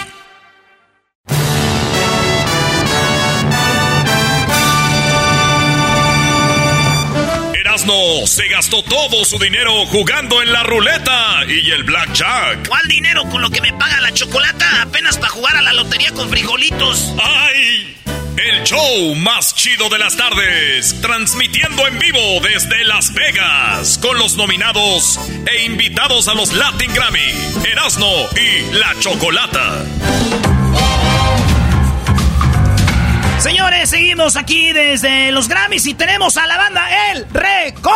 Erasmo se gastó todo su dinero jugando en la ruleta y el blackjack. ¿Cuál dinero con lo que me paga la chocolata? Apenas para jugar a la lotería con frijolitos. ¡Ay! El show más chido de las tardes, transmitiendo en vivo desde Las Vegas, con los nominados e invitados a los Latin Grammy, Erasmo y La Chocolata. Señores, seguimos aquí desde los Grammys y tenemos a la banda El Recodo.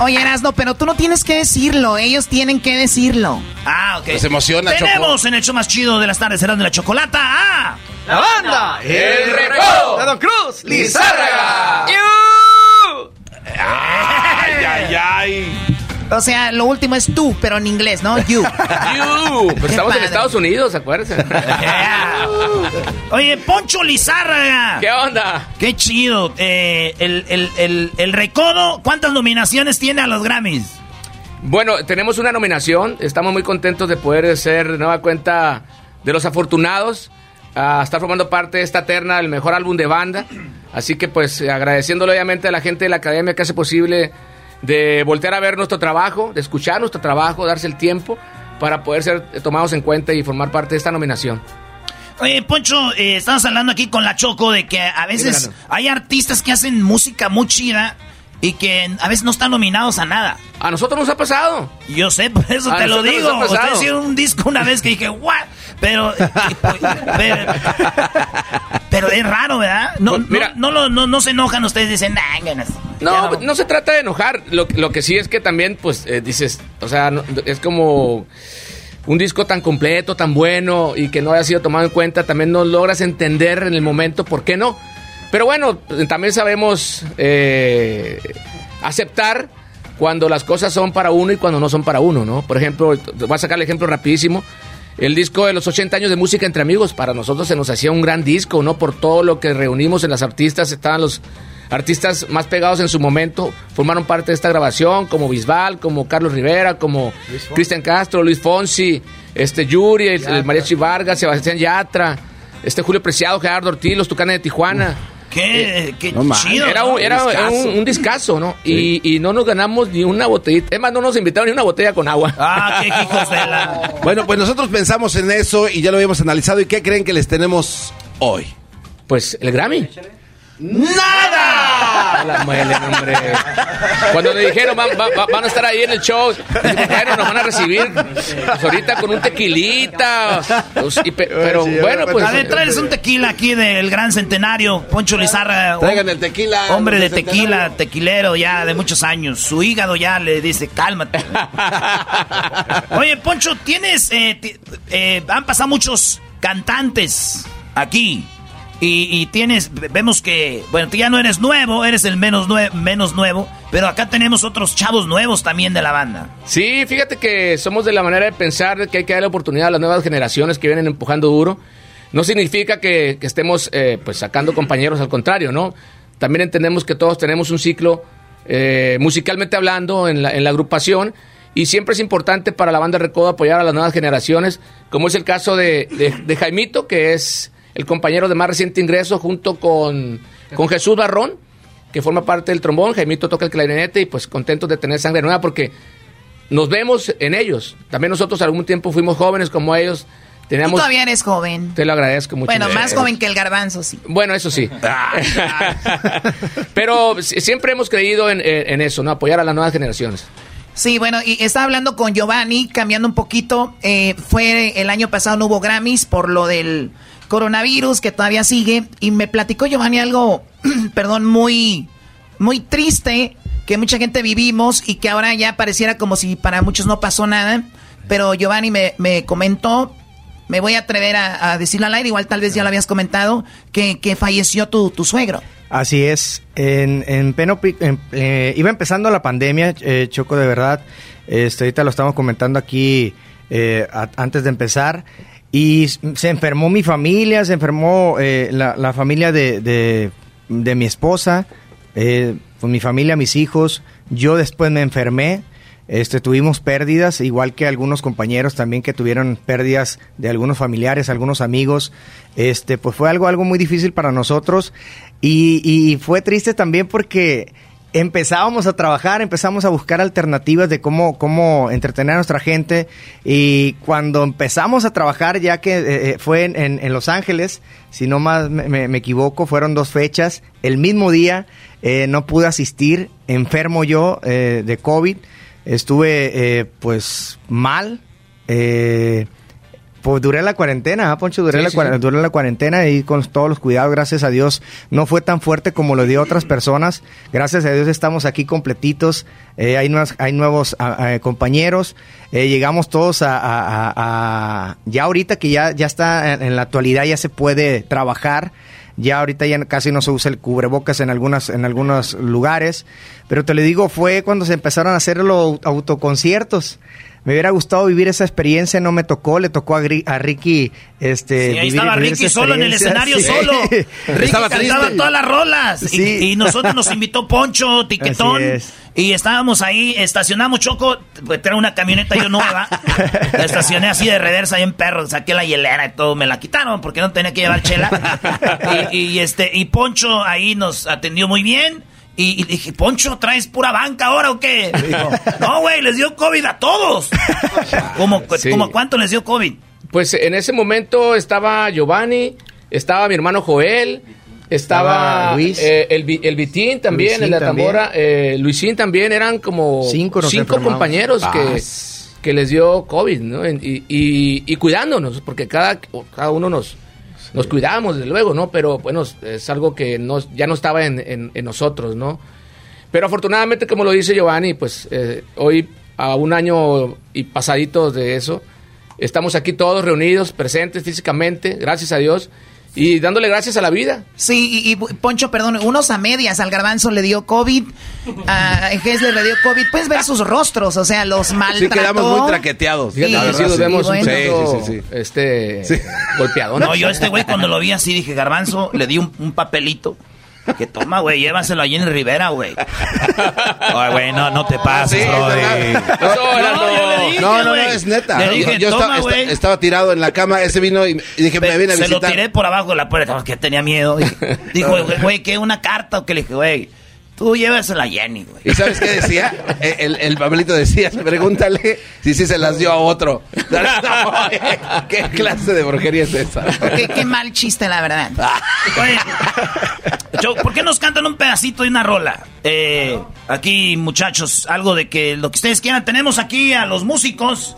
Oye, Erasno, pero tú no tienes que decirlo, ellos tienen que decirlo. Ah, ok. Se emociona, Tenemos en el show más chido de las tardes, Erasmo y la Chocolata, a... La banda, el recodo, de Don Cruz, Lizárraga. Ay, ay, ay. O sea, lo último es tú, pero en inglés, ¿no? You. You. Estamos en. Estados Unidos, acuérdense. Oye, Poncho Lizárraga. ¿Qué onda? Qué chido. Eh, el, el, el, el Recodo, ¿cuántas nominaciones tiene a los Grammys? Bueno, tenemos una nominación. Estamos muy contentos de poder ser de nueva cuenta de los afortunados a estar formando parte de esta terna del mejor álbum de banda. Así que pues agradeciéndole obviamente a la gente de la academia que hace posible de voltear a ver nuestro trabajo, de escuchar nuestro trabajo, darse el tiempo para poder ser tomados en cuenta y formar parte de esta nominación. Oye, Poncho, eh, estamos hablando aquí con la Choco de que a veces hay artistas que hacen música muy chida y que a veces no están nominados a nada. A nosotros nos ha pasado. Yo sé, por eso A te lo digo. nos ha pasado. un disco una vez que dije, ¿what? Pero, pero, pero es raro, ¿verdad? No, Pues, mira. no, no, no, no se enojan ustedes, dicen, nah, ganas". No, no se trata de enojar. Lo, lo que sí es que también, pues, eh, dices, o sea, no- es como un disco tan completo, tan bueno y que no haya sido tomado en cuenta, también no logras entender en el momento por qué no. Pero bueno, también sabemos eh, aceptar cuando las cosas son para uno y cuando no son para uno, ¿no? Por ejemplo, voy a sacar el ejemplo rapidísimo. El disco de los 80 años de música entre amigos, para nosotros se nos hacía un gran disco, ¿no? Por todo lo que reunimos en las artistas, estaban los artistas más pegados en su momento, formaron parte de esta grabación, como Bisbal, como Carlos Rivera, como Cristian Castro, Luis Fonsi, este Yuri, el, el Mariachi Vargas, Sebastián Yatra, este Julio Preciado, Gerardo Ortiz, los Tucanes de Tijuana. Qué, qué No más. chido. Era, un, era Discazo. un, un discazo, ¿no? Y, y no nos ganamos ni una botellita. Es más, no nos invitaron ni una botella con agua. Ah, qué hijos de la... Bueno, pues nosotros pensamos en eso y ya lo habíamos analizado. ¿Y qué creen que les tenemos hoy? Pues el Grammy. ¡Nada! La muele, hombre. Cuando le dijeron "Va- va- va- van a estar ahí en el show, bueno, nos van a recibir pues, ahorita con un tequilita. pues, y pe- pero bueno, pues. a ver, tráeles un tequila aquí del gran centenario, Poncho Lizarra. Traigan el tequila. Hombre de tequila, centenario. tequilero ya de muchos años. Su hígado ya le dice, cálmate. Oye, Poncho, tienes. eh, eh, han pasado muchos cantantes aquí. Y, tienes, vemos que, bueno, tú ya no eres nuevo, eres el menos, menos nuevo, pero acá tenemos otros chavos nuevos también de la banda. Sí, fíjate que somos de la manera de pensar que hay que dar la oportunidad a las nuevas generaciones que vienen empujando duro. No significa que, estemos eh, pues sacando compañeros, al contrario, ¿no? También entendemos que todos tenemos un ciclo eh, musicalmente hablando en la, en la agrupación y siempre es importante para la banda Recodo apoyar a las nuevas generaciones, como es el caso de, de Jaimito, que es el compañero de más reciente ingreso junto con, con Jesús Barrón, que forma parte del trombón, Jaimito toca el clarinete y pues contentos de tener sangre nueva porque nos vemos en ellos. También nosotros algún tiempo fuimos jóvenes como ellos. Teníamos, todavía eres joven. Te lo agradezco mucho. Bueno, más joven que el garbanzo, sí. Bueno, eso sí. Pero siempre hemos creído en, en, eso, ¿no? Apoyar a las nuevas generaciones. Sí, bueno, y estaba hablando con Giovanni, cambiando un poquito. Eh, fue el año pasado, no hubo Grammys por lo del coronavirus que todavía sigue. Y me platicó Giovanni algo, perdón, muy, muy triste que mucha gente vivimos y que ahora ya pareciera como si para muchos no pasó nada. Pero Giovanni me, me comentó, me voy a atrever a, decirlo al aire, igual tal vez ya lo habías comentado, que, que falleció tu, tu suegro. Así es, en, en eh, iba empezando la pandemia, eh, Choco, de verdad, este, ahorita lo estamos comentando aquí eh, antes de empezar, y se enfermó mi familia, se enfermó eh, la, familia de, de, mi esposa, eh, pues mi familia, mis hijos. Yo después me enfermé. Este, tuvimos pérdidas, igual que algunos compañeros también que tuvieron pérdidas de algunos familiares, algunos amigos. Este, pues fue algo, algo muy difícil para nosotros. Y, y fue triste también porque empezábamos a trabajar, empezamos a buscar alternativas de cómo, cómo entretener a nuestra gente y cuando empezamos a trabajar, ya que eh, eh, fue en, Los Ángeles, si no más me, equivoco, fueron dos fechas, el mismo día eh, no pude asistir, enfermo yo de COVID, estuve pues mal. Pues duré la cuarentena, ¿ah, Poncho? Duré, la, la cuarentena y con todos los cuidados, gracias a Dios. No fue tan fuerte como lo dio otras personas. Gracias a Dios estamos aquí completitos. Eh, hay, hay nuevos compañeros. Eh, llegamos todos a, Ya ahorita que ya, ya está en, la actualidad, ya se puede trabajar. Ya ahorita ya casi no se usa el cubrebocas en, algunas, en algunos lugares. Pero te lo digo, fue cuando se empezaron a hacer los autoconciertos me hubiera gustado vivir esa experiencia, no me tocó, le tocó a, Ricky este sí, ahí estaba Ricky solo en el escenario solo. Ricky estaba cantaba todas las rolas y, nosotros nos invitó Poncho, Tiquetón y estábamos ahí, estacionamos Choco, pues era una camioneta yo nueva. la estacioné así de reversa ahí en perro, saqué la hielera y todo, me la quitaron porque no tenía que llevar chela. y, este y Poncho ahí nos atendió muy bien. Y, dije, Poncho, ¿traes pura banca ahora o qué? no, güey, les dio COVID a todos. ¿Cómo, cuánto les dio COVID? Pues en ese momento estaba Giovanni, estaba mi hermano Joel, estaba, Luis, eh, el, el Vitín también, el de Tambora, eh, Luisín también, eran como cinco, compañeros que, ah, que les dio COVID, ¿no? Y, y, cuidándonos, porque cada, cada uno nos, nos cuidábamos, desde luego, ¿no? Pero bueno, es algo que no, ya no estaba en, en, nosotros, ¿no? Pero afortunadamente, como lo dice Giovanni, pues eh, hoy, a un año y pasaditos de eso, estamos aquí todos reunidos, presentes físicamente, gracias a Dios y dándole gracias a la vida. Sí, y, Poncho, perdón, unos a medias, al garbanzo le dio COVID, a Gessler le dio COVID, puedes ver sus rostros, o sea, los maltrató. Sí, quedamos muy traqueteados. Sí, sí, sí, vemos un sí, sí, este, golpeado. No, yo este güey cuando lo vi así dije, garbanzo, le di un, un papelito que toma, güey, llévaselo allí en Rivera, güey. Ay, güey, no, no te pases, no, no, no, es neta. Le dije, yo toma, estaba, estaba, tirado en la cama, ese vino y, dije, me viene a visitar. Se lo tiré por abajo de la puerta, porque tenía miedo. Dijo, güey, ¿qué? ¿Una carta? O que le dije, güey Tú llévasela a Jenny, güey. ¿Y sabes qué decía? El, el, papelito decía, pregúntale si sí se las dio a otro. ¿Qué clase de brujería es esa? Qué, mal chiste, la verdad. ¿por qué nos cantan un pedacito de una rola? Eh, aquí, muchachos, algo de que lo que ustedes quieran. Tenemos aquí a los músicos.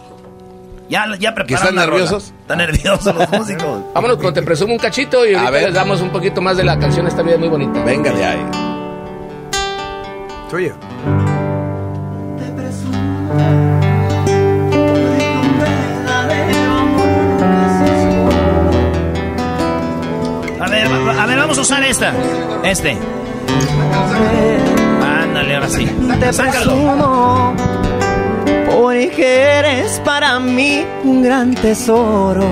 Ya, ya prepararon. ¿Están nerviosos? Están nerviosos los músicos. Vámonos, te presumo un cachito y ahorita a ver. les damos un poquito más de la canción. Esta vida muy bonita. Venga de ahí. Tuyo. A ver, a ver, vamos a usar esta. Este. Ándale, ahora sí. Te presumo porque eres para mí un gran tesoro.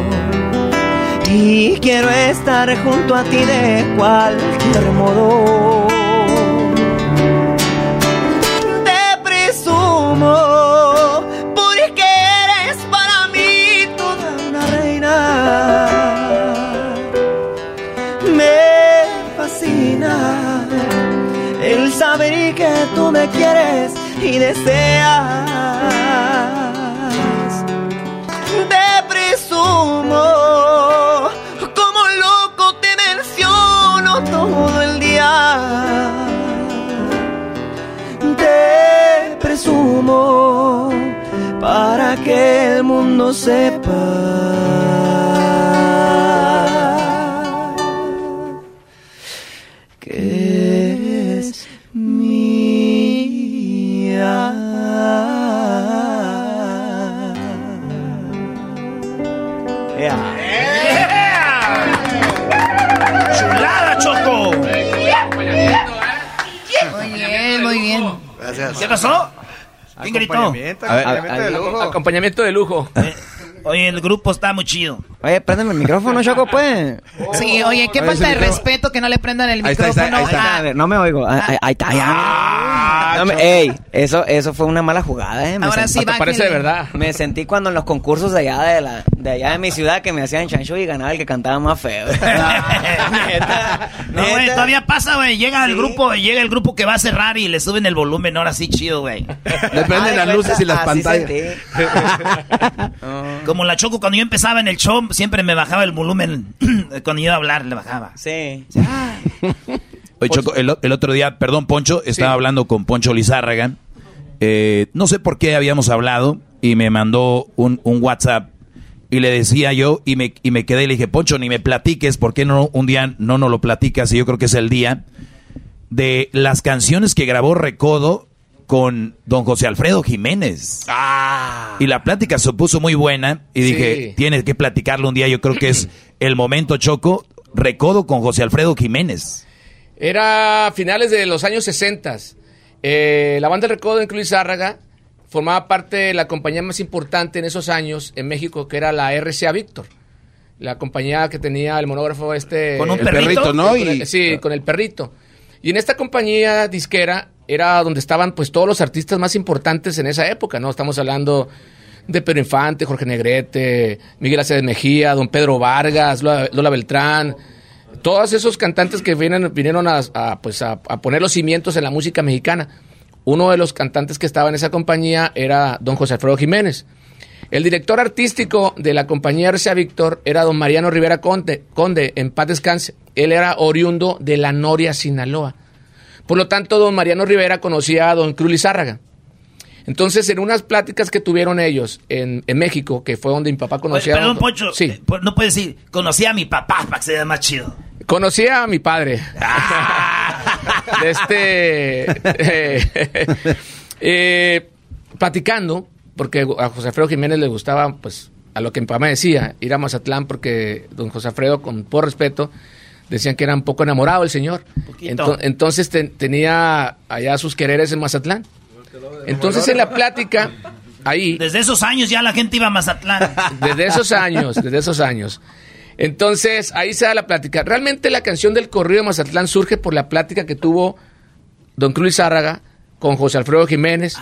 Y quiero estar junto a ti de cualquier modo. Quieres y deseas. Te presumo, como loco te menciono todo el día. Te presumo para que el mundo sepa bien. ¿Qué pasó? ¿Quién gritó? Acompañamiento, acompañamiento de lujo. Acompañamiento de lujo. Oye, el grupo está muy chido. Oye, préndeme el micrófono, Choco, pues. Sí, oye, qué falta de micrófono- respeto que no le prendan el Ahí está, ahí está, micrófono. ahí está. Ah, A ver, no me oigo. Ah, Ahí, ahí está, ya. No me- ey, eso, eso fue una mala jugada, ¿eh? Ahora sí, Hasta parece de verdad. Me sentí cuando en los concursos de allá de, la, de allá de mi ciudad que me hacían chancho y ganaba el que cantaba más feo. No, güey, todavía pasa, güey. Llega el grupo, llega el grupo que va a cerrar y le suben el volumen, ahora sí chido, güey. Le prenden las luces y las pantallas. sentí. Como la Choco, cuando yo empezaba en el show, siempre me bajaba el volumen. cuando yo iba a hablar, le bajaba. Sí. Oye, Choco, el otro día, perdón, Poncho, estaba hablando con Poncho Lizárraga. Eh, no sé por qué habíamos hablado y me mandó un, un WhatsApp y le decía yo y me, y me quedé y le dije, Poncho, ni me platiques, ¿por qué no un día no nos lo platicas? Y yo creo que es el día de las canciones que grabó Recodo con don José Alfredo Jiménez. Y la plática se puso muy buena y dije, Sí. tienes que platicarlo un día, yo creo que es el momento, Choco, Recodo con José Alfredo Jiménez. Era finales de los años 60. Eh, la banda de Recodo en Cruz Zárraga formaba parte de la compañía más importante en esos años en México, que era la RCA Víctor. La compañía que tenía el monógrafo este... ¿Con un el perrito? perrito, ¿no? Con Y- el- sí, con el perrito. Y en esta compañía disquera era donde estaban pues todos los artistas más importantes en esa época, ¿no? Estamos hablando de Pedro Infante, Jorge Negrete, Miguel Aceves Mejía, don Pedro Vargas, Lola, Beltrán, todos esos cantantes que vinieron a, pues a poner los cimientos en la música mexicana. Uno de los cantantes que estaba en esa compañía era don José Alfredo Jiménez. El director artístico de la compañía RCA Víctor era don Mariano Rivera Conde, Conde, en paz descanse. Él era oriundo de La Noria, Sinaloa. Por lo tanto, don Mariano Rivera conocía a don Cruz Lizárraga. Entonces, en unas pláticas que tuvieron ellos en, en México, que fue donde mi papá conocía... perdón, Poncho. Sí. eh, no puedes decir, conocí a mi papá para que sea más chido. Conocí a mi padre. de este. eh, eh, platicando, porque a José Alfredo Jiménez le gustaba, pues, a lo que mi papá me decía, ir a Mazatlán, porque don José Alfredo, con por respeto, decían que era un poco enamorado el señor. Ento- entonces te- tenía allá sus quereres en Mazatlán. Entonces en la plática, ahí. Desde esos años ya la gente iba a Mazatlán. Desde esos años, desde esos años. Entonces, ahí se da la plática. Realmente la canción del corrido de Mazatlán surge por la plática que tuvo don Cruz Zárraga con José Alfredo Jiménez.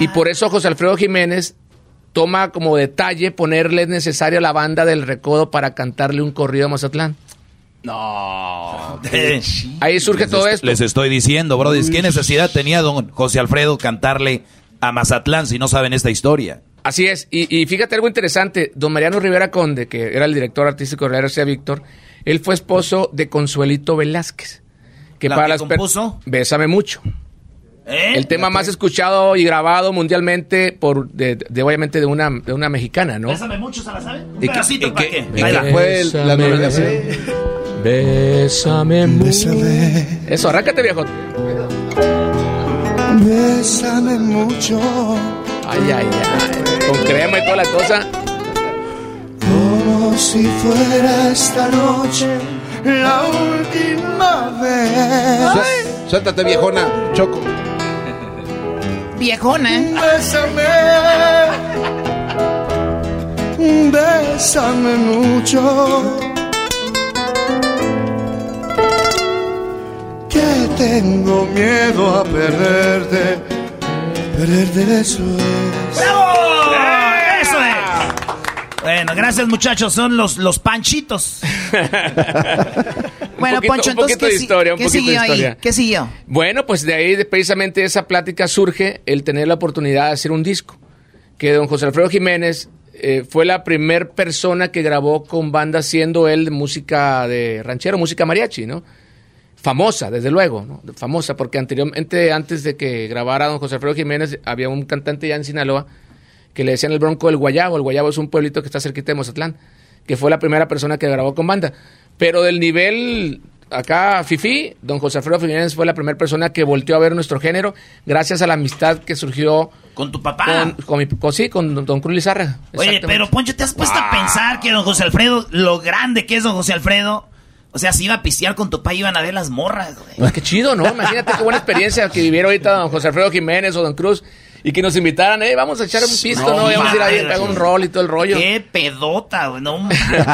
Y por eso José Alfredo Jiménez toma como detalle ponerle necesario a la banda del recodo para cantarle un corrido a Mazatlán. No. Ahí surge Les todo est- esto. Les estoy diciendo, brother, ¿qué necesidad tenía don José Alfredo cantarle a Mazatlán si no saben esta historia? Así es, y, y fíjate algo interesante, don Mariano Rivera Conde, que era el director artístico de la RCA Víctor, él fue esposo de Consuelito Velázquez. Que ¿La para que las compuso? Bésame mucho. ¿Eh? El tema más escuchado y grabado mundialmente por de, de- obviamente de una, de una mexicana, ¿no? Bésame mucho, ¿se la sabe? Un ¿Y pedacito para qué- fue el- la? Bésame mucho. Eso, arráncate, viejo. Bésame mucho, Ay, ay, ay. Con crema y toda la cosa. como si fuera esta noche la última vez. Sué- Suéltate, viejona, Choco. Viejona. Bésame, bésame mucho. Que tengo miedo a perderte, perderte eso es. ¡Bravo! Bueno, gracias muchachos, son los, los panchitos. Bueno, poquito- Poncho, un poquito entonces, de ¿qué, si- historia, un qué poquito de siguió ahí? historia. ¿Qué siguió? Bueno, pues de ahí de precisamente esa plática surge el tener la oportunidad de hacer un disco. Que don José Alfredo Jiménez eh, fue la primer persona que grabó con banda siendo él de música de ranchero, música mariachi, ¿no? Famosa, desde luego, ¿no? Famosa, porque anteriormente, antes de que grabara don José Alfredo Jiménez, había un cantante ya en Sinaloa que le decían el Bronco del Guayabo. El Guayabo es un pueblito que está cerquita de Mozatlán, que fue la primera persona que grabó con banda. Pero del nivel acá, Fifi, don José Alfredo Jiménez fue la primera persona que volteó a ver nuestro género gracias a la amistad que surgió con tu papá. Con, con mi- con- sí, con don- don Cruz Lizárraga. Oye, pero Poncho, ¿te has puesto a pensar que don José Alfredo, lo grande que es don José Alfredo? O sea, si iba a pistear con tu papá, iban a ver las morras, güey. Pues qué chido, ¿no? Imagínate qué buena experiencia que viviera ahorita don José Alfredo Jiménez o don Cruz y que nos invitaran, eh, vamos a echar un pisto, ¿no? Y vamos a ir ahí, pegar un rol y todo el rollo. Qué pedota, güey, no manches.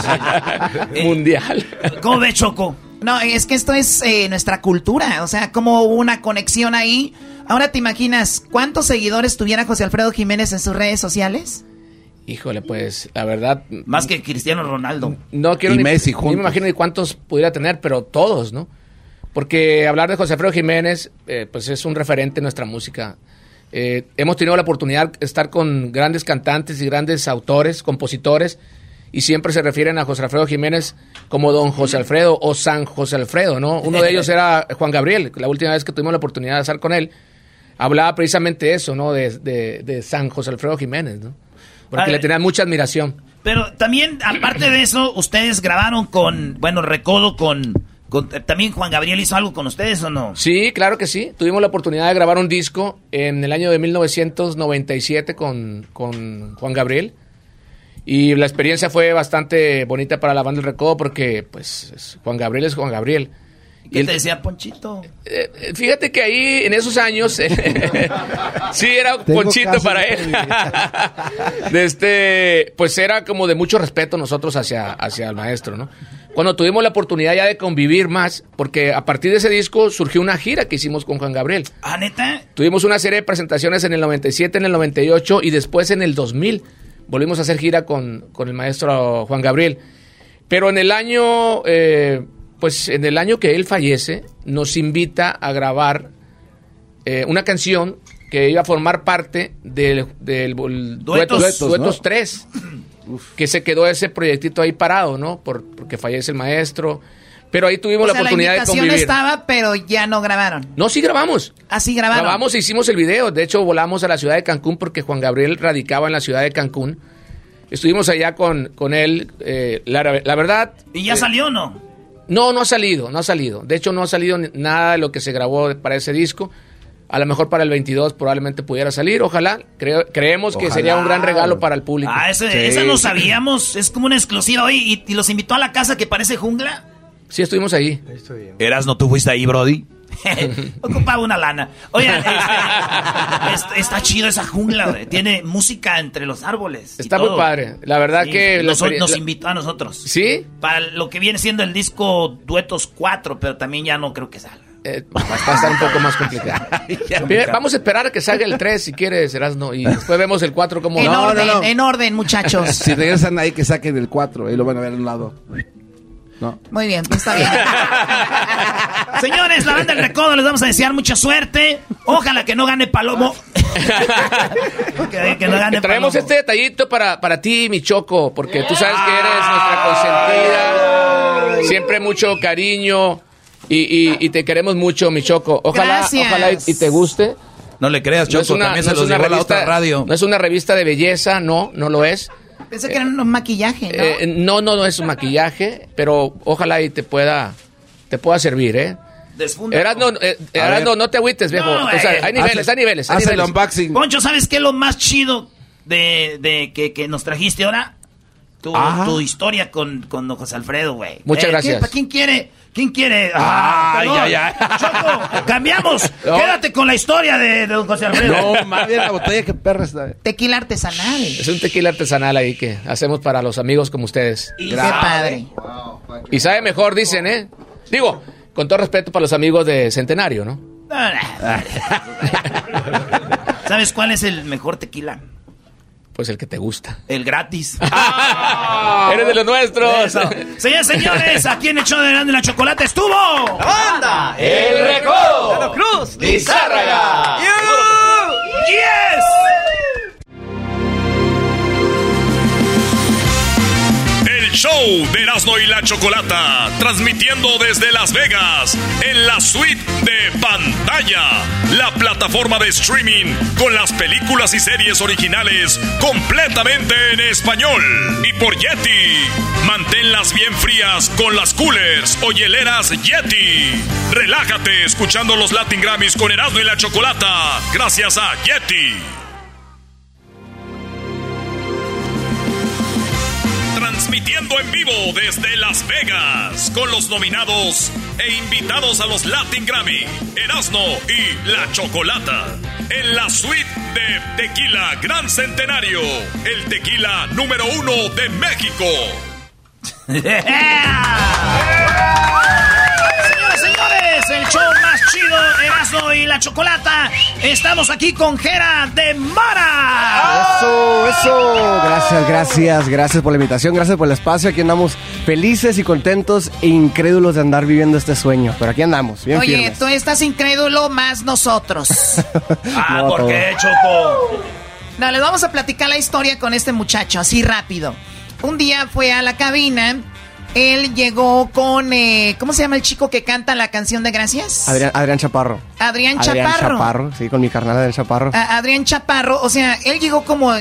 Mundial. ¿Cómo ves, Choco? No, es que esto es eh, nuestra cultura, o sea, como hubo una conexión ahí. Ahora te imaginas, ¿cuántos seguidores tuviera José Alfredo Jiménez en sus redes sociales? Híjole, pues, la verdad. Más que Cristiano Ronaldo. No quiero Y ni, Messi ni juntos. me imagino ni cuántos pudiera tener, pero todos, ¿no? Porque hablar de José Alfredo Jiménez, eh, pues es un referente en nuestra música. Eh, hemos tenido la oportunidad de estar con grandes cantantes y grandes autores, compositores, y siempre se refieren a José Alfredo Jiménez como don José Alfredo o San José Alfredo, ¿no? Uno de ellos era Juan Gabriel, la última vez que tuvimos la oportunidad de estar con él, hablaba precisamente eso, ¿no? De, de- de San José Alfredo Jiménez, ¿no? Porque le tenían mucha admiración. Pero también, aparte de eso, ustedes grabaron con, bueno, Recodo con, también Juan Gabriel hizo algo con ustedes o no? Sí, claro que sí. Tuvimos la oportunidad de grabar un disco en el año de 1997 con, con Juan Gabriel. Y la experiencia fue bastante bonita para la banda del Recodo porque, pues, es- Juan Gabriel es Juan Gabriel. ¿Qué él- te decía Ponchito? eh, eh, fíjate que ahí, en esos años, sí era Tengo ponchito para él. de este, pues era como de mucho respeto nosotros hacia, hacia el maestro, ¿no? cuando tuvimos la oportunidad ya de convivir más, porque a partir de ese disco surgió una gira que hicimos con Juan Gabriel. ¿Ah, neta? Tuvimos una serie de presentaciones en el 97, en el 98 y después en el 2000 volvimos a hacer gira con, con el maestro Juan Gabriel. Pero en el año, eh, pues en el año que él fallece, nos invita a grabar eh, una canción que iba a formar parte del, duetos, duetos, duetos 3. Que se quedó ese proyectito ahí parado, ¿no? Por, porque fallece el maestro. Pero ahí tuvimos o sea, la oportunidad la de convivir. estaba, pero ya no grabaron. No, sí grabamos. Ah, sí grabaron. Grabamos e hicimos el video. De hecho, volamos a la ciudad de Cancún porque Juan Gabriel radicaba en la ciudad de Cancún. Estuvimos allá con, con él, eh, la, verdad... ¿Y ya salió o no? No, no ha salido, no ha salido. De hecho, no ha salido nada de lo que se grabó para ese disco. A lo mejor para el 22 probablemente pudiera salir. Ojalá. Creo- creemos que sería un gran regalo para el público. Ah, ese, esa no sabíamos. Es como una exclusiva. Oye, ¿y, y los invitó a la casa que parece jungla? Sí, estuvimos ahí. Eras, ¿no tú fuiste ahí, Brody? Ocupaba una lana. Oigan, este, es- está chido esa jungla, güey. Tiene música entre los árboles. Está muy padre. La verdad Sí, que... nos, invitó a nosotros. ¿Sí? Para lo que viene siendo el disco Duetos 4, pero también ya no creo que salga. Eh, va a estar un poco más complicado. Primero, Vamos a esperar a que salga el 3 si quieres, Erasno, y después vemos el 4 como... En orden, en orden, muchachos. Si regresan ahí, que saquen el 4 y lo van a ver a un lado. No. Muy bien, pues está bien. Señores, la banda del Recodo les vamos a desear mucha suerte. Ojalá que no gane Palomo. que, que no gane Traemos Palomo. este detallito para, para ti, mi Choco, porque tú sabes que eres nuestra consentida. Siempre mucho cariño y, y- y te queremos mucho, mi Choco. Ojalá, Gracias. ojalá y, y te guste. No le creas, Choco, No es una, también no se es los llevó la revista, otra radio. no es una revista de belleza, no, no lo es. Pensé que era un maquillaje, ¿no? Eh, no, no, no es un maquillaje, pero ojalá y te pueda, te pueda servir, ¿eh? Erasno, eh, Erasno, no te agüites, viejo. No, O sea, eh, hay niveles, hace- hay niveles. hay hace el unboxing. Poncho, ¿sabes qué es lo más chido de, de que, que nos trajiste ahora? tu, Ah. tu historia con, con José Alfredo, güey. Muchas Eh, gracias. ¿quién, ¿Quién quiere? ¿Quién quiere? Ah, ay, ay, ay. Choco, cambiamos. No. Quédate con la historia de, de don José Alfredo. No, más bien la botella que perra está. Tequila artesanal. Es un tequila artesanal ahí que hacemos para los amigos como ustedes. Qué padre. Y sabe mejor, dicen, ¿eh? Digo, con todo respeto para los amigos de Centenario, ¿no? ¿Sabes cuál es el mejor tequila? Pues el que te gusta. El gratis. Eres de los nuestros. Señores, señores, aquí en el show de Grande la Chocolate estuvo. ¡Banda! El Recodo. Cruz! Lizárraga. ¡Yes! Show de Erasmo y la Chocolata, transmitiendo desde Las Vegas, en la suite de pantalla, la plataforma de streaming con las películas y series originales completamente en español. Y por Yeti, manténlas bien frías con las coolers o hieleras Yeti. Relájate escuchando los Latin Grammys con Erasmo y la Chocolata, gracias a Yeti. Transmitiendo en vivo desde Las Vegas con los nominados e invitados a los Latin Grammy, Erasmo y La Chocolata. En la suite de Tequila Gran Centenario, el tequila número uno de México. Señoras, señores, el show más chido, Erasmo y la Chocolata. Estamos aquí con Jera de Mara. Eso, eso. Gracias, gracias, gracias por la invitación, gracias por el espacio. Aquí andamos felices y contentos e incrédulos de andar viviendo este sueño. Pero aquí andamos, bien Oye, firmes. tú estás incrédulo más nosotros. Ah, No, ¿por todo. qué, Choco? No, les vamos a platicar la historia con este muchacho, así rápido. Un día fue a la cabina, él llegó con, eh, ¿cómo se llama el chico que canta la canción de Gracias? Adrián, Adrián Chaparro. Adrián Adrián Chaparro. Chaparro, sí, con mi carnal Adrián Chaparro. A- Adrián Chaparro, o sea, él llegó como,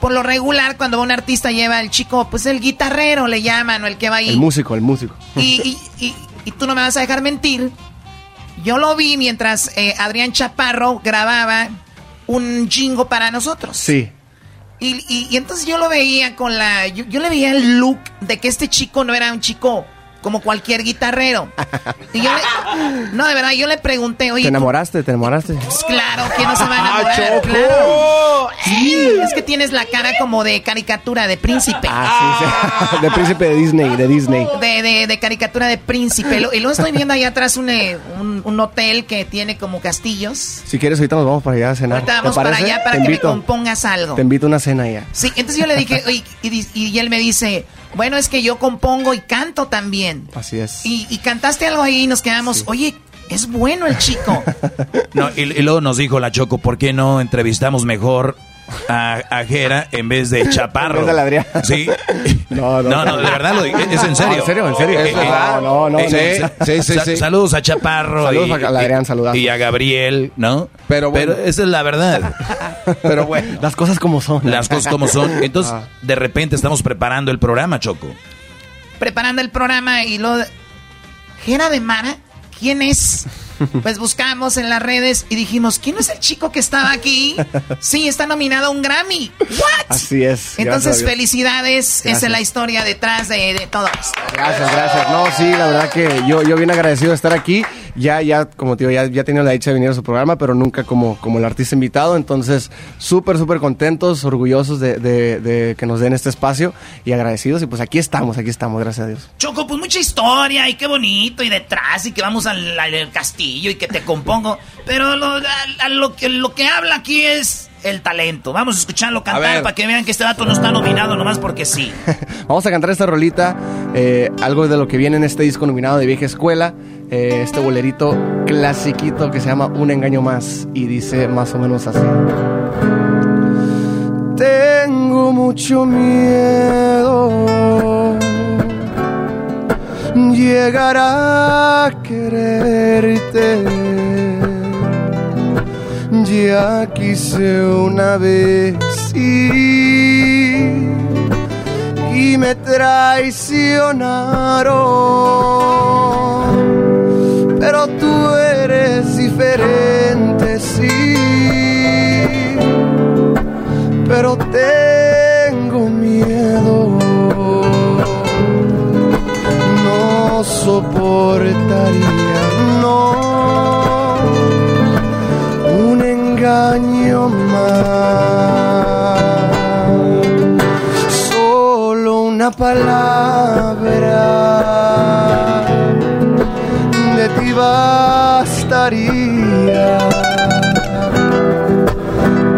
por lo regular, cuando un artista lleva al chico, pues el guitarrero le llaman, o el que va ahí. El músico, el músico. Y, y- y- y tú no me vas a dejar mentir. Yo lo vi mientras eh, Adrián Chaparro grababa un jingo para nosotros. Sí. Y, y- y entonces yo lo veía con la... Yo, yo le veía el look de que este chico no era un chico como cualquier guitarrero. Y yo le- no, de verdad, yo le pregunté, oye... ¿Te ¿tú- enamoraste? ¿Te enamoraste? pues claro, ¿quién no se va a enamorar? Choco. Claro. Sí, es que tienes la cara como de caricatura de príncipe. Ah, sí, sí. De príncipe de Disney, de Disney. De, de- de caricatura de príncipe. Lo- Y luego estoy viendo allá atrás un, eh, un, un hotel que tiene como castillos. Si quieres, ahorita nos vamos para allá a cenar. Ahorita ¿Te vamos para allá para Te que invito. me compongas algo. Te invito a una cena ya. Sí, entonces yo le dije, oye, y, di- y él me dice, bueno, es que yo compongo y canto también. Así es. Y, y cantaste algo ahí y nos quedamos, oye, es bueno el chico. No, y, y luego nos dijo la Choco, ¿por qué no entrevistamos mejor a, a Jera en vez de Chaparro? En vez del Adrián. Sí. No, No, no, de verdad lo digo, es en serio. ¿En serio? ¿En serio? Eh, eh, No, no, no, eh, no. sa- Sí, sí, sa- sí. Saludos a Chaparro. Saludos y- a Adrián, y- a Gabriel, ¿no? Pero bueno. esa es la verdad. Pero bueno. Las cosas como son. Las cosas como son. Entonces, Ah. de repente estamos preparando el programa, Choco. Preparando el programa y lo... Jera de Mara, ¿quién es? Pues buscamos en las redes y dijimos, ¿quién es el chico que estaba aquí? Sí, está nominado a un Grammy. ¿What? Así es. Entonces, felicidades. Esa es la historia detrás de, de todo esto. Gracias, gracias. No, sí, la verdad que yo, yo bien agradecido de estar aquí. Ya, ya, como te digo, ya, ya he tenido la dicha de venir a su programa, pero nunca como, como el artista invitado. Entonces, súper, súper contentos, orgullosos de, de- de que nos den este espacio y agradecidos. Y pues aquí estamos, aquí estamos, gracias a Dios. Choco, pues mucha historia y qué bonito y detrás y que vamos al, castillo y que te compongo. Pero lo, a- a lo, que, lo que habla aquí es el talento. Vamos a escucharlo cantar para que vean que este dato no está nominado nomás porque sí. Vamos a cantar esta rolita, eh, algo de lo que viene en este disco nominado de Vieja Escuela, eh, este bolerito clasiquito que se llama Un Engaño Más y dice más o menos así. Tengo mucho miedo llegar a quererte. Ya quise una vez y, y me traicionaron pero tú eres diferente, sí. Pero tengo miedo, no soportaría, no, un engaño más, solo una palabra ti bastaría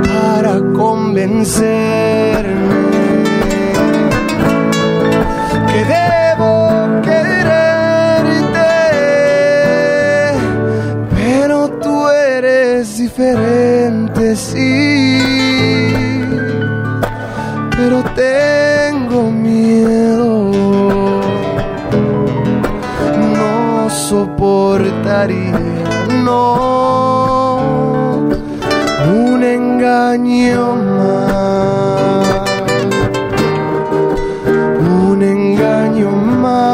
para convencerme que debo quererte, pero tú eres diferente, sí, pero tengo soportaría, no, un engaño más un engaño más.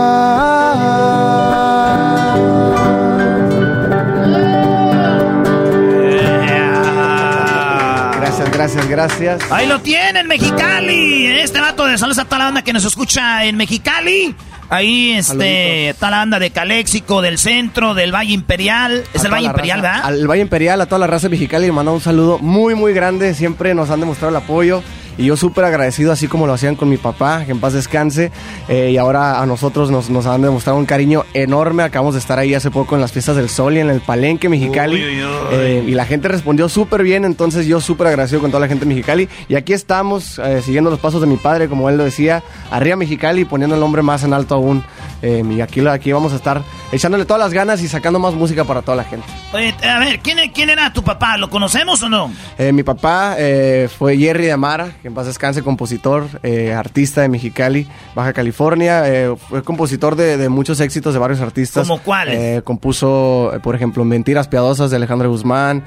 Gracias, gracias, gracias. Ahí lo tienen, Mexicali. Este vato de saludos a toda la banda que nos escucha en Mexicali. Ahí, este, toda la banda de Caléxico, del centro, del Valle Imperial. Es A el Valle Imperial, raza- ¿verdad? Al Valle Imperial, a toda la raza mexicana le mando un saludo muy, muy grande. Siempre nos han demostrado el apoyo. Y yo súper agradecido, así como lo hacían con mi papá, que en paz descanse. Eh, y ahora a nosotros nos, nos han demostrado un cariño enorme. Acabamos de estar ahí hace poco en las fiestas del sol y en el Palenque Mexicali. Uy, uy, uy. Eh, y la gente respondió súper bien, entonces yo súper agradecido con toda la gente de Mexicali. Y aquí estamos, eh, siguiendo los pasos de mi padre, como él lo decía, arriba Mexicali, poniendo el nombre más en alto aún. Eh, y aquí, aquí vamos a estar echándole todas las ganas y sacando más música para toda la gente. Oye, a ver, ¿quién, ¿quién era tu papá? ¿Lo conocemos o no? Eh, mi papá eh, fue Jerry de Amara, que en paz descanse, compositor, eh, artista de Mexicali, Baja California. eh, fue compositor de, de muchos éxitos de varios artistas. ¿Cómo cuáles? Eh, compuso, por ejemplo, Mentiras Piadosas de Alejandro Guzmán,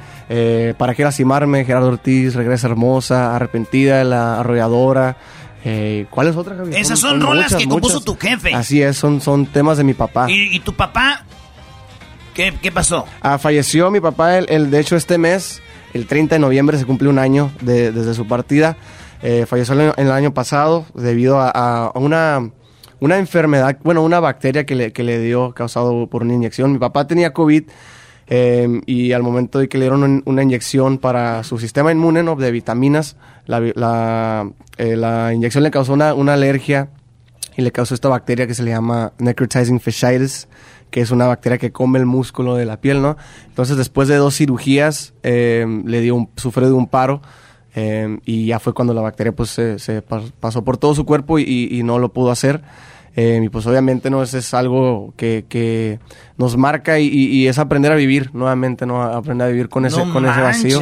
Para qué lastimarme, Gerardo Ortiz, Regresa Hermosa, Arrepentida, La Arrolladora. Eh, ¿Cuáles otras? Esas son rolas que compuso tu jefe. Así es, son, son temas de mi papá. ¿Y, y tu papá? ¿Qué, qué pasó? Ah, falleció mi papá, el, el- de hecho este mes, el 30 de noviembre se cumple un año de- desde su partida. Eh, falleció el, año- el año pasado debido a, a una, una enfermedad, bueno, una bacteria que le, que le dio causado por una inyección. Mi papá tenía COVID eh, y al momento de que le dieron un- una inyección para su sistema inmune ¿no? de vitaminas, eh, la inyección le causó una, una alergia y le causó esta bacteria que se le llama necrotizing fasciitis, que es una bacteria que come el músculo de la piel, ¿no? Entonces, después de dos cirugías, eh, le dio un, sufrió de un paro eh, y ya fue cuando la bacteria pues se, se pa- pasó por todo su cuerpo y no lo pudo hacer. Eh, y pues obviamente no es, es algo que, que nos marca y, es aprender a vivir nuevamente, ¿no? Aprender a vivir con ese, No con ese vacío.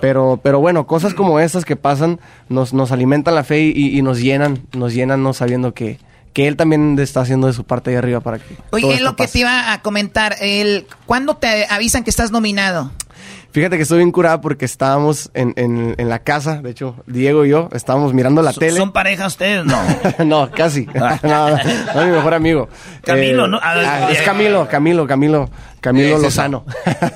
Pero, pero bueno, cosas como estas que pasan nos, nos alimentan la fe y, y nos llenan, nos llenan no sabiendo que, que él también está haciendo de su parte ahí arriba para que. todo Oye, es esto lo que pase. te iba a comentar. El, ¿Cuándo te avisan que estás nominado? Fíjate que estoy bien curada porque estábamos en, en, en la casa, de hecho, Diego y yo estábamos mirando la ¿Son- tele. ¿Son pareja ustedes? No. no, casi. no, no, no, es mi mejor amigo. Camilo, ¿no? Ah, Ah, es eh, Camilo, Camilo, Camilo, Camilo Es. Lozano.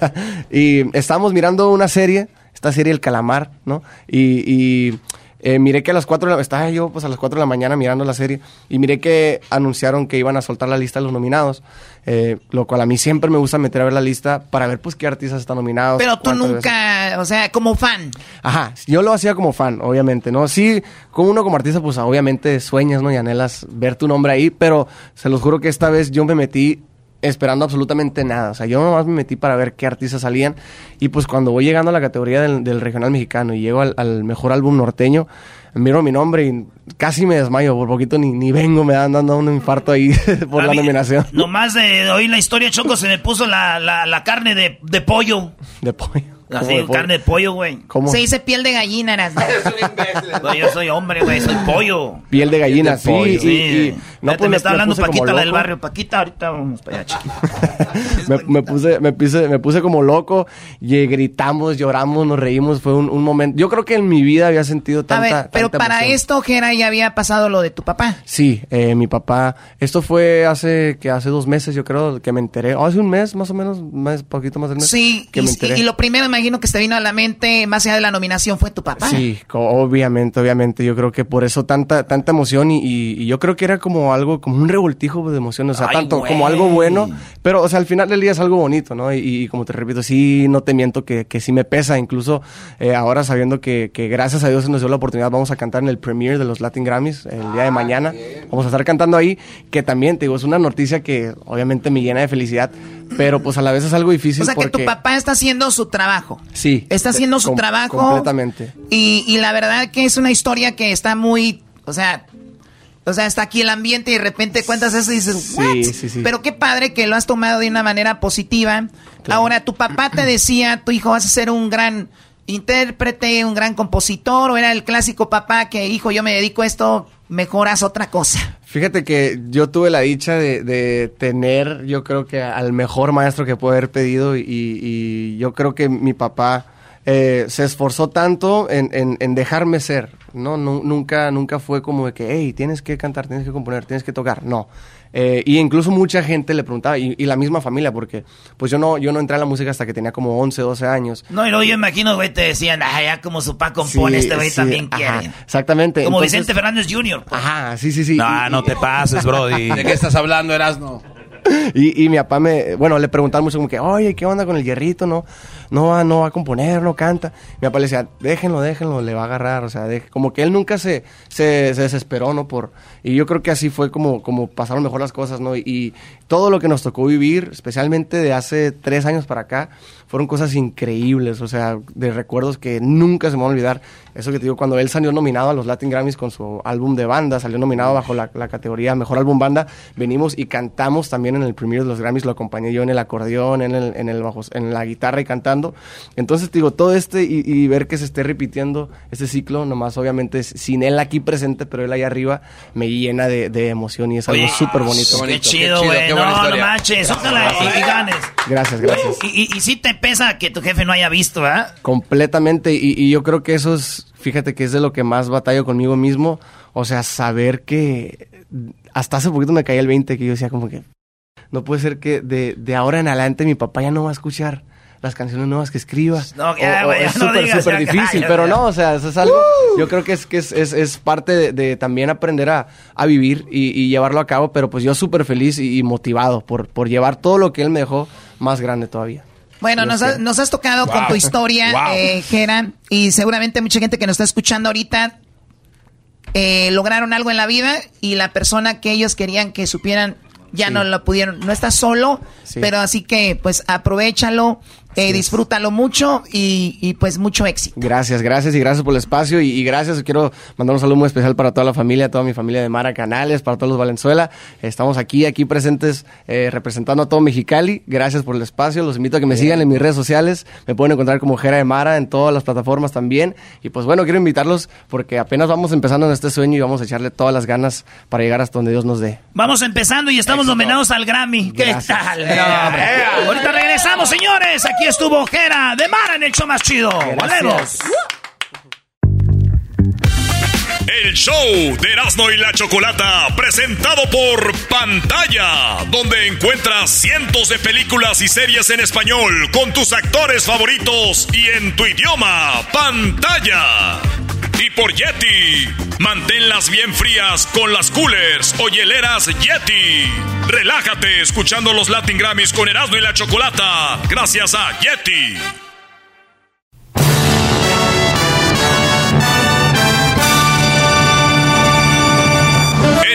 y estábamos mirando una serie, esta serie El Calamar, ¿no? Y, y, eh, miré que a las 4 de la estaba yo pues a las 4 de la mañana mirando la serie y miré que anunciaron que iban a soltar la lista de los nominados, eh, lo cual a mí siempre me gusta meter a ver la lista para ver pues qué artistas están nominados. Pero tú veces. nunca, o sea, como fan. Ajá, yo lo hacía como fan, obviamente, ¿no? Sí, como uno como artista, pues obviamente sueñas, ¿no? Y anhelas ver tu nombre ahí, pero se los juro que esta vez yo me metí esperando absolutamente nada. O sea, yo nomás me metí para ver qué artistas salían. Y pues cuando voy llegando a la categoría del, del regional mexicano y llego al, al mejor álbum norteño, miro mi nombre y casi me desmayo. Por poquito ni, ni vengo, me dan dando un infarto ahí por A la mí, nominación Nomás de oír la historia, Choco, se me puso la, la, la carne de, de pollo. de pollo. Carne de pollo, güey. ¿Cómo? Se dice piel de gallina, Erasmo. No, yo soy hombre, güey, soy pollo. Piel de gallina, sí. pollo. y- Sí. y- no, pues me está hablando Paquita, la del barrio. Paquita, ahorita vamos para allá, chiquito. me, me puse, me, puse, me puse como loco y gritamos, lloramos, nos reímos. Fue un, un momento. Yo creo que en mi vida había sentido A tanta. ver, pero tanta para emoción. esto, Jera, ya había pasado lo de tu papá. Sí, eh, mi papá. Esto fue hace que hace dos meses, yo creo, que me enteré. Oh, hace un mes, más o menos, más poquito más del mes. Sí, que y, me enteré. y- y lo primero, me imagino que te vino a la mente, más allá de la nominación, fue tu papá. Sí, obviamente, obviamente. Yo creo que por eso tanta, tanta emoción y, y- y yo creo que era como algo, como un revoltijo de emociones. O sea, Ay, tanto güey. como algo bueno, pero, o sea, al final del día es algo bonito, ¿no? Y, y como te repito, sí, no te miento que, que sí me pesa. Incluso eh, ahora sabiendo que, que gracias a Dios se nos dio la oportunidad, vamos a cantar en el premiere de los Latin Grammys el día de mañana. Vamos a estar cantando ahí, que también, te digo, es una noticia que obviamente me llena de felicidad, pero pues a la vez es algo difícil O sea, que porque... tu papá está haciendo su trabajo. Sí. Está haciendo su Com- trabajo. Completamente. Y, y la verdad que es una historia que está muy, o sea, o sea, está aquí el ambiente y de repente cuentas eso y dices, ¿what? Sí, sí, sí. Pero qué padre que lo has tomado de una manera positiva. Ahora, tu papá te decía, tu hijo vas a ser un gran intérprete, un gran compositor, o era el clásico papá que, hijo, yo me dedico a esto, mejoras otra cosa. Fíjate que yo tuve la dicha de, tener, yo creo que al mejor maestro que puedo haber pedido y, y yo creo que mi papá eh, se esforzó tanto en, en- en dejarme ser, ¿no? Nu- nunca, nunca fue como de que, hey, tienes que cantar, tienes que componer, tienes que tocar, no. Eh, y incluso mucha gente le preguntaba, y, y la misma familia, porque pues yo no, yo no entré a la música hasta que tenía como 11, 12 años. No, y luego yo imagino, güey, te decían, ah, ya como su pa compone, Sí, este güey sí, también ajá, quiere. Exactamente. Como entonces- Vicente Fernández Jr. pues. Ajá, sí, sí, sí. No, no te pases, brody. ¿De qué estás hablando, Erasno? Y, y mi papá me, bueno, le preguntaban mucho como que, oye, ¿qué onda con el hierrito? No, no va, no va a componer, no canta. Mi papá le decía, déjenlo, déjenlo, le va a agarrar, o sea, deje- como que él nunca se, se, se desesperó, ¿no? Por, y yo creo que así fue como, como pasaron mejor las cosas, ¿no? Y, todo lo que nos tocó vivir, especialmente de hace tres años para acá, fueron cosas increíbles, o sea, de recuerdos que nunca se me van a olvidar. Eso que te digo, cuando él salió nominado a los Latin Grammys con su álbum de banda, salió nominado bajo la, categoría Mejor Álbum Banda, venimos y cantamos también en el premiere de los Grammys, lo acompañé yo en el acordeón, en, el, en, el bajo, en la guitarra y cantando. Entonces, te digo, todo este y, y ver que se esté repitiendo este ciclo, nomás obviamente sin él aquí presente, pero él ahí arriba, me llena de, de emoción y es algo súper bonito. Qué chido, güey. No, no manches, ojalá y, ganes. Gracias, gracias. Y, y, y sí te pesa que tu jefe no haya visto, ¿verdad? Completamente, y, y yo creo que eso es, fíjate que es de lo que más batallo conmigo mismo, o sea, saber que hasta hace poquito me caía el 20, que yo decía como que no puede ser que de, de ahora en adelante mi papá ya no va a escuchar las canciones nuevas que escriba. No, ya, O- o güey, ya es no súper, digas, súper ya, difícil, ya, pero ya. no, o sea, eso es algo, yo creo que es, que es, es, es parte de, de también aprender a, a vivir y, y llevarlo a cabo, pero pues yo súper feliz y, y motivado por, por llevar todo lo que él me dejó más grande todavía. Bueno, nos, ha- quiera. nos has tocado con tu historia, Wow. eh, y seguramente mucha gente que nos está escuchando ahorita eh, lograron algo en la vida y la persona que ellos querían que supieran ya Sí. no lo pudieron. No estás solo, Sí. pero así que pues aprovechalo, eh, disfrútalo mucho y, y, pues mucho éxito. Gracias, gracias y gracias por el espacio y, y gracias. Quiero mandar un saludo muy especial para toda la familia, toda mi familia de Mara Canales, para todos los Valenzuela. Estamos aquí, aquí presentes eh, representando a todo Mexicali. Gracias por el espacio. Los invito a que me sigan en mis redes sociales. Me pueden encontrar como Jera de Mara en todas las plataformas también. Y pues bueno, quiero invitarlos porque apenas vamos empezando en este sueño y vamos a echarle todas las ganas para llegar hasta donde Dios nos dé. Vamos empezando y estamos nominados al Grammy. ¿Qué tal? No, hombre. Ahorita regresamos, señores. Aquí estuvo Jera de Mara en el show más chido. Volvemos. El show de Erasmo y la Chocolata, presentado por Pantalla, donde encuentras cientos de películas y series en español con tus actores favoritos y en tu idioma, Pantalla. Y por Yeti, manténlas bien frías con las coolers o hieleras Yeti. Relájate escuchando los Latin Grammys con Erasmo y la Chocolata, gracias a Yeti.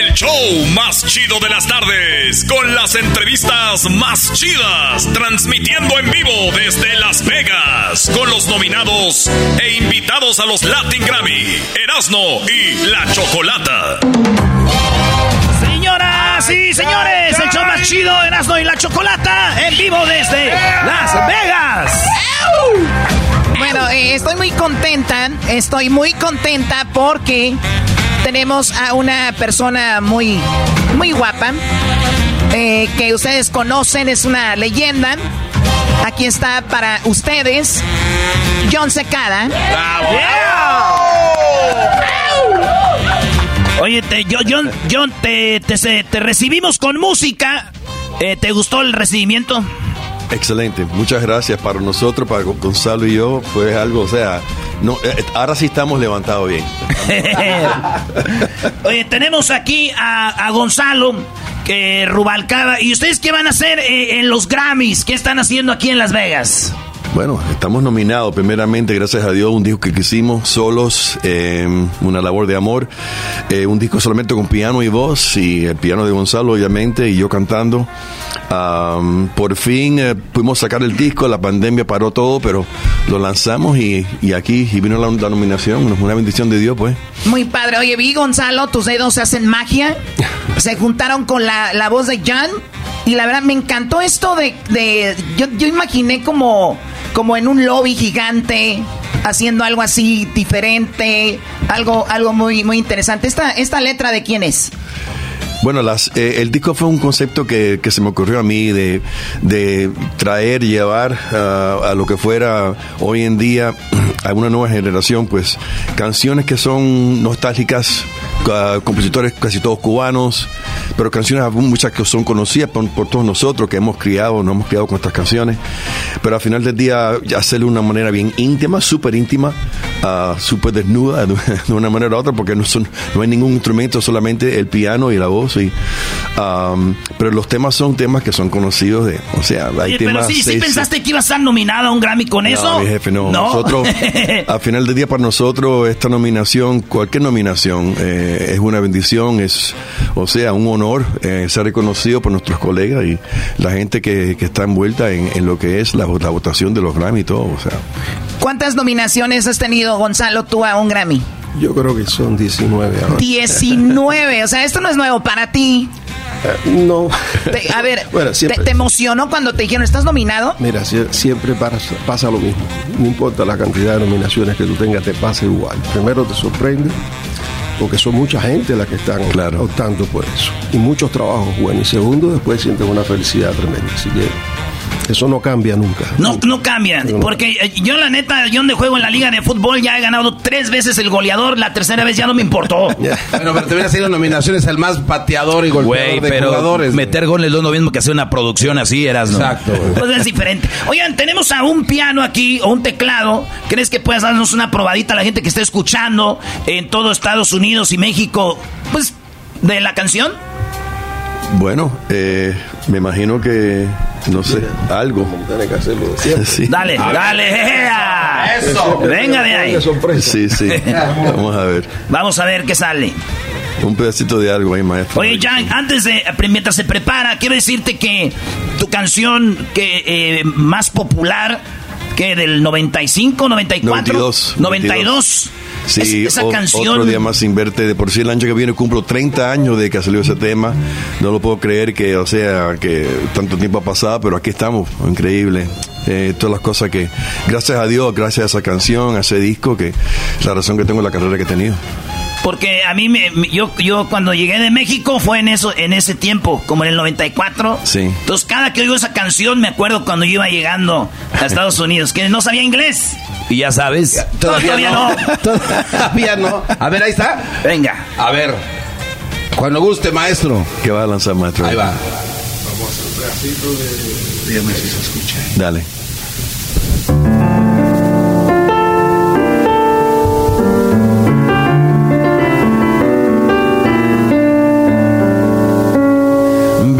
El show más chido de las tardes, con las entrevistas más chidas, transmitiendo en vivo desde Las Vegas, con los nominados e invitados a los Latin Grammy, Erasmo y La Chocolata. Señoras y señores, el show más chido, Erasmo y la Chocolata, en vivo desde Las Vegas. Bueno, eh, estoy muy contenta, estoy muy contenta porque tenemos a una persona muy, muy guapa, eh, que ustedes conocen, es una leyenda. Aquí está para ustedes, John Secada. Oye, te, yo, John, John, te, te, te recibimos con música. Eh, ¿Te gustó el recibimiento? Excelente, muchas gracias. Para nosotros, para Gonzalo y yo, fue algo, o sea, no, eh, ahora sí estamos levantados bien. Oye, tenemos aquí a, a Gonzalo, que Rubalcaba. ¿Y ustedes qué van a hacer eh, en los Grammys? ¿Qué están haciendo aquí en Las Vegas? Bueno, estamos nominados primeramente, gracias a Dios, un disco que hicimos solos, eh, una labor de amor, eh, un disco solamente con piano y voz, y el piano de Gonzalo obviamente, y yo cantando. Am, por fin eh, pudimos sacar el disco, la pandemia paró todo, pero lo lanzamos y, y aquí y vino la, la nominación, una bendición de Dios pues. Muy padre. Oye, vi Gonzalo, tus dedos hacen magia. Se juntaron con la, la voz de Jan. Y la verdad, me encantó esto de... de yo, yo imaginé como, como en un lobby gigante, haciendo algo así diferente, algo, algo muy, muy interesante. Esta, ¿Esta letra de quién es? Bueno, las, eh, el disco fue un concepto que, que se me ocurrió a mí de, de traer, llevar ah, a lo que fuera hoy en día a una nueva generación, pues canciones que son nostálgicas, ah, compositores casi todos cubanos, pero canciones muchas que son conocidas por, todos nosotros, que hemos criado, nos hemos criado con estas canciones, pero al final del día hacerlo de una manera bien íntima, súper íntima, ah, súper desnuda de, de una manera u otra, porque no, son, no hay ningún instrumento, solamente el piano y la voz. Y, um, pero los temas son temas que son conocidos de, o sea, hay Oye, pero temas. sí, sí seis- pensaste que iba a estar nominado a un Grammy con eso. no, mi jefe, no. Nosotros, al final del día, para nosotros, esta nominación, cualquier nominación, eh, es una bendición, es, o sea, un honor eh, ser reconocido por nuestros colegas y la gente que, que está envuelta en, en lo que es la, la votación de los Grammy y todo. O sea, ¿Cuántas nominaciones has tenido, Gonzalo, tú a un Grammy? Yo creo que son 19 ahora. 19. O sea, esto no es nuevo para ti. Eh, no. Te- a ver, Bueno, te, siempre- te emocionó cuando te dijeron, ¿estás nominado? Mira, sie- siempre pasa, pasa lo mismo. No importa la cantidad de nominaciones que tú tengas, te pasa igual. Primero te sorprende, porque son mucha gente la que están optando por eso. Y muchos trabajos buenos. Y segundo, después sientes una felicidad tremenda. Así que eso no cambia nunca. No, no cambian, porque eh, yo la neta, yo donde juego en la liga de fútbol ya he ganado tres veces el goleador, la tercera vez ya no me importó. Bueno, pero te hubieran sido nominaciones al más pateador y golpeador Güey, de pero jugadores. meter goles no es lo mismo que hacer una producción así, eras, ¿no? Exacto. Pues es diferente. Oigan, tenemos a un piano aquí o un teclado. ¿Crees que puedas darnos una probadita a la gente que está escuchando en todo Estados Unidos y México? Pues, de la canción. Bueno, eh, me imagino que, no sé, algo. Tienes que hacerlo. Sí. Dale, dale. ¡ea! Eso. Venga de ahí. Sí, sí. Vamos a ver. Vamos a ver qué sale. Un pedacito de algo ahí, maestro. Oye, Jan, antes de, mientras se prepara, quiero decirte que tu canción que eh, más popular, que del 95, 94, 92. 92. Sí, Es- esa o- canción. otro día más sin verte. De por sí el año que viene cumplo 30 años de que salió ese tema. No lo puedo creer que, o sea, que tanto tiempo ha pasado, pero aquí estamos. Increíble. Eh, todas las cosas que, gracias a Dios, gracias a esa canción, a ese disco, que es la razón que tengo en la carrera que he tenido. Porque a mí, me, yo, yo cuando llegué de México fue en eso en ese tiempo, como en el 94. Sí. Entonces cada que oigo esa canción me acuerdo cuando yo iba llegando a Estados Unidos, que no sabía inglés. Y ya sabes. Todavía no. Todavía no. A ver, ahí está. Venga. A ver. Cuando guste, maestro. ¿Qué va a lanzar, maestro? Ahí va. Dígame si se escucha. Dale.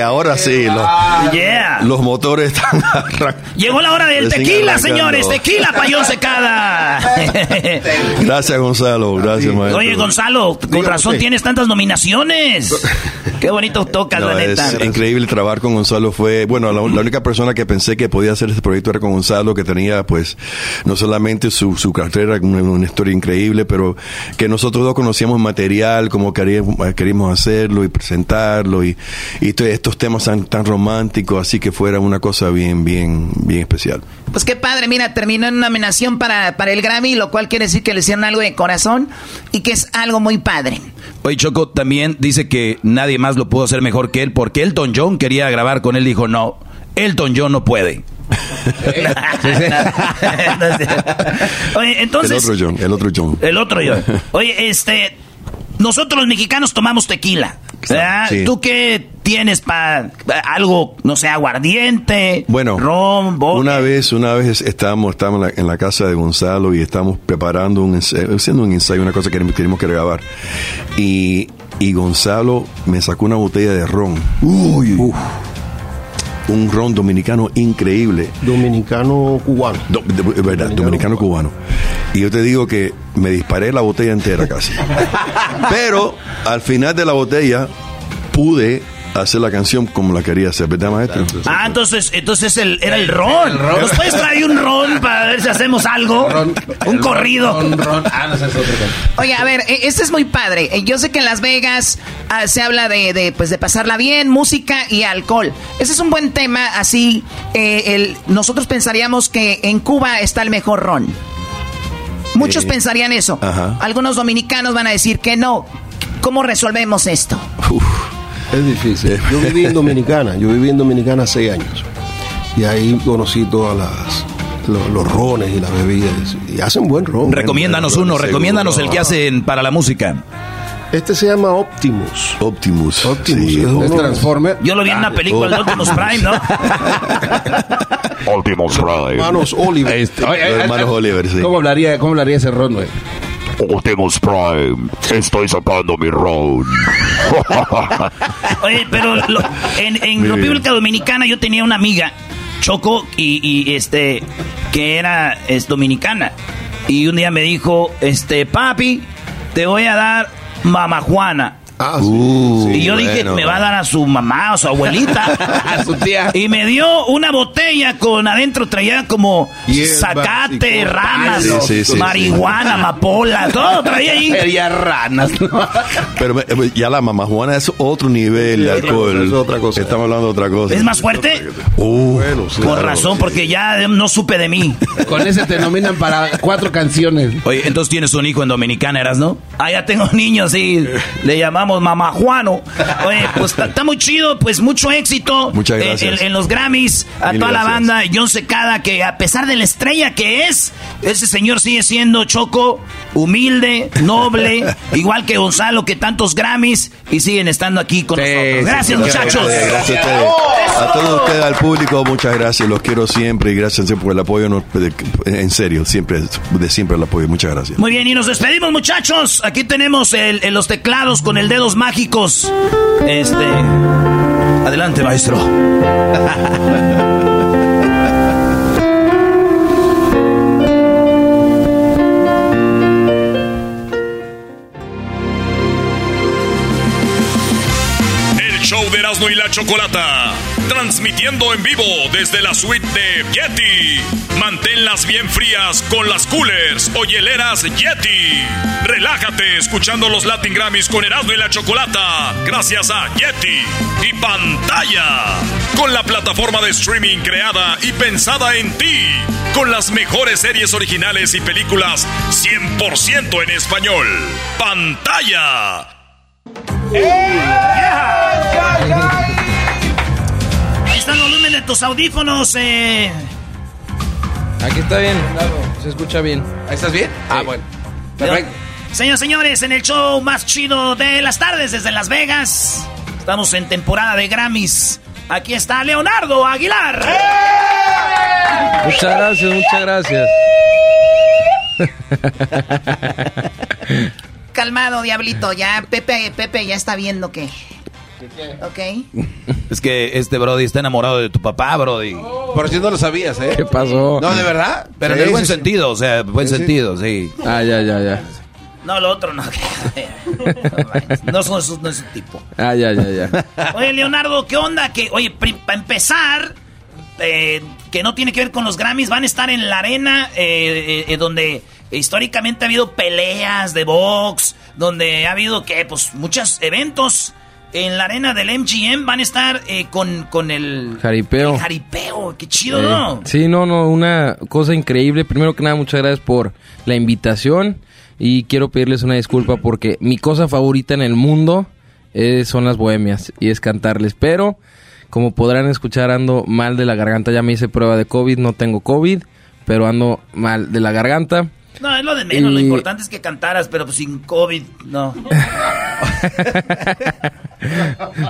ahora sí. Los, Yeah. los motores están Llegó la hora del tequila, arrancando. señores. Tequila, payón secada. Gracias, Gonzalo. Gracias, maestro. Oye, Gonzalo, con Dígame razón usted. tienes tantas nominaciones. Qué bonito tocas, No, la es increíble trabajar con Gonzalo. Fue, bueno, la, la única persona que pensé que podía hacer este proyecto era con Gonzalo, que tenía, pues, no solamente su, su carrera, una, una historia increíble, pero que nosotros dos conocíamos material, como queríamos, queríamos hacerlo y presentarlo, y, y to- estos temas tan, tan románticos, así que fuera una cosa bien, bien, bien especial. Pues qué padre, mira, terminó en una nominación para, para el Grammy, lo cual quiere decir que le hicieron algo de corazón y que es algo muy padre. Oye, Choco también dice que nadie más lo pudo hacer mejor que él, porque Elton John quería grabar con él, dijo, no, Elton John no puede. Oye, entonces. el otro John, el otro John. El otro yo. Oye, este. Nosotros los mexicanos tomamos tequila. ¿Verdad? Sí. ¿Tú qué tienes para algo, no sé, aguardiente? Bueno, ron, vodka? una vez, una vez estábamos, estábamos en, la, en la casa de Gonzalo y estábamos preparando un ensayo, haciendo un ensayo, una cosa que queríamos, queríamos que grabar. Y, y Gonzalo me sacó una botella de ron. Uf. un ron dominicano increíble. Dominicano cubano. verdad, dominicano cubano. Y yo te digo que me disparé la botella entera casi. Pero al final de la botella pude hacer la canción como la quería hacer, ¿verdad, maestro? Ah, entonces, entonces el, era el ron. ¿Nos puedes traer un ron para ver si hacemos algo? un corrido. Ah, no, ese es otro. Oye, a ver, este es muy padre. Eh, Yo sé que en Las Vegas ah, se habla de, de, pues, de pasarla bien, música y alcohol. Ese es un buen tema, así eh, el, nosotros pensaríamos que en Cuba está el mejor ron. Muchos Eh, pensarían eso. ajá. Algunos dominicanos van a decir que no. ¿Cómo resolvemos esto? Es difícil. Yo viví en Dominicana, yo viví en Dominicana seis años. Y ahí conocí todas las los, los rones y las bebidas. Y hacen buen ron. Recomiéndanos uno, recomiéndanos el que hacen para la música. Este se llama Optimus. Optimus. Optimus. sí. es Transformer. Yo lo vi en una película de Optimus Prime, ¿no? Optimus Prime. Hermanos Oliver. Este, oye, eh, hermanos eh, Oliver, sí. ¿Cómo hablaría, cómo hablaría ese ron, güey? Optimus Prime. Estoy sacando mi ron. Oye, pero lo- en, República Dominicana yo tenía una amiga, Choco, y, y, este, que era es dominicana. Y un día me dijo, este, papi, te voy a dar mamá Juana. Ah, sí. Uh, y yo dije, bueno. me va a dar a su mamá o su abuelita. A su tía. Y me dio una botella con adentro traía como zacate, Sí, sí, marihuana, amapola, todo traía ahí. Sería ranas, ¿no? Pero eh, ya la mamá Juana es otro nivel de alcohol. es otra cosa. Estamos hablando de otra cosa. ¿Es más fuerte? Uh, Bueno, sí. Por claro. razón, porque ya no supe de mí. Con ese te nominan para cuatro canciones. Oye, entonces tienes un hijo en Dominicana, ¿eras, no? Ah, ya tengo niños, sí. Le llamamos Mamá Juano. Oye, pues está muy chido, pues mucho éxito. Muchas eh, gracias. En, en los Grammys, a Mil toda la banda, John Secada, que a pesar de la estrella que es, ese señor sigue siendo choco, humilde, noble, igual que Gonzalo, que tantos Grammys, y siguen estando aquí con Sí, nosotros. Gracias, sí, muchachos. Gracias a ustedes. A todos ustedes, al público, muchas gracias. Los quiero siempre y gracias siempre por el apoyo. En serio, siempre, de siempre el apoyo. Muchas gracias. Muy bien, y nos despedimos, muchachos. Aquí tenemos el, el- los teclados con el dedos mágicos. Este. Adelante, maestro. Erasmo y la Chocolata. Transmitiendo en vivo desde la suite de Yeti. Manténlas bien frías con las coolers o hieleras Yeti. Relájate escuchando los Latin Grammys con Erasmo y la Chocolata. Gracias a Yeti. Y pantalla. Con la plataforma de streaming creada y pensada en ti. Con las mejores series originales y películas 100% en español. Pantalla. Ahí está el volumen de tus audífonos. Eh. Aquí está bien, se escucha bien. ¿Ahí estás bien? Ah, bueno. Perfecto. Señoras y señores, en el show más chido de las tardes desde Las Vegas. Estamos en temporada de Grammys. Aquí está Leonardo Aguilar. Muchas gracias, muchas gracias. Calmado, diablito. Ya Pepe, Pepe ya está viendo que Ok. Es que este Brody está enamorado de tu papá, Brody. Por si no lo sabías, ¿eh? ¿Qué pasó? No, de verdad. Pero en el buen sí, sí. sentido, o sea, buen Sí, sí. sentido, sí. Ah, ya, ya, ya. No, lo otro no. no son esos, no es su tipo. Ah, ya, ya, ya. Oye, Leonardo, ¿qué onda? Que, oye, para empezar, eh, que no tiene que ver con los Grammys, van a estar en la arena eh, eh, donde históricamente ha habido peleas de box, donde ha habido que, pues, muchos eventos. En la arena del MGM van a estar eh, con, con el Jaripeo. el jaripeo. Qué chido, Eh, ¿no? Sí, no, no, una cosa increíble. Primero que nada, muchas gracias por la invitación y quiero pedirles una disculpa porque mi cosa favorita en el mundo eh, son las bohemias y es cantarles. Pero, como podrán escuchar, ando mal de la garganta. Ya me hice prueba de COVID, no tengo COVID, pero ando mal de la garganta. No, es lo de menos. Lo importante es que cantaras, pero pues sin COVID, no.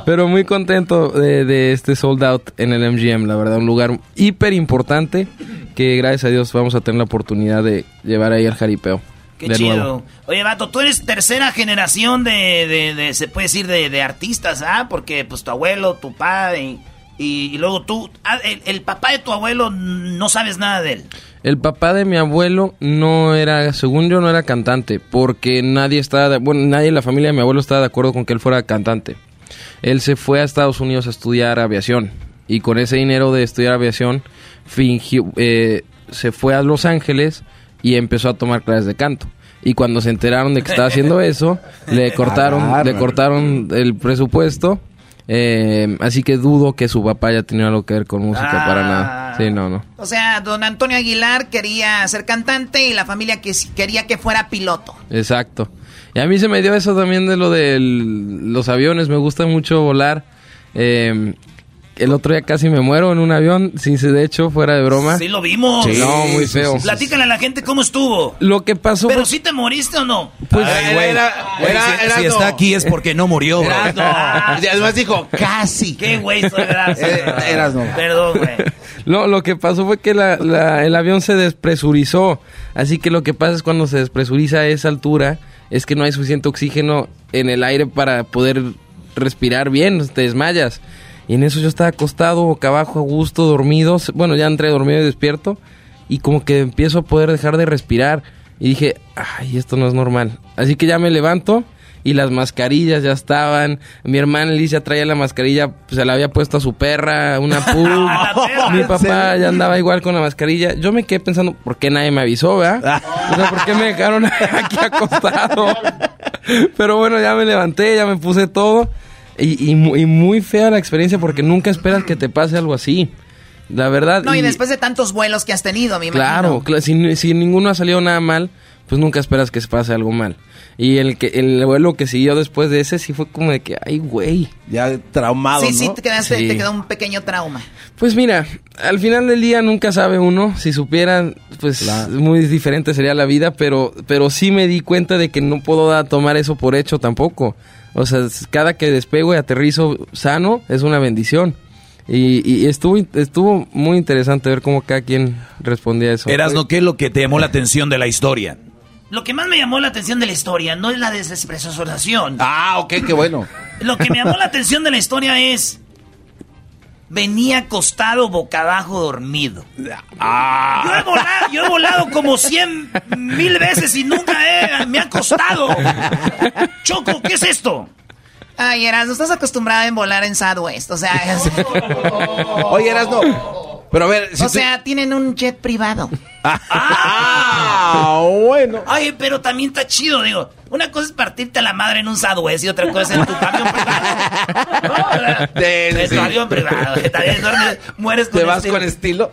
Pero muy contento de, de este sold out en el MGM, la verdad, un lugar hiper importante que gracias a Dios vamos a tener la oportunidad de llevar ahí al jaripeo. Qué de chido. nuevo. Oye, Vato, tú eres tercera generación de, de, de- se puede decir, de, de artistas, ¿ah? Porque, pues, tu abuelo, tu padre, y, y luego tú, ah, el, el papá de tu abuelo, no sabes nada de él. El papá de mi abuelo no era, según yo, no era cantante, porque nadie estaba, de- bueno, nadie en la familia de mi abuelo estaba de acuerdo con que él fuera cantante. Él se fue a Estados Unidos a estudiar aviación y con ese dinero de estudiar aviación fingió, eh, se fue a Los Ángeles y empezó a tomar clases de canto. Y cuando se enteraron de que estaba haciendo eso, le cortaron, le cortaron el presupuesto. Eh, así que dudo que su papá haya tenido algo que ver con música para nada. Sí, no, no. O sea, don Antonio Aguilar quería ser cantante y la familia que quería que fuera piloto. Exacto. Y a mí se me dio eso también de lo de los aviones. Me gusta mucho volar. Eh, el otro día casi me muero en un avión, sin ser de hecho, fuera de broma. Sí, lo vimos. Sí, no, muy feo. Platícale a la gente cómo estuvo. Lo que pasó ¿Pero si te moriste o no? Pues, Ay, güey. Güey, si, si está aquí es porque no murió, bro. Y además dijo, casi. ¿Qué güey soy, Eras? Eh, Eras no. Perdón, güey. No, lo que pasó fue que la- la- el avión se despresurizó. Así que lo que pasa es cuando se despresuriza a esa altura, es que no hay suficiente oxígeno en el aire para poder respirar bien, te desmayas. Y en eso yo estaba acostado, boca abajo, a gusto, dormido. Bueno, ya entré dormido y despierto. Y como que empiezo a poder dejar de respirar. Y dije, ay, esto no es normal. Así que ya me levanto y las mascarillas ya estaban. Mi hermana Alicia traía la mascarilla, pues, se la había puesto a su perra, una pug. Mi papá ya andaba igual con la mascarilla. Yo me quedé pensando, ¿por qué nadie me avisó, verdad? O sea, ¿por qué me dejaron aquí acostado? Pero bueno, ya me levanté, ya me puse todo. Y, y y muy fea la experiencia porque nunca esperas que te pase algo así. La verdad. No, y después de tantos vuelos que has tenido, mi Claro, cla- si, si ninguno ha salido nada mal, pues nunca esperas que se pase algo mal. Y el que el vuelo que siguió después de ese sí fue como de que, ay, güey. Ya traumado, Sí, sí, te, quedaste, Sí. te quedó un pequeño trauma. Pues mira, al final del día nunca sabe uno. Si supieran, pues muy diferente sería la vida, pero, pero sí me di cuenta de que no puedo da- tomar eso por hecho tampoco. O sea, cada que despego y aterrizo sano es una bendición. Y, y estuvo, estuvo muy interesante ver cómo cada quien respondía a eso. Erasno, ¿qué es lo que te llamó la atención de la historia? Lo que más me llamó la atención de la historia no es la despresurización. Ah, ok, qué bueno. Lo que me llamó la atención de la historia es. Venía acostado boca abajo dormido. Ah. Yo, he volado, yo he volado como cien mil veces y nunca he, me ha costado. Choco, ¿qué es esto? Ay, Eras, no estás acostumbrada en volar en Southwest. O sea, es- Oye, Erasno, pero a ver, si o tú- sea, tienen un jet privado. Ah, bueno. Ay, pero también está chido, digo. Una cosa es partirte a la madre en un Southwest y otra cosa es en tu camión privado. No, en tu avión privado. También duermes, mueres con ¿Te vas estilo. con estilo?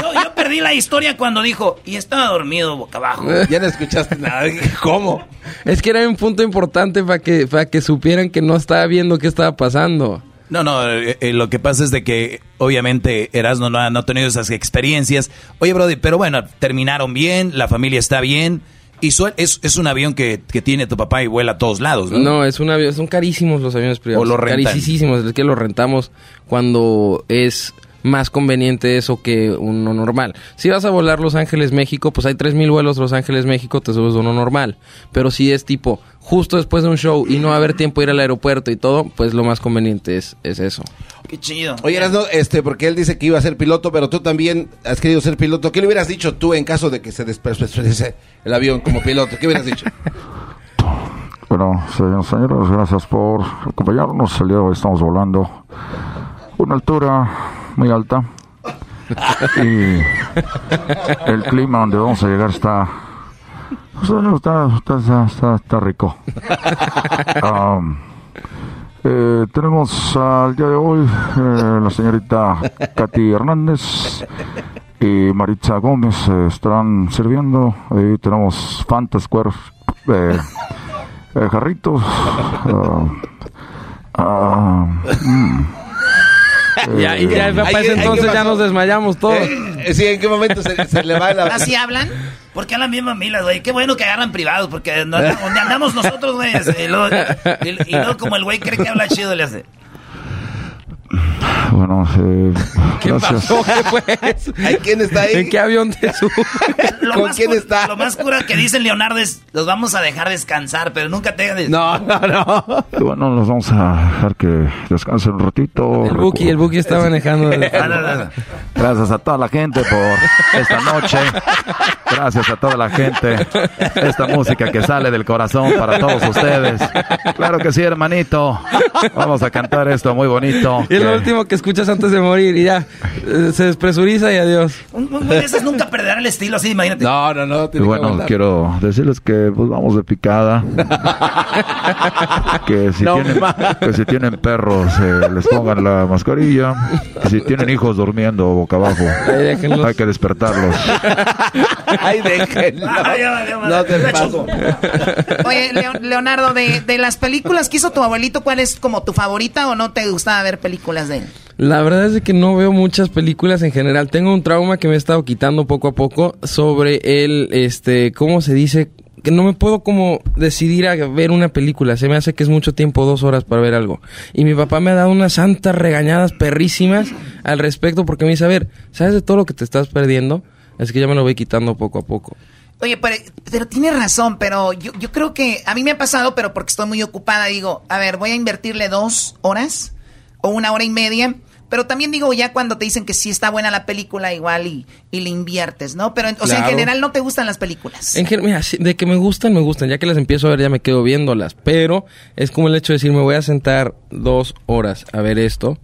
Yo, yo perdí la historia cuando dijo, y estaba dormido boca abajo. Ya no escuchaste nada. ¿Cómo? Es que era un punto importante para que, para que supieran que no estaba viendo qué estaba pasando. No, no, eh, eh, lo que pasa es de que obviamente Erasno no ha, no ha tenido esas experiencias. Oye, Brody, pero bueno, terminaron bien, la familia está bien. Y es, es un avión que, que tiene tu papá y vuela a todos lados, ¿no? No, es un avión, son carísimos los aviones privados. O lo rentan. Carísimos, es que los rentamos cuando es más conveniente eso que uno normal. Si vas a volar Los Ángeles, México, pues hay 3.000 vuelos Los Ángeles, México, te subes uno normal. Pero si es tipo justo después de un show y no va a haber tiempo de ir al aeropuerto y todo, pues lo más conveniente es, es eso. Qué chido. Oye, Erasno, este, porque él dice que iba a ser piloto, pero tú también has querido ser piloto. ¿Qué le hubieras dicho tú en caso de que se desprecie el avión como piloto? ¿Qué hubieras dicho? Bueno, señoras y señores, gracias por acompañarnos. El día de hoy estamos volando una altura muy alta y el clima donde vamos a llegar está pues, está, está, está, está rico. Um, eh, tenemos al día de hoy eh, la señorita Katy Hernández y Maritza Gómez eh, estarán sirviendo. Ahí tenemos Fanta Square eh, eh, jarritos. mm. Ya, y ya para ese ay, ¿qué entonces ya nos desmayamos todos. Eh, sí, ¿en qué momento se, se le va la... ¿Así hablan? ¿Por qué hablan bien mamilas, güey? Qué bueno que agarran privados, porque no- donde andamos nosotros, güey. Y luego, y- y luego como el güey cree que habla chido, le hace. Bueno, eh, ¿Qué gracias. pasó? ¿Qué fue eso? Ay, ¿Quién está ahí? ¿En qué avión te subes? ¿Con quién está? Lo más cura que dicen Leonardo es, los vamos a dejar descansar, pero nunca te No, no, no. Y bueno, los vamos a dejar que descansen un ratito. El Buki, el Buki está manejando. Ah. Gracias a toda la gente por esta noche. Gracias a toda la gente. Esta música que sale del corazón para todos ustedes. Claro que sí, hermanito. Vamos a cantar esto muy bonito. Y es lo que- último que escuchas antes de morir y ya eh, se despresuriza y adiós. Nunca perderá el estilo así, imagínate. No, no, no. Y que bueno, quiero decirles que pues vamos de picada. que, si No tienen, ma- que si tienen perros eh, les pongan la mascarilla. Que si tienen hijos durmiendo boca abajo hay que despertarlos. Ay, déjenlo. Ah, ya valió madre. No te. Choco. Oye, Leo- Leonardo, de, de las películas que hizo tu abuelito, ¿cuál es como tu favorita o no te gustaba ver películas de él? La verdad es que no veo muchas películas en general. Tengo un trauma que me he estado quitando poco a poco sobre el, este, ¿cómo se dice? Que no me puedo como decidir a ver una película. Se me hace que es mucho tiempo, dos horas para ver algo. Y mi papá me ha dado unas santas regañadas perrísimas al respecto porque me dice, a ver, ¿sabes de todo lo que te estás perdiendo? Es que ya me lo voy quitando poco a poco. Oye, pero, pero tienes razón, pero yo, yo creo que a mí me ha pasado, pero porque estoy muy ocupada, digo, a ver, voy a invertirle dos horas o una hora y media, pero también digo, ya cuando te dicen que sí está buena la película, igual y, y le inviertes, ¿no? Pero, o sea, en general no te gustan las películas. En gen- mira, sí, de que me gustan, me gustan. Ya que las empiezo a ver, ya me quedo viéndolas. Pero es como el hecho de decir, me voy a sentar dos horas a ver esto.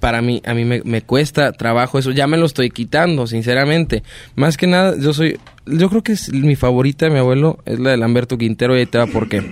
Para mí, a mí me, me cuesta trabajo eso. Ya me lo estoy quitando, sinceramente. Más que nada, yo soy... Yo creo que es mi favorita de mi abuelo, es la de Lamberto Quintero, y ahí te va por qué.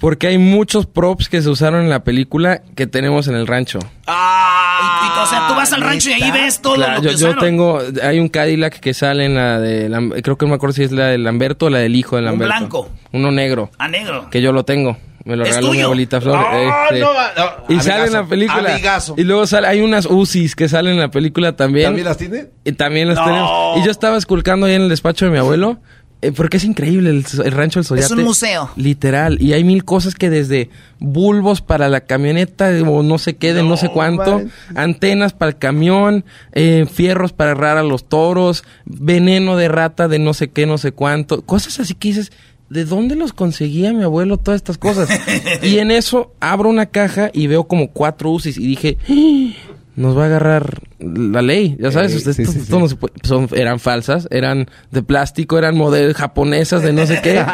Porque hay muchos props que se usaron en la película que tenemos en el rancho. Y, y, o sea, tú vas al rancho y ahí ves todo Claro, lo yo, que yo usaron. tengo, hay un Cadillac que sale en la de, creo que no me acuerdo si es la de Lamberto o la del hijo de Un Lamberto. blanco. Uno negro. A negro. Que yo lo tengo. Me lo ¿Es regaló mi abuelita Flor. No, sí. no, no, y sale en la película. amigazo. Y luego sale, hay unas UCIs que salen en la película también. ¿También las tiene? Y también las No. tenemos. Y yo estaba esculcando ahí en el despacho de mi abuelo. eh, porque es increíble el, el rancho del Soyate. un museo. Literal. Y hay mil cosas que desde bulbos para la camioneta o no sé qué, de no, sé cuánto, man. antenas para el camión, eh, fierros para agarrar a los toros, veneno de rata de no sé qué, no sé cuánto. Cosas así que dices, ¿de dónde los conseguía mi abuelo todas estas cosas? y en eso abro una caja y veo como cuatro UCIs y dije, "Ah, nos va a agarrar la ley, ya sabes, Eh, sí, esto- sí, esto sí. no se puede- son, eran falsas, eran de plástico, eran modelos japonesas de no sé qué.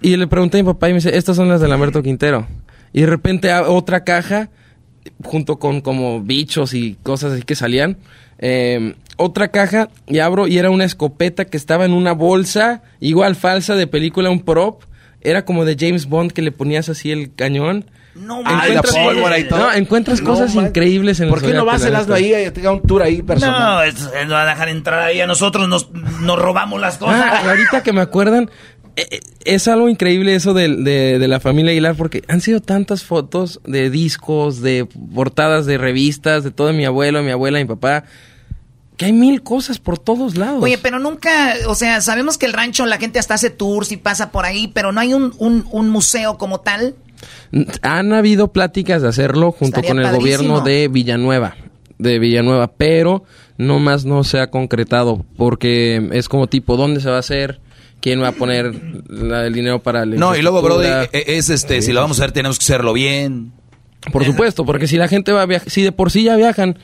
y le pregunté a mi papá y me dice, estas son las de Lamberto Quintero. Y de repente otra caja, junto con como bichos y cosas así que salían, eh, otra caja y abro y era una escopeta que estaba en una bolsa, igual falsa de película, un prop. Era como de James Bond que le ponías así el cañón. No, Ah, y la pólvora y todo. No, encuentras No, cosas man. increíbles en el ¿Por qué no vas el asno ahí y te un tour ahí personal? No, es, es- no va a dejar entrar ahí. A nosotros nos, nos robamos las cosas. Ah, ahorita que me acuerdan, eh, eh, es algo increíble eso de, de- de la familia Aguilar, porque han sido tantas fotos de discos, de portadas de revistas, de todo mi abuelo, mi abuela, mi papá, que hay mil cosas por todos lados. Oye, pero nunca, o sea, sabemos que el rancho la gente hasta hace tours y pasa por ahí, pero no hay un, un, un museo como tal. Han habido pláticas de hacerlo junto Estaría con el padrísimo. gobierno de Villanueva. de Villanueva, pero no más no se ha concretado porque es como tipo, ¿dónde se va a hacer? ¿Quién va a poner la- el dinero para la No, y luego, Brody, infraestructura? e- es este, si lo vamos a hacer, tenemos que hacerlo bien. Por supuesto, porque si la gente va a viajar, si de por sí ya viajan,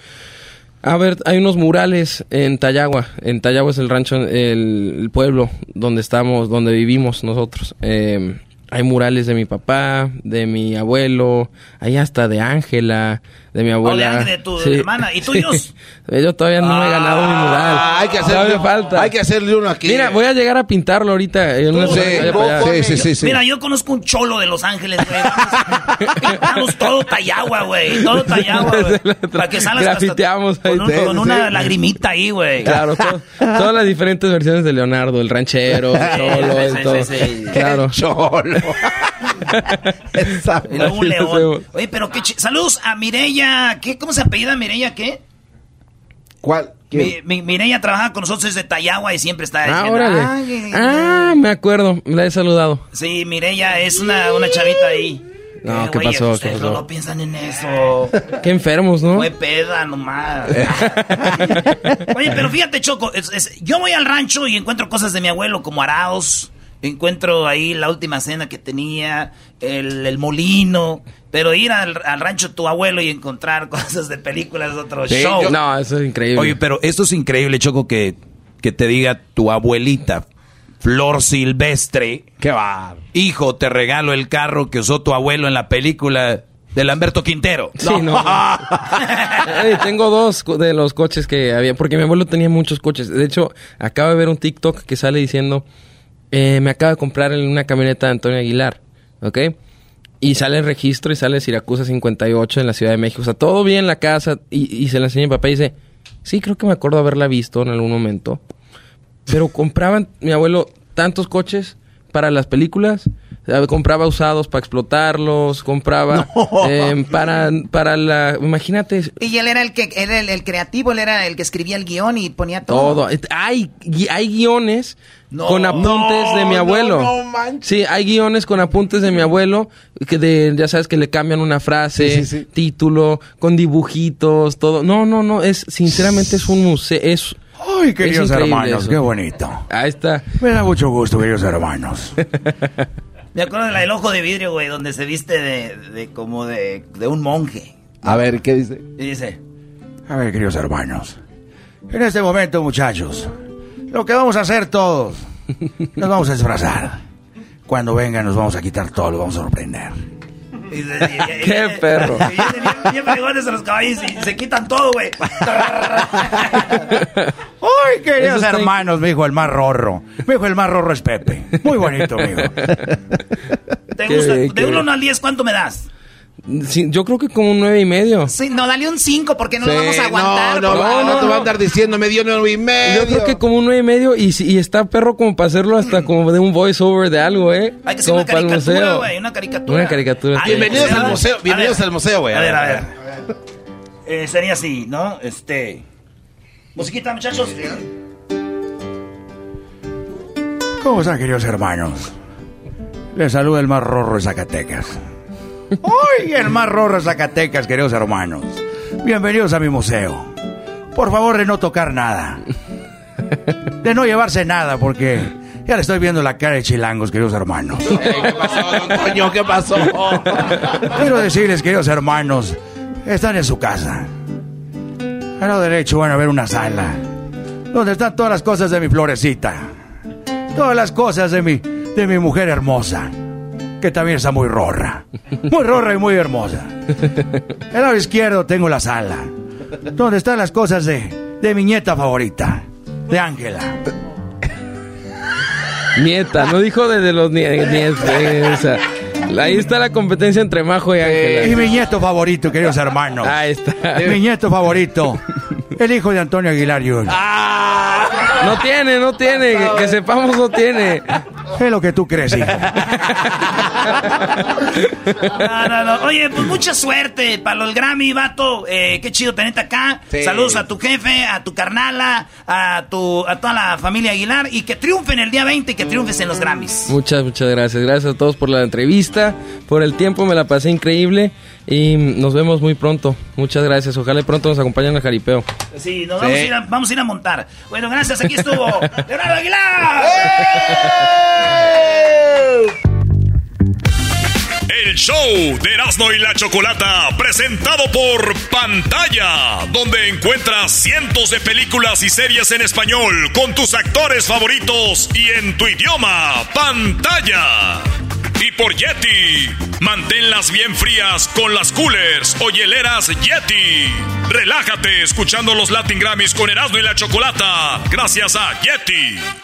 a ver, hay unos murales en Tayagua. En Tayagua es el rancho, el, el pueblo donde estamos, donde vivimos nosotros. Eh, hay murales de mi papá, de mi abuelo, hay hasta de Ángela, de mi abuela. Ángela, de tu hermana. ¿Y tuyos? Yo todavía no me he ganado mi mural. Ah, hay que hacerle- falta. hay que hacerle uno aquí. Mira, voy a llegar a pintarlo ahorita. En una Sí, sí, sí, sí, sí. Mira, yo conozco un cholo de Los Ángeles, güey. Pintamos todo Tayagua, güey. Todo Tayagua, güey. Para que salgas hasta Grafiteamos ahí. con, un- con una lagrimita ahí, güey. Claro, to- todas las diferentes versiones de Leonardo, el ranchero, el cholo, el Sí, sí, todo. sí, sí. Claro. Cholo. Y luego un Así león. hacemos. Oye, pero qué Saludos a Mireya. ¿Qué? ¿Cómo se apellida Mireya qué? ¿Cuál? Mi, mi- Mireya trabaja con nosotros desde Tayagua y siempre está Ah, diciendo, órale. "Ay, Ah, me acuerdo, la he saludado. Sí, Mireya es una, una chavita ahí. No, Eh, ¿qué pasó? ¿Qué Ustedes pasó? no piensan en eso. Qué enfermos, ¿no? Fue peda nomás. Oye, pero fíjate, Choco, es- es- yo voy al rancho y encuentro cosas de mi abuelo como araos. Encuentro ahí la última cena que tenía, el, el molino. Pero ir al, al rancho de tu abuelo y encontrar cosas de películas es otro Sí, show. yo- No, eso es increíble. Oye, pero esto es increíble, Choco, que, que te diga tu abuelita, Flor Silvestre. ¿Qué va? Hijo, te regalo el carro que usó tu abuelo en la película de Lamberto Quintero. Sí, no. Tengo dos de los coches que había, porque mi abuelo tenía muchos coches. De hecho, acabo de ver un TikTok que sale diciendo, eh, me acaba de comprar en una camioneta de Antonio Aguilar, ¿ok? Y sale el registro y sale Siracusa 58 en la Ciudad de México. O sea, todo bien la casa y, se la enseña mi papá y dice, sí, creo que me acuerdo haberla visto en algún momento. Pero compraban, mi abuelo, tantos coches para las películas. Eh, Compraba usados para explotarlos, compraba eh, para, para la... Imagínate, Y él era el que era el, el creativo, él era el que escribía el guion y ponía todo. todo. Hay, hay guiones No, con apuntes no, de mi no, abuelo. no manches. sí, hay guiones con apuntes de mi abuelo que de, ya sabes que le cambian una frase, título, con dibujitos, todo. No, no, no, es sinceramente es un museo, es Ay, queridos hermanos, eso. qué bonito. Ahí está. Me da mucho gusto, queridos hermanos. Me acuerdo del ojo de vidrio, güey, donde se viste de, de como de, de un monje. A ver, ¿qué dice? Y dice, A ver, queridos hermanos. En este momento, muchachos, lo que vamos a hacer todos, nos vamos a disfrazar. Cuando vengan nos vamos a quitar todo, lo vamos a sorprender. Y- y- y- y- Qué perro. y vienen bien, bien fregones a los caballos y se quitan todo, güey. ¡Ay, queridos Eso hermanos! Me dijo el más rorro. Me dijo el más rorro es Pepe. Muy bonito, amigo. ¿Te Qué gusta? bien, De qué uno bien. al 10, ¿cuánto me das? Sí, yo creo que como un nueve y medio. Sí, no, dale un 5 porque no lo Sí, vamos a aguantar. No, no, va- favor. no te va a andar diciendo medio nueve y medio. Yo creo que como un nueve y medio y, y está perro como para hacerlo hasta como de un voiceover de algo, ¿eh? Hay que hacer como una para el caricatura, museo. güey, una caricatura. Una caricatura. Ah. Bienvenidos al museo, A bienvenidos ver. al museo, güey. A ver, a ver. Eh, sería así, ¿no? Este. Musiquita, muchachos. ¿Cómo están, queridos hermanos? Les saluda el más rorro de Zacatecas. ¡Ay, el más rorro de Zacatecas, queridos hermanos! Bienvenidos a mi museo. Por favor, de no tocar nada. De no llevarse nada, porque ya le estoy viendo la cara de chilangos, queridos hermanos. ¿Qué pasó, don Toño? ¿Qué pasó? Quiero decirles, queridos hermanos, están en su casa. A lo derecho van a ver una sala donde están todas las cosas de mi florecita. Todas las cosas de mi, de mi mujer hermosa, que también está muy rorra. Muy rorra y muy hermosa. Al lado izquierdo tengo la sala, donde están las cosas de, de mi nieta favorita, de Ángela. Nieta, no dijo de, de los nie- nietos. ahí está la competencia entre Majo y Y Ángela. mi nieto favorito, queridos hermanos. Ahí está. Mi nieto favorito, el hijo de Antonio Aguilar Jr. No tiene, no tiene. Que sepamos, no tiene. Es lo que tú crees, hijo. No, no, no. Oye, pues mucha suerte para el Grammy, vato. Eh, qué chido tenerte acá. Sí. Saludos a tu jefe, a tu carnala, a tu a toda la familia Aguilar y que triunfen el día 20 y que triunfes en los Grammys. Muchas, muchas gracias. Gracias a todos por la entrevista, por el tiempo, me la pasé increíble y nos vemos muy pronto. Muchas gracias. Ojalá pronto nos acompañen al jaripeo. Sí, nos Vamos, a ir a, vamos a ir a montar. Bueno, gracias. Aquí estuvo Leonardo Aguilar. El show de Erasmo y la Chocolata, presentado por Pantalla, donde encuentras cientos de películas y series en español con tus actores favoritos y en tu idioma, Pantalla. Y por Yeti, manténlas bien frías con las coolers o hieleras Yeti. Relájate escuchando los Latin Grammys con Erasmo y la Chocolata, gracias a Yeti.